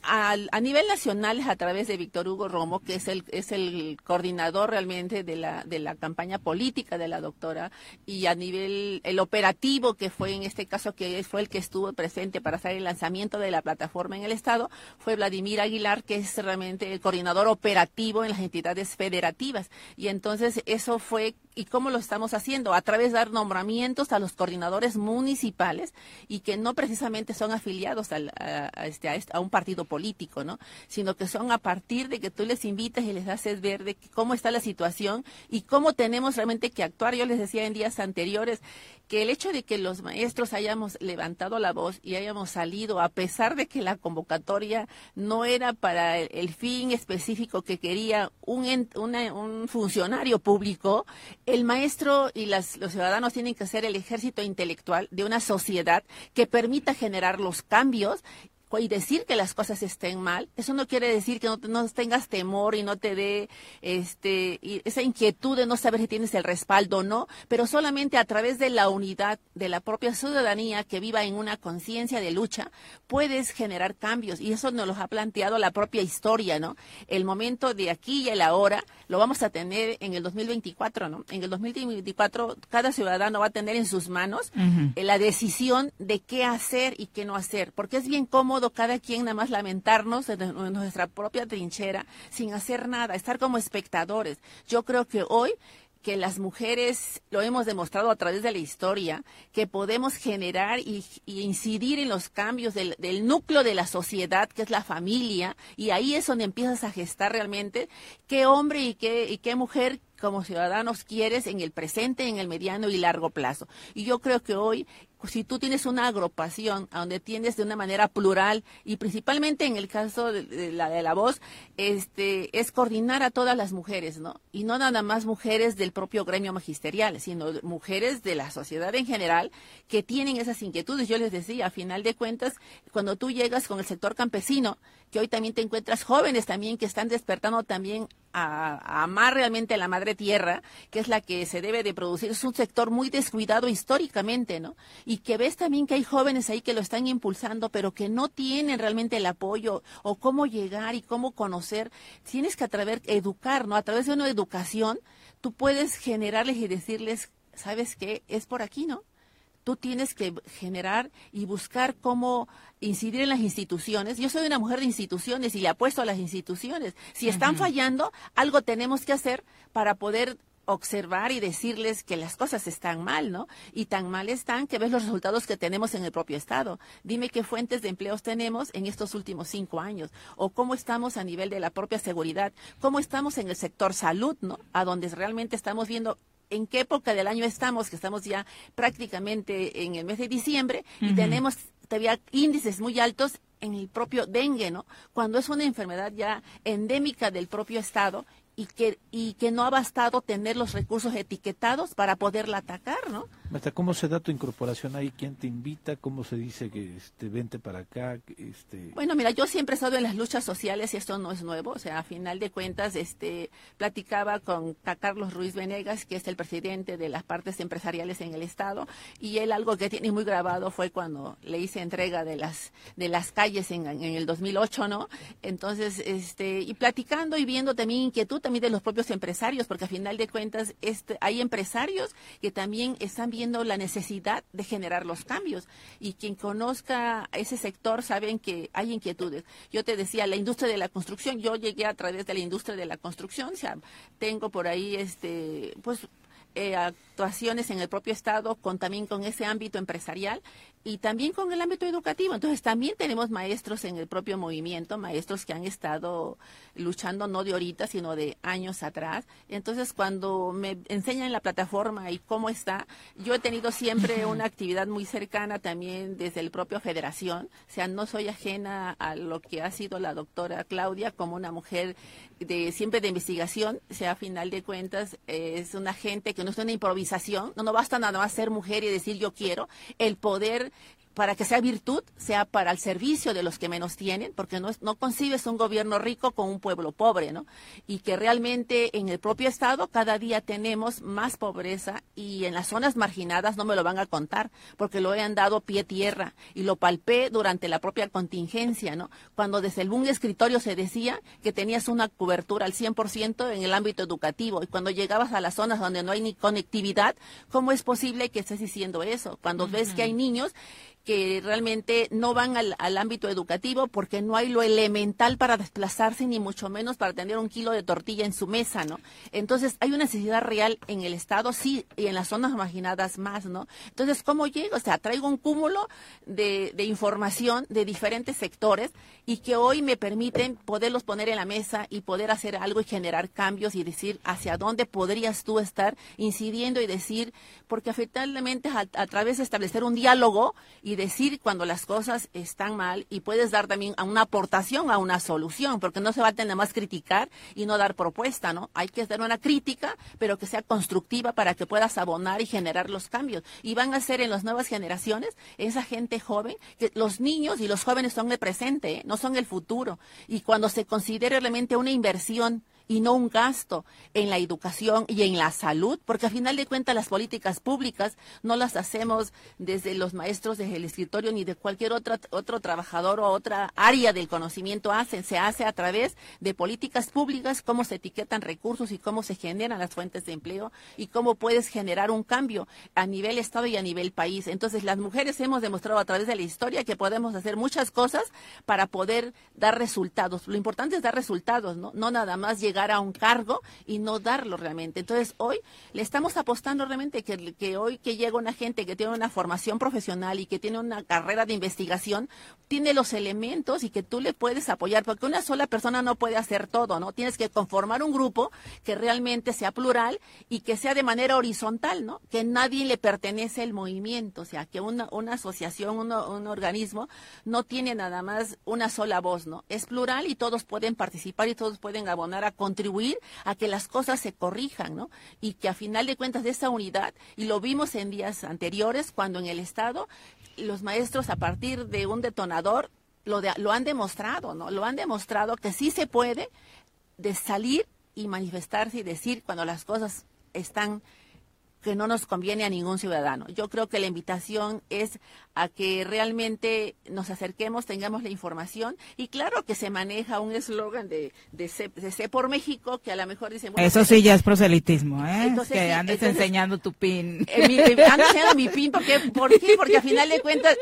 a nivel nacional es a través de Víctor Hugo Romo, que es el, es el coordinador realmente de la, de la campaña política de la doctora, y a nivel el operativo, que fue en este caso que fue el que estuvo presente para hacer el lanzamiento de la plataforma en el Estado, fue Vladimir Aguilar, que es realmente el coordinador operativo en las entidades federativas. Y entonces eso fue, ¿y cómo lo estamos haciendo? A través de dar nombramientos a los coordinadores municipales y que no precisamente son afiliados al- a, este, a un partido político, ¿no? Sino que son a partir de que tú les invitas y les haces ver de cómo está la situación y cómo tenemos realmente que actuar. Yo les decía en días anteriores que el hecho de que los maestros hayamos levantado la voz y hayamos salido, a pesar de que la convocatoria no era para el, fin específico que quería un, una- un funcionario público, el maestro y las- los ciudadanos tienen que ser el ejército intelectual de una sociedad que permita generar los cambios y decir que las cosas estén mal, eso no quiere decir que no, no tengas temor y no te dé este, esa inquietud de no saber si tienes el respaldo o no, pero solamente a través de la unidad de la propia ciudadanía que viva en una conciencia de lucha, puedes generar cambios. Y eso nos lo ha planteado la propia historia, ¿no? El momento de aquí y el ahora lo vamos a tener en el 2024, ¿no? En el 2024 cada ciudadano va a tener en sus manos la decisión de qué hacer y qué no hacer, porque es bien cómodo cada quien nada más lamentarnos en, en nuestra propia trinchera sin hacer nada, estar como espectadores. Yo creo que hoy que las mujeres lo hemos demostrado a través de la historia, que podemos generar y, y incidir en los cambios del, del núcleo de la sociedad, que es la familia, y ahí es donde empiezas a gestar realmente qué hombre y qué, y qué mujer como ciudadanos quieres en el presente, en el mediano y largo plazo. Y yo creo que hoy, si tú tienes una agrupación a donde tienes de una manera plural y principalmente en el caso de, la de la voz, este, es coordinar a todas las mujeres, ¿no? Y no nada más mujeres del propio gremio magisterial, sino mujeres de la sociedad en general que tienen esas inquietudes. Yo les decía, a final de cuentas, cuando tú llegas con el sector campesino, que hoy también te encuentras jóvenes también que están despertando también a, a amar realmente a la madre tierra, que es la que se debe de producir. Es un sector muy descuidado históricamente, ¿no? Y que ves también que hay jóvenes ahí que lo están impulsando, pero que no tienen realmente el apoyo o cómo llegar y cómo conocer. Tienes que a educar, ¿no? A través de una educación, tú puedes generarles y decirles, ¿sabes qué? Es por aquí, ¿no? Tú tienes que generar y buscar cómo incidir en las instituciones. Yo soy una mujer de instituciones y le apuesto a las instituciones. Si están fallando, algo tenemos que hacer para poder observar y decirles que las cosas están mal, ¿no? Y tan mal están que ves los resultados que tenemos en el propio Estado. Dime qué fuentes de empleos tenemos en estos últimos cinco años, o cómo estamos a nivel de la propia seguridad, cómo estamos en el sector salud, ¿no? A donde realmente estamos viendo en qué época del año estamos, que estamos ya prácticamente en el mes de diciembre y tenemos todavía índices muy altos en el propio dengue, ¿no? Cuando es una enfermedad ya endémica del propio estado y que y que no ha bastado tener los recursos etiquetados para poderla atacar, ¿no? ¿Cómo se da tu incorporación ahí? ¿Quién te invita? ¿Cómo se dice que este, vente para acá? Este... Bueno, mira, yo siempre he estado en las luchas sociales y esto no es nuevo. O sea, a final de cuentas, este, platicaba con Ca- Carlos Ruiz Venegas, que es el presidente de las partes empresariales en el Estado, y él algo que tiene muy grabado fue cuando le hice entrega de las, de las calles en, en el 2008, ¿no? Entonces, este, y platicando y viendo también inquietud también de los propios empresarios, porque a final de cuentas, este, hay empresarios que también están viendo la necesidad de generar los cambios. Y quien conozca ese sector saben que hay inquietudes. Yo te decía, la industria de la construcción, yo llegué a través de la industria de la construcción, o sea, tengo por ahí, este, pues, eh, actuaciones en el propio estado con también con ese ámbito empresarial y también con el ámbito educativo. Entonces también tenemos maestros en el propio movimiento, maestros que han estado luchando no de ahorita, sino de años atrás. Entonces cuando me enseñan la plataforma y cómo está, yo he tenido siempre una actividad muy cercana también desde el propio federación. O sea, no soy ajena a lo que ha sido la doctora Claudia como una mujer de siempre de investigación. O sea, a final de cuentas es una gente que no es una improvisación. No, no basta nada más ser mujer y decir yo quiero. El poder para que sea virtud, sea para el servicio de los que menos tienen, porque no, es- no concibes un gobierno rico con un pueblo pobre, ¿no? Y que realmente en el propio Estado cada día tenemos más pobreza y en las zonas marginadas no me lo van a contar, porque lo he andado pie tierra y lo palpé durante la propia contingencia, ¿no? Cuando desde un escritorio se decía que tenías una cobertura al 100% en el ámbito educativo y cuando llegabas a las zonas donde no hay ni conectividad, ¿cómo es posible que estés diciendo eso? Cuando ves que hay niños que realmente no van al, ámbito educativo porque no hay lo elemental para desplazarse, ni mucho menos para tener un kilo de tortilla en su mesa, ¿no? Entonces, hay una necesidad real en el Estado, sí, y en las zonas marginadas más, ¿no? Entonces, ¿cómo llego? O sea, traigo un cúmulo de, de información de diferentes sectores y que hoy me permiten poderlos poner en la mesa y poder hacer algo y generar cambios y decir hacia dónde podrías tú estar incidiendo y decir, porque efectivamente a, a través de establecer un diálogo y decir cuando las cosas están mal y puedes dar también a una aportación a una solución, porque no se va a tener más criticar y no dar propuesta, ¿no? Hay que dar una crítica, pero que sea constructiva para que puedas abonar y generar los cambios. Y van a ser en las nuevas generaciones esa gente joven, que los niños y los jóvenes son el presente, ¿eh? no son el futuro. Y cuando se considere realmente una inversión y no un gasto en la educación y en la salud, porque al final de cuentas las políticas públicas no las hacemos desde los maestros del escritorio ni de cualquier otra, otro trabajador o otra área del conocimiento hacen, se hace a través de políticas públicas, cómo se etiquetan recursos y cómo se generan las fuentes de empleo y cómo puedes generar un cambio a nivel Estado y a nivel país. Entonces las mujeres hemos demostrado a través de la historia que podemos hacer muchas cosas para poder dar resultados. Lo importante es dar resultados, ¿no? No nada más llegar a un cargo y no darlo realmente. Entonces, hoy le estamos apostando realmente que, que hoy que llega una gente que tiene una formación profesional y que tiene una carrera de investigación, tiene los elementos y que tú le puedes apoyar, porque una sola persona no puede hacer todo, ¿no? Tienes que conformar un grupo que realmente sea plural y que sea de manera horizontal, ¿no? Que nadie le pertenece el movimiento, o sea, que una, una asociación, uno- un organismo no tiene nada más una sola voz, ¿no? Es plural y todos pueden participar y todos pueden abonar a contribuir a que las cosas se corrijan, ¿no? Y que a final de cuentas de esa unidad, y lo vimos en días anteriores, cuando en el Estado los maestros a partir de un detonador lo, de- lo han demostrado, ¿no? Lo han demostrado que sí se puede de salir y manifestarse y decir cuando las cosas están que no nos conviene a ningún ciudadano. Yo creo que la invitación es a que realmente nos acerquemos, tengamos la información y claro que se maneja un eslogan de, de, sé, de sé por México que a lo mejor dicen... bueno, Eso sí ya es proselitismo, ¿eh? Entonces, que andes entonces- enseñando tu pin. Eh, mi- ando enseñando mi pin porque, ¿por qué? Porque a final de cuentas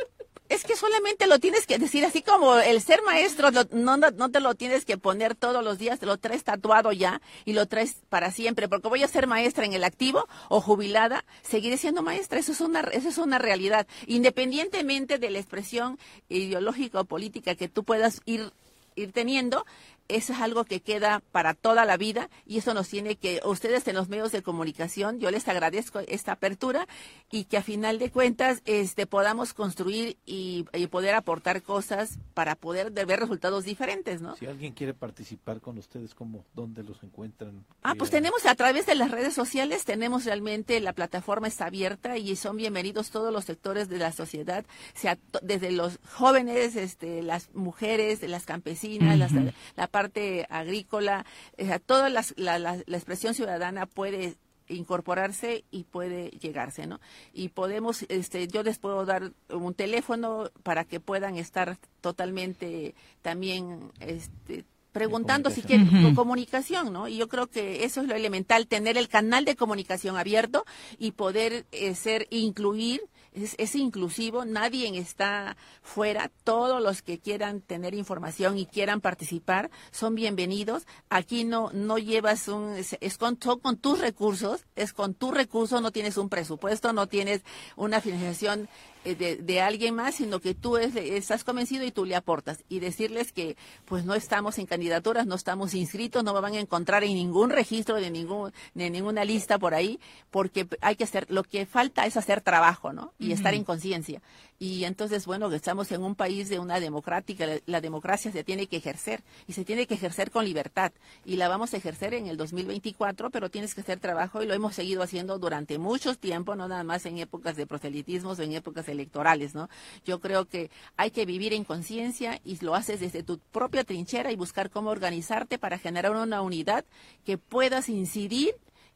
es que solamente lo tienes que decir así como el ser maestro lo- no, no, no te lo tienes que poner todos los días, te lo traes tatuado ya y lo traes para siempre, porque voy a ser maestra en el activo o jubilada, seguiré siendo maestra, eso es una, eso es una realidad, independientemente de la expresión ideológica o política que tú puedas ir ir teniendo, eso es algo que queda para toda la vida y eso nos tiene que, ustedes en los medios de comunicación, yo les agradezco esta apertura y que a final de cuentas este, podamos construir y, y poder aportar cosas para poder de ver resultados diferentes, ¿no? Si alguien quiere participar con ustedes, ¿cómo, ¿dónde los encuentran? Ah, pues tenemos a través de las redes sociales, tenemos realmente la plataforma está abierta y son bienvenidos todos los sectores de la sociedad, sea, desde los jóvenes, este, las mujeres, las campesinas, las- la parte agrícola, eh, toda la, la- la expresión ciudadana puede incorporarse y puede llegarse, ¿no? Y podemos, este, yo les puedo dar un teléfono para que puedan estar totalmente también, este, preguntando si quieren comunicación, ¿no? Y yo creo que eso es lo elemental, tener el canal de comunicación abierto y poder eh, ser, incluir, es, es inclusivo, nadie está fuera, todos los que quieran tener información y quieran participar son bienvenidos. Aquí no, no llevas un, es, con, son con tus recursos, es con tu recurso, no tienes un presupuesto, no tienes una financiación de, de alguien más, sino que tú es- estás convencido y tú le aportas. Y decirles que pues no estamos en candidaturas, no estamos inscritos, no me van a encontrar en ningún registro de ningún de ninguna lista por ahí, porque hay que hacer, lo que falta es hacer trabajo, ¿no? Y estar en conciencia. Y entonces, bueno, estamos en un país de una democrática, la, la democracia se tiene que ejercer y se tiene que ejercer con libertad. Y la vamos a ejercer en el 2024, pero tienes que hacer trabajo y lo hemos seguido haciendo durante mucho tiempo, no nada más en épocas de proselitismos o en épocas electorales, ¿no? Yo creo que hay que vivir en conciencia y lo haces desde tu propia trinchera y buscar cómo organizarte para generar una unidad que puedas incidir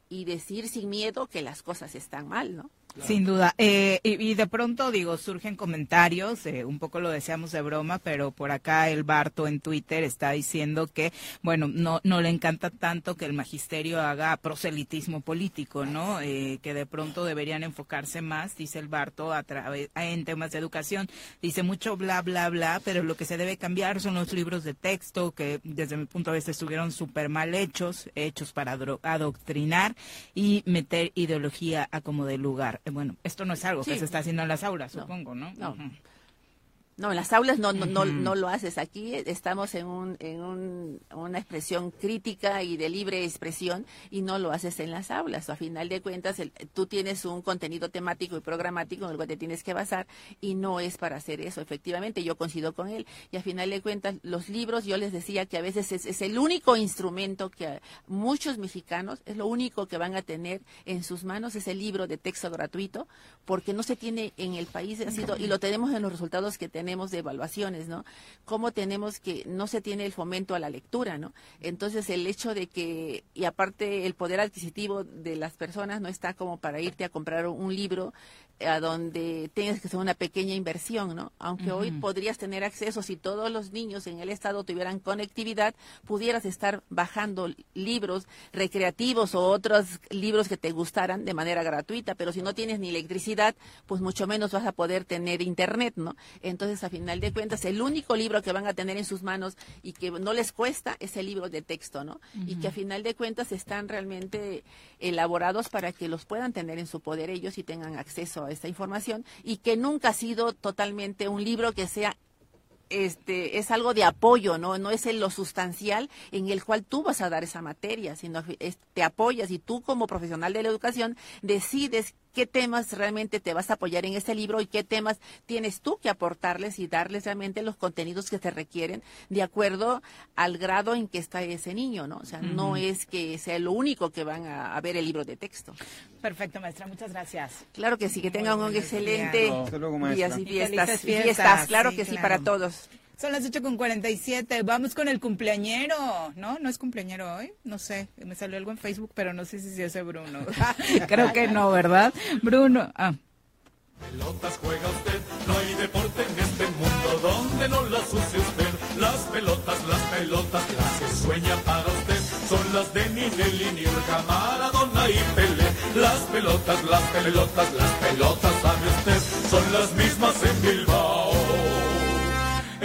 y decir sin miedo que las cosas están mal, ¿no? Sin duda. Eh, y, y de pronto, digo, surgen comentarios, eh, un poco lo deseamos de broma, pero por acá el Barto en Twitter está diciendo que, bueno, no, no le encanta tanto que el magisterio haga proselitismo político, ¿no? Eh, que de pronto deberían enfocarse más, dice el Barto, a través, en temas de educación. Dice mucho bla, bla, bla, pero lo que se debe cambiar son los libros de texto, que desde mi punto de vista estuvieron súper mal hechos, hechos para adoctrinar y meter ideología a como de lugar. Eh, Bueno, esto no es algo que se está haciendo en las aulas, No, supongo, ¿no? no. No, en las aulas no, no, no, no lo haces. Aquí estamos en, un, en un- una expresión crítica y de libre expresión y no lo haces en las aulas. A final de cuentas, el- tú tienes un contenido temático y programático en el cual te tienes que basar y no es para hacer eso. Efectivamente, yo coincido con él. Y a final de cuentas, los libros, yo les decía que a veces es, es el único instrumento que muchos mexicanos, es lo único que van a tener en sus manos, es el libro de texto gratuito, porque no se tiene en el país, ha sido, y lo tenemos en los resultados que tenemos de evaluaciones, ¿no? Cómo tenemos que no se tiene el fomento a la lectura, ¿no? Entonces el hecho de que, y aparte el poder adquisitivo de las personas no está como para irte a comprar un libro a donde tienes que hacer una pequeña inversión, ¿no? Aunque hoy podrías tener acceso, si todos los niños en el estado tuvieran conectividad, pudieras estar bajando libros recreativos o otros libros que te gustaran de manera gratuita, pero si no tienes ni electricidad, pues mucho menos vas a poder tener internet, ¿no? Entonces, a final de cuentas, el único libro que van a tener en sus manos y que no les cuesta es el libro de texto, ¿no? Y que a final de cuentas están realmente elaborados para que los puedan tener en su poder ellos y tengan acceso a esta información y que nunca ha sido totalmente un libro que sea este es algo de apoyo, ¿no? No es en lo sustancial en el cual tú vas a dar esa materia, sino te apoyas y tú como profesional de la educación decides qué temas realmente te vas a apoyar en este libro y qué temas tienes tú que aportarles y darles realmente los contenidos que se requieren de acuerdo al grado en que está ese niño, ¿no? O sea, no es que sea lo único que van a, a ver el libro de texto. Perfecto, maestra, muchas gracias. Claro que sí, que tengan un excelente días y fiestas. fiestas, fiestas, claro sí, que sí, para todos. Son las 8 con 47. Vamos con el cumpleañero. ¿No? ¿No es cumpleañero hoy? No sé. Me salió algo en Facebook, pero no sé si es ese Bruno. Creo que no, ¿verdad? Bruno. Ah. Pelotas juega usted, no hay deporte en este mundo donde no las use usted. Las pelotas, las pelotas, las que sueña para usted son las de Ninelli, Niurka, Maradona y Pelé. Las pelotas, las pelotas, las pelotas, sabe usted, son las mismas en Bilbao.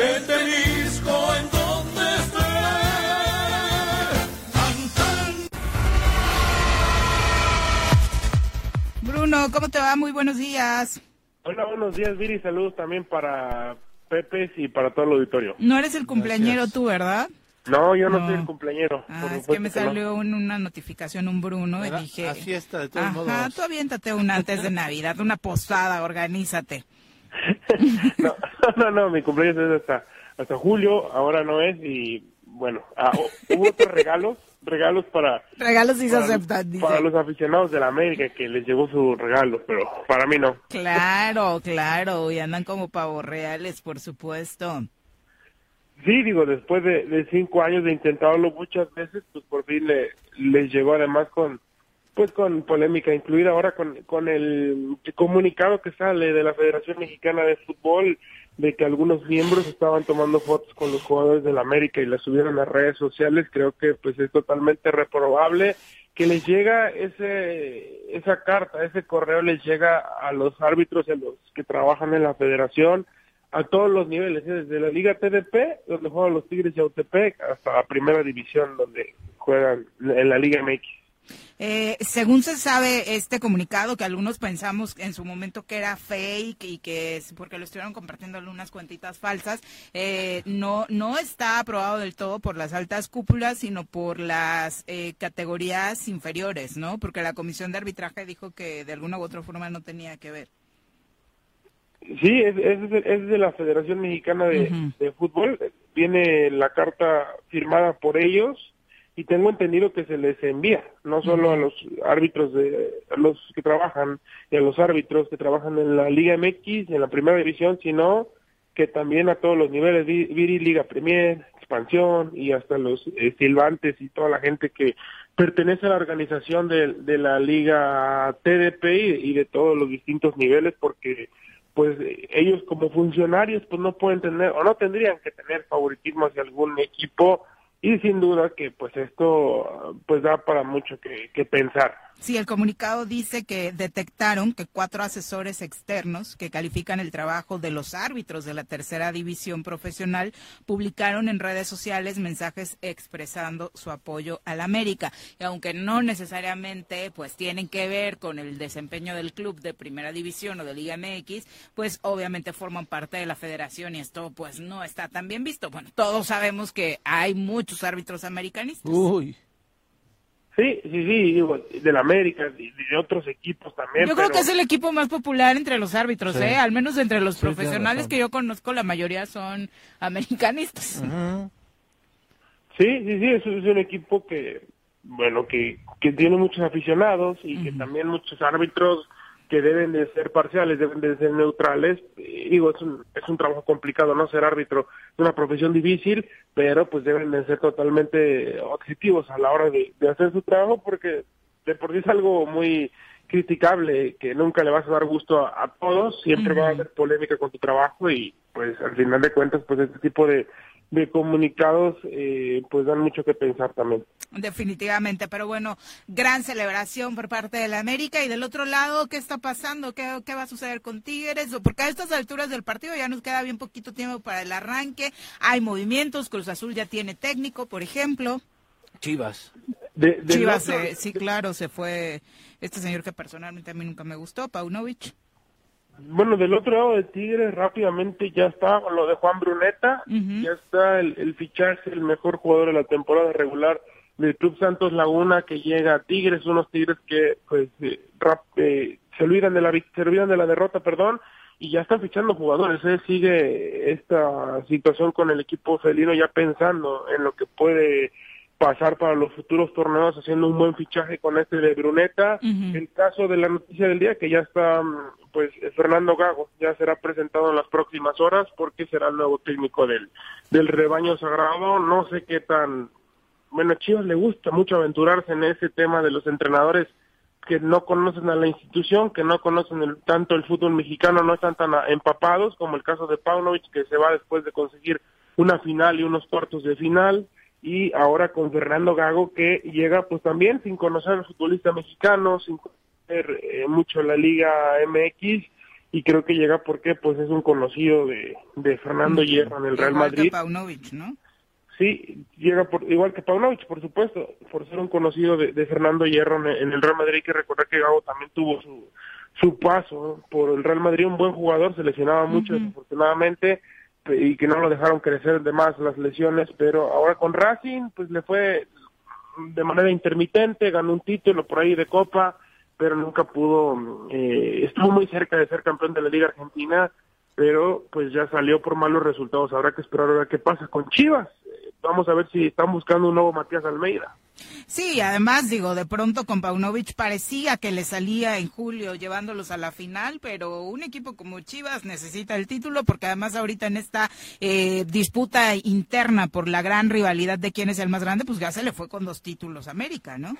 En Tenisco, en donde esté. Bruno, ¿cómo te va? Muy buenos días. Hola, buenos días, Viri. Saludos también para Pepe y para todo el auditorio. No eres el cumpleañero tú, ¿verdad? No, yo no, No. soy el cumpleañero. Ah, por es que me no. salió un- una notificación, un Bruno, y ¿Verdad? dije... A fiesta, de todos Ajá, modos. tú aviéntate una antes de Navidad, una posada, organízate. No, no, no, mi cumpleaños es hasta, hasta julio, ahora no es. Y bueno, ah, hu- hubo otros regalos, regalos para. Regalos sí se para- aceptan, dice. Para los aficionados de la América que les llegó su regalo, pero para mí no. Claro, claro, y andan como pavos reales, por supuesto. Sí, digo, después de, de cinco años de intentarlo muchas veces, pues por fin le, les llegó además con pues con polémica incluida ahora con, con el comunicado que sale de la Federación Mexicana de Fútbol de que algunos miembros estaban tomando fotos con los jugadores del América y las subieron a redes sociales, creo que pues es totalmente reprobable que les llega ese esa carta, ese correo les llega a los árbitros a los que trabajan en la federación a todos los niveles, ¿eh? desde la Liga TDP, donde juegan los Tigres y Autepec, hasta la Primera División, donde juegan en la Liga MX. Eh, según se sabe, este comunicado que algunos pensamos en su momento que era fake y que es porque lo estuvieron compartiendo algunas cuentitas falsas, eh, no, no está aprobado del todo por las altas cúpulas, sino por las eh, categorías inferiores, ¿no? Porque la comisión de arbitraje dijo que de alguna u otra forma no tenía que ver. Sí, es, es, de, es de la Federación Mexicana de, de Fútbol. Viene la carta firmada por ellos y tengo entendido que se les envía, no solo a los árbitros, de, a los que trabajan y a los árbitros que trabajan en la Liga MX, en la Primera División, sino que también a todos los niveles, Vi- Viri, Liga Premier, Expansión y hasta los eh, silbantes y toda la gente que pertenece a la organización de, de la Liga TDP y, y de todos los distintos niveles, porque pues ellos como funcionarios pues no pueden tener o no tendrían que tener favoritismo hacia algún equipo y sin duda que pues esto pues da para mucho que, que pensar. Sí, el comunicado dice que detectaron que cuatro asesores externos que califican el trabajo de los árbitros de la tercera división profesional publicaron en redes sociales mensajes expresando su apoyo al América. Y aunque no necesariamente pues tienen que ver con el desempeño del club de primera división o de Liga MX, pues obviamente forman parte de la federación y esto pues no está tan bien visto. Bueno, todos sabemos que hay muchos árbitros americanistas. Uy. Sí, sí, sí, digo, del América y de otros equipos también. Yo creo pero- que es el equipo más popular entre los árbitros, Sí. ¿eh? Al menos entre los Sí, profesionales que yo conozco, la mayoría son americanistas. Sí, sí, sí, es, es un equipo que, bueno, que, que tiene muchos aficionados y que también muchos árbitros que deben de ser parciales, deben de ser neutrales. Digo, es un, es un trabajo complicado, ¿no? Ser árbitro es una profesión difícil, pero pues deben de ser totalmente objetivos a la hora de, de hacer su trabajo porque de por sí es algo muy criticable, que nunca le vas a dar gusto a, a todos, siempre va a haber polémica con tu trabajo y pues al final de cuentas pues este tipo de, de comunicados eh, pues dan mucho que pensar también. Definitivamente, pero bueno, gran celebración por parte de la América y del otro lado, ¿qué está pasando? ¿Qué, qué va a suceder con Tigres? Porque a estas alturas del partido ya nos queda bien poquito tiempo para el arranque, hay movimientos, Cruz Azul ya tiene técnico, por ejemplo. Chivas. De, Chivas, otro- eh, sí, claro, se fue este señor que personalmente a mí nunca me gustó, Paunovic. Bueno, del otro lado de Tigres rápidamente ya está lo de Juan Bruneta, ya está el, el fichaje, el mejor jugador de la temporada regular del Club Santos Laguna que llega a Tigres, unos Tigres que pues eh, rap- eh, se olvidan de la se olvidan de la derrota, perdón, y ya están fichando jugadores, ¿eh? sigue esta situación con el equipo felino ya pensando en lo que puede pasar para los futuros torneos haciendo un buen fichaje con este de Bruneta. El caso de la noticia del día que ya está mm, pues eh, Fernando Gago ya será presentado en las próximas horas porque será el nuevo técnico del del rebaño sagrado. No sé qué tan bueno, a Chivas le gusta mucho aventurarse en ese tema de los entrenadores que no conocen a la institución, que no conocen el- tanto el fútbol mexicano, no están tan a- empapados, como el caso de Paunovic, que se va después de conseguir una final y unos cuartos de final, y ahora con Fernando Gago, que llega pues también sin conocer al futbolista mexicano, sin conocer eh, mucho la Liga MX, y creo que llega porque pues es un conocido de, de Fernando Hierro en el Real Igual que Madrid. Paunovic, ¿no? Sí, llega por, igual que Paunovic, por supuesto, por ser un conocido de, de Fernando Hierro en, en el Real Madrid. Hay que recordar que Gago también tuvo su, su paso por el Real Madrid, un buen jugador, se lesionaba mucho desafortunadamente y que no lo dejaron crecer de más las lesiones, pero ahora con Racing pues le fue de manera intermitente, ganó un título por ahí de Copa, pero nunca pudo, eh, estuvo muy cerca de ser campeón de la Liga Argentina, pero pues ya salió por malos resultados. Habrá que esperar a ver qué pasa con Chivas. Vamos a ver si están buscando un nuevo Matías Almeida. Sí, además, digo, de pronto con Paunovic parecía que le salía en julio llevándolos a la final, pero un equipo como Chivas necesita el título porque además ahorita en esta eh, disputa interna por la gran rivalidad de quién es el más grande, pues ya se le fue con dos títulos a América, ¿no?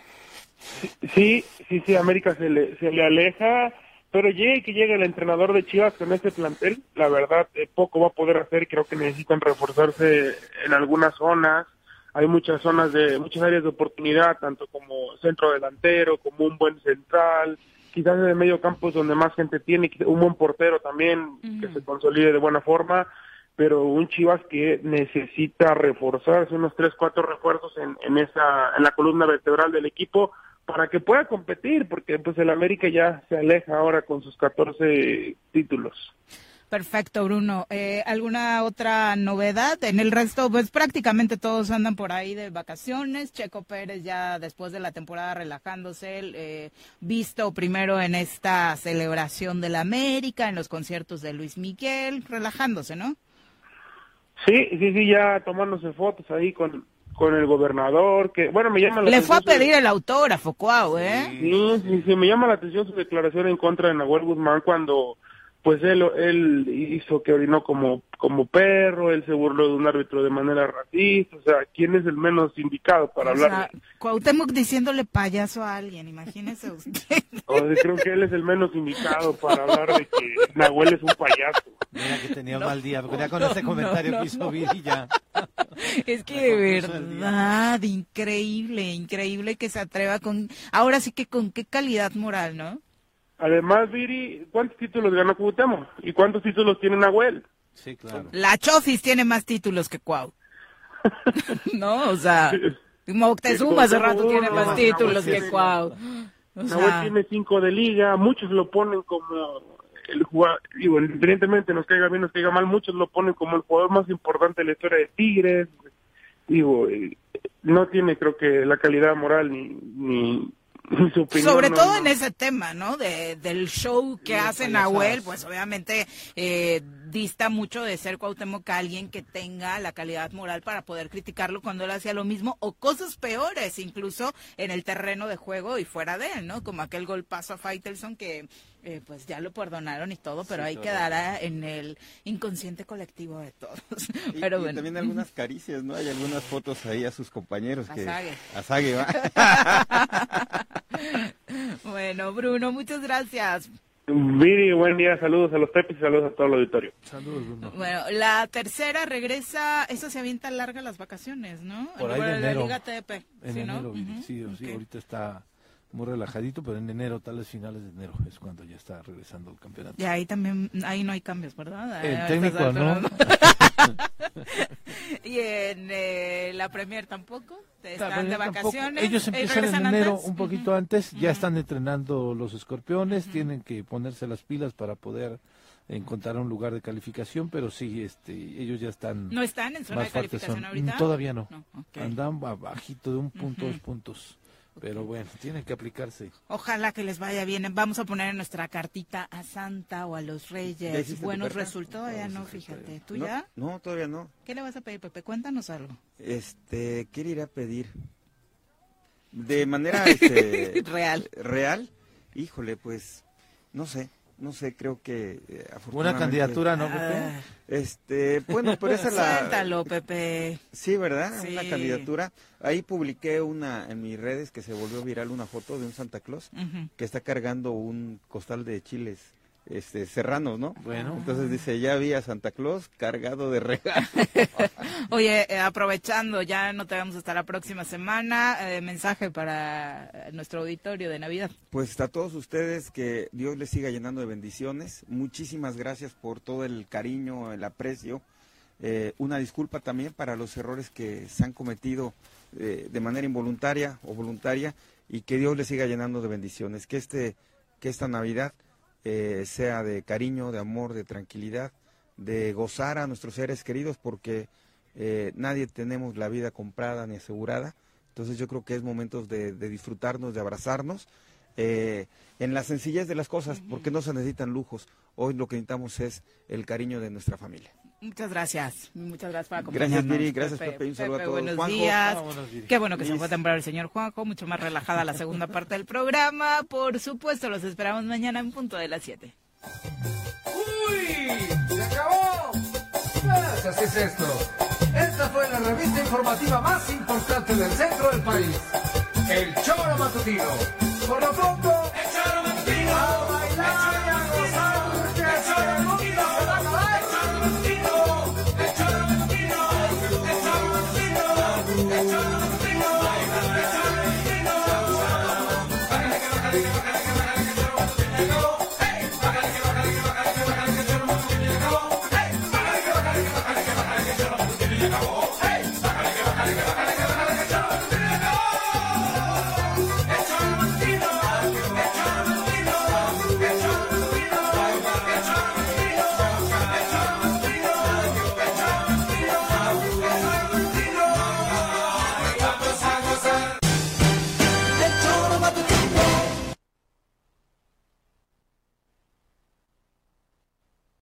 Sí, sí, sí, América se le, se le aleja, pero llegue que llegue el entrenador de Chivas con este plantel, la verdad, eh, poco va a poder hacer, creo que necesitan reforzarse en algunas zonas, hay muchas zonas de, muchas áreas de oportunidad, tanto como centro delantero, como un buen central, quizás en el medio campo es donde más gente tiene, un buen portero también, que se consolide de buena forma, pero un Chivas que necesita reforzarse, unos tres, cuatro refuerzos en, en esa, en la columna vertebral del equipo, para que pueda competir, porque pues el América ya se aleja ahora con sus 14 títulos. Perfecto, Bruno. Eh, ¿Alguna otra novedad? En el resto, pues prácticamente todos andan por ahí de vacaciones. Checo Pérez ya después de la temporada relajándose, eh, visto primero en esta celebración de la América, en los conciertos de Luis Miguel, relajándose, ¿no? Sí, sí, sí, ya tomándose fotos ahí con, con el gobernador, que bueno, me llama la Le fue a su- pedir el autógrafo, Cuau, ¿eh? Sí, sí, sí, me llama la atención su declaración en contra de Nahuel Guzmán cuando pues él, él hizo que orinó como, como perro, él se burló de un árbitro de manera racista, o sea, ¿quién es el menos indicado para O hablar? sea, Cuauhtémoc diciéndole payaso a alguien, imagínese usted. O sea, creo que él es el menos indicado para hablar de que Nahuel es un payaso. Mira que tenía No, mal día, porque ya con no, ese comentario no, que hizo ya. Es que de verdad, increíble, increíble que se atreva con, ahora sí que con qué calidad moral, ¿no? Además, Viri, ¿cuántos títulos ganó Cuauhtémoc? ¿Y cuántos títulos tiene Nahuel? Sí, claro. La Chofis tiene más títulos que Cuau. no, o sea, Moctezuma hace rato tiene más títulos que Cuau. O Nahuel sea, tiene cinco de liga, muchos lo ponen como el jugador, digo, independientemente nos caiga bien, nos caiga mal, muchos lo ponen como el jugador más importante de la historia de Tigres. Digo, eh, no tiene creo que la calidad moral ni, ni, opinión. Sobre no, todo no. en ese tema, ¿no? De, del show que hace payasadas. Nahuel, pues obviamente eh, dista mucho de ser Cuauhtémoc alguien que tenga la calidad moral para poder criticarlo cuando él hacía lo mismo o cosas peores, incluso en el terreno de juego y fuera de él, ¿no? Como aquel golpazo a Faitelson que eh, pues ya lo perdonaron y todo, pero Sí, ahí quedará en el inconsciente colectivo de todos. Y, pero y bueno. también algunas caricias, ¿no? Hay algunas fotos ahí a sus compañeros que... Azague. Azague, ¿va? bueno, Bruno, muchas gracias. Viri, buen día, saludos a los Pepis y saludos a todo el auditorio. Saludos, Bruno. Bueno, la tercera regresa, eso se avienta larga las vacaciones, ¿no? Por En ahí de de la enero. Liga TDP. En ¿sí, no? enero, Viri, Ujú. sí, sí, Ok. ahorita está muy relajadito, pero en enero, tal vez finales de enero, es cuando ya está regresando el campeonato. Y ahí también, ahí no hay cambios, ¿verdad? El técnico, ¿no? y en eh, la Premier tampoco, están de tampoco. vacaciones. Ellos Eh, empiezan en enero antes. un poquito antes, ya están entrenando los escorpiones, tienen que ponerse las pilas para poder encontrar un lugar de calificación, pero sí, este, ellos ya están. ¿No están en zona más de fuertes calificación son- ahorita? Todavía no. Andan abajito de un punto, dos puntos. Pero bueno, tienen que aplicarse. Ojalá que les vaya bien. Vamos a poner en nuestra cartita a Santa o a los ¿Ya Reyes. Buenos resultados, ya no, fíjate. ¿Tú No, ya? No, todavía no. ¿Qué le vas a pedir, Pepe? Cuéntanos algo. Este, ¿qué le iré a pedir? De manera este, Real. Real, híjole, pues, no sé, no sé, creo que eh, Una afortunadamente- candidatura, ¿no, Pepe? Ah. Este, bueno, pero esa es la... Suéltalo, Pepe. Sí, ¿verdad? Sí. Una candidatura. Ahí publiqué una en mis redes que se volvió viral una foto de un Santa Claus que está cargando un costal de chiles este serranos, ¿no? Bueno. Entonces dice, ya vi a Santa Claus cargado de regalos. Oye, eh, aprovechando, ya no te vamos a estar la próxima semana. eh, mensaje para eh, nuestro auditorio de Navidad. Pues a todos ustedes que Dios les siga llenando de bendiciones. Muchísimas gracias por todo el cariño, el aprecio. Eh, una disculpa también para los errores que se han cometido eh, de manera involuntaria o voluntaria y que Dios les siga llenando de bendiciones. Que este, que esta Navidad eh, sea de cariño, de amor, de tranquilidad, de gozar a nuestros seres queridos porque eh, nadie tenemos la vida comprada ni asegurada. Entonces yo creo que es momentos de, de disfrutarnos, de abrazarnos, eh, en la sencillez de las cosas, porque no se necesitan lujos. Hoy lo que necesitamos es el cariño de nuestra familia. Muchas gracias. Muchas gracias por Gracias, acompañarnos. Viri. Gracias, Pepe. Y un saludo a todos. Buenos Juanjo. días. Ah, buenos días. Qué bueno que se fue temprano el señor Juanjo. Mucho más relajada la segunda parte del programa. Por supuesto, los esperamos mañana en punto de las 7. ¡Uy! ¡Se acabó! Así es esto. Esta fue la revista informativa más importante del centro del país. El Choro Matutino. Por lo pronto, el Choro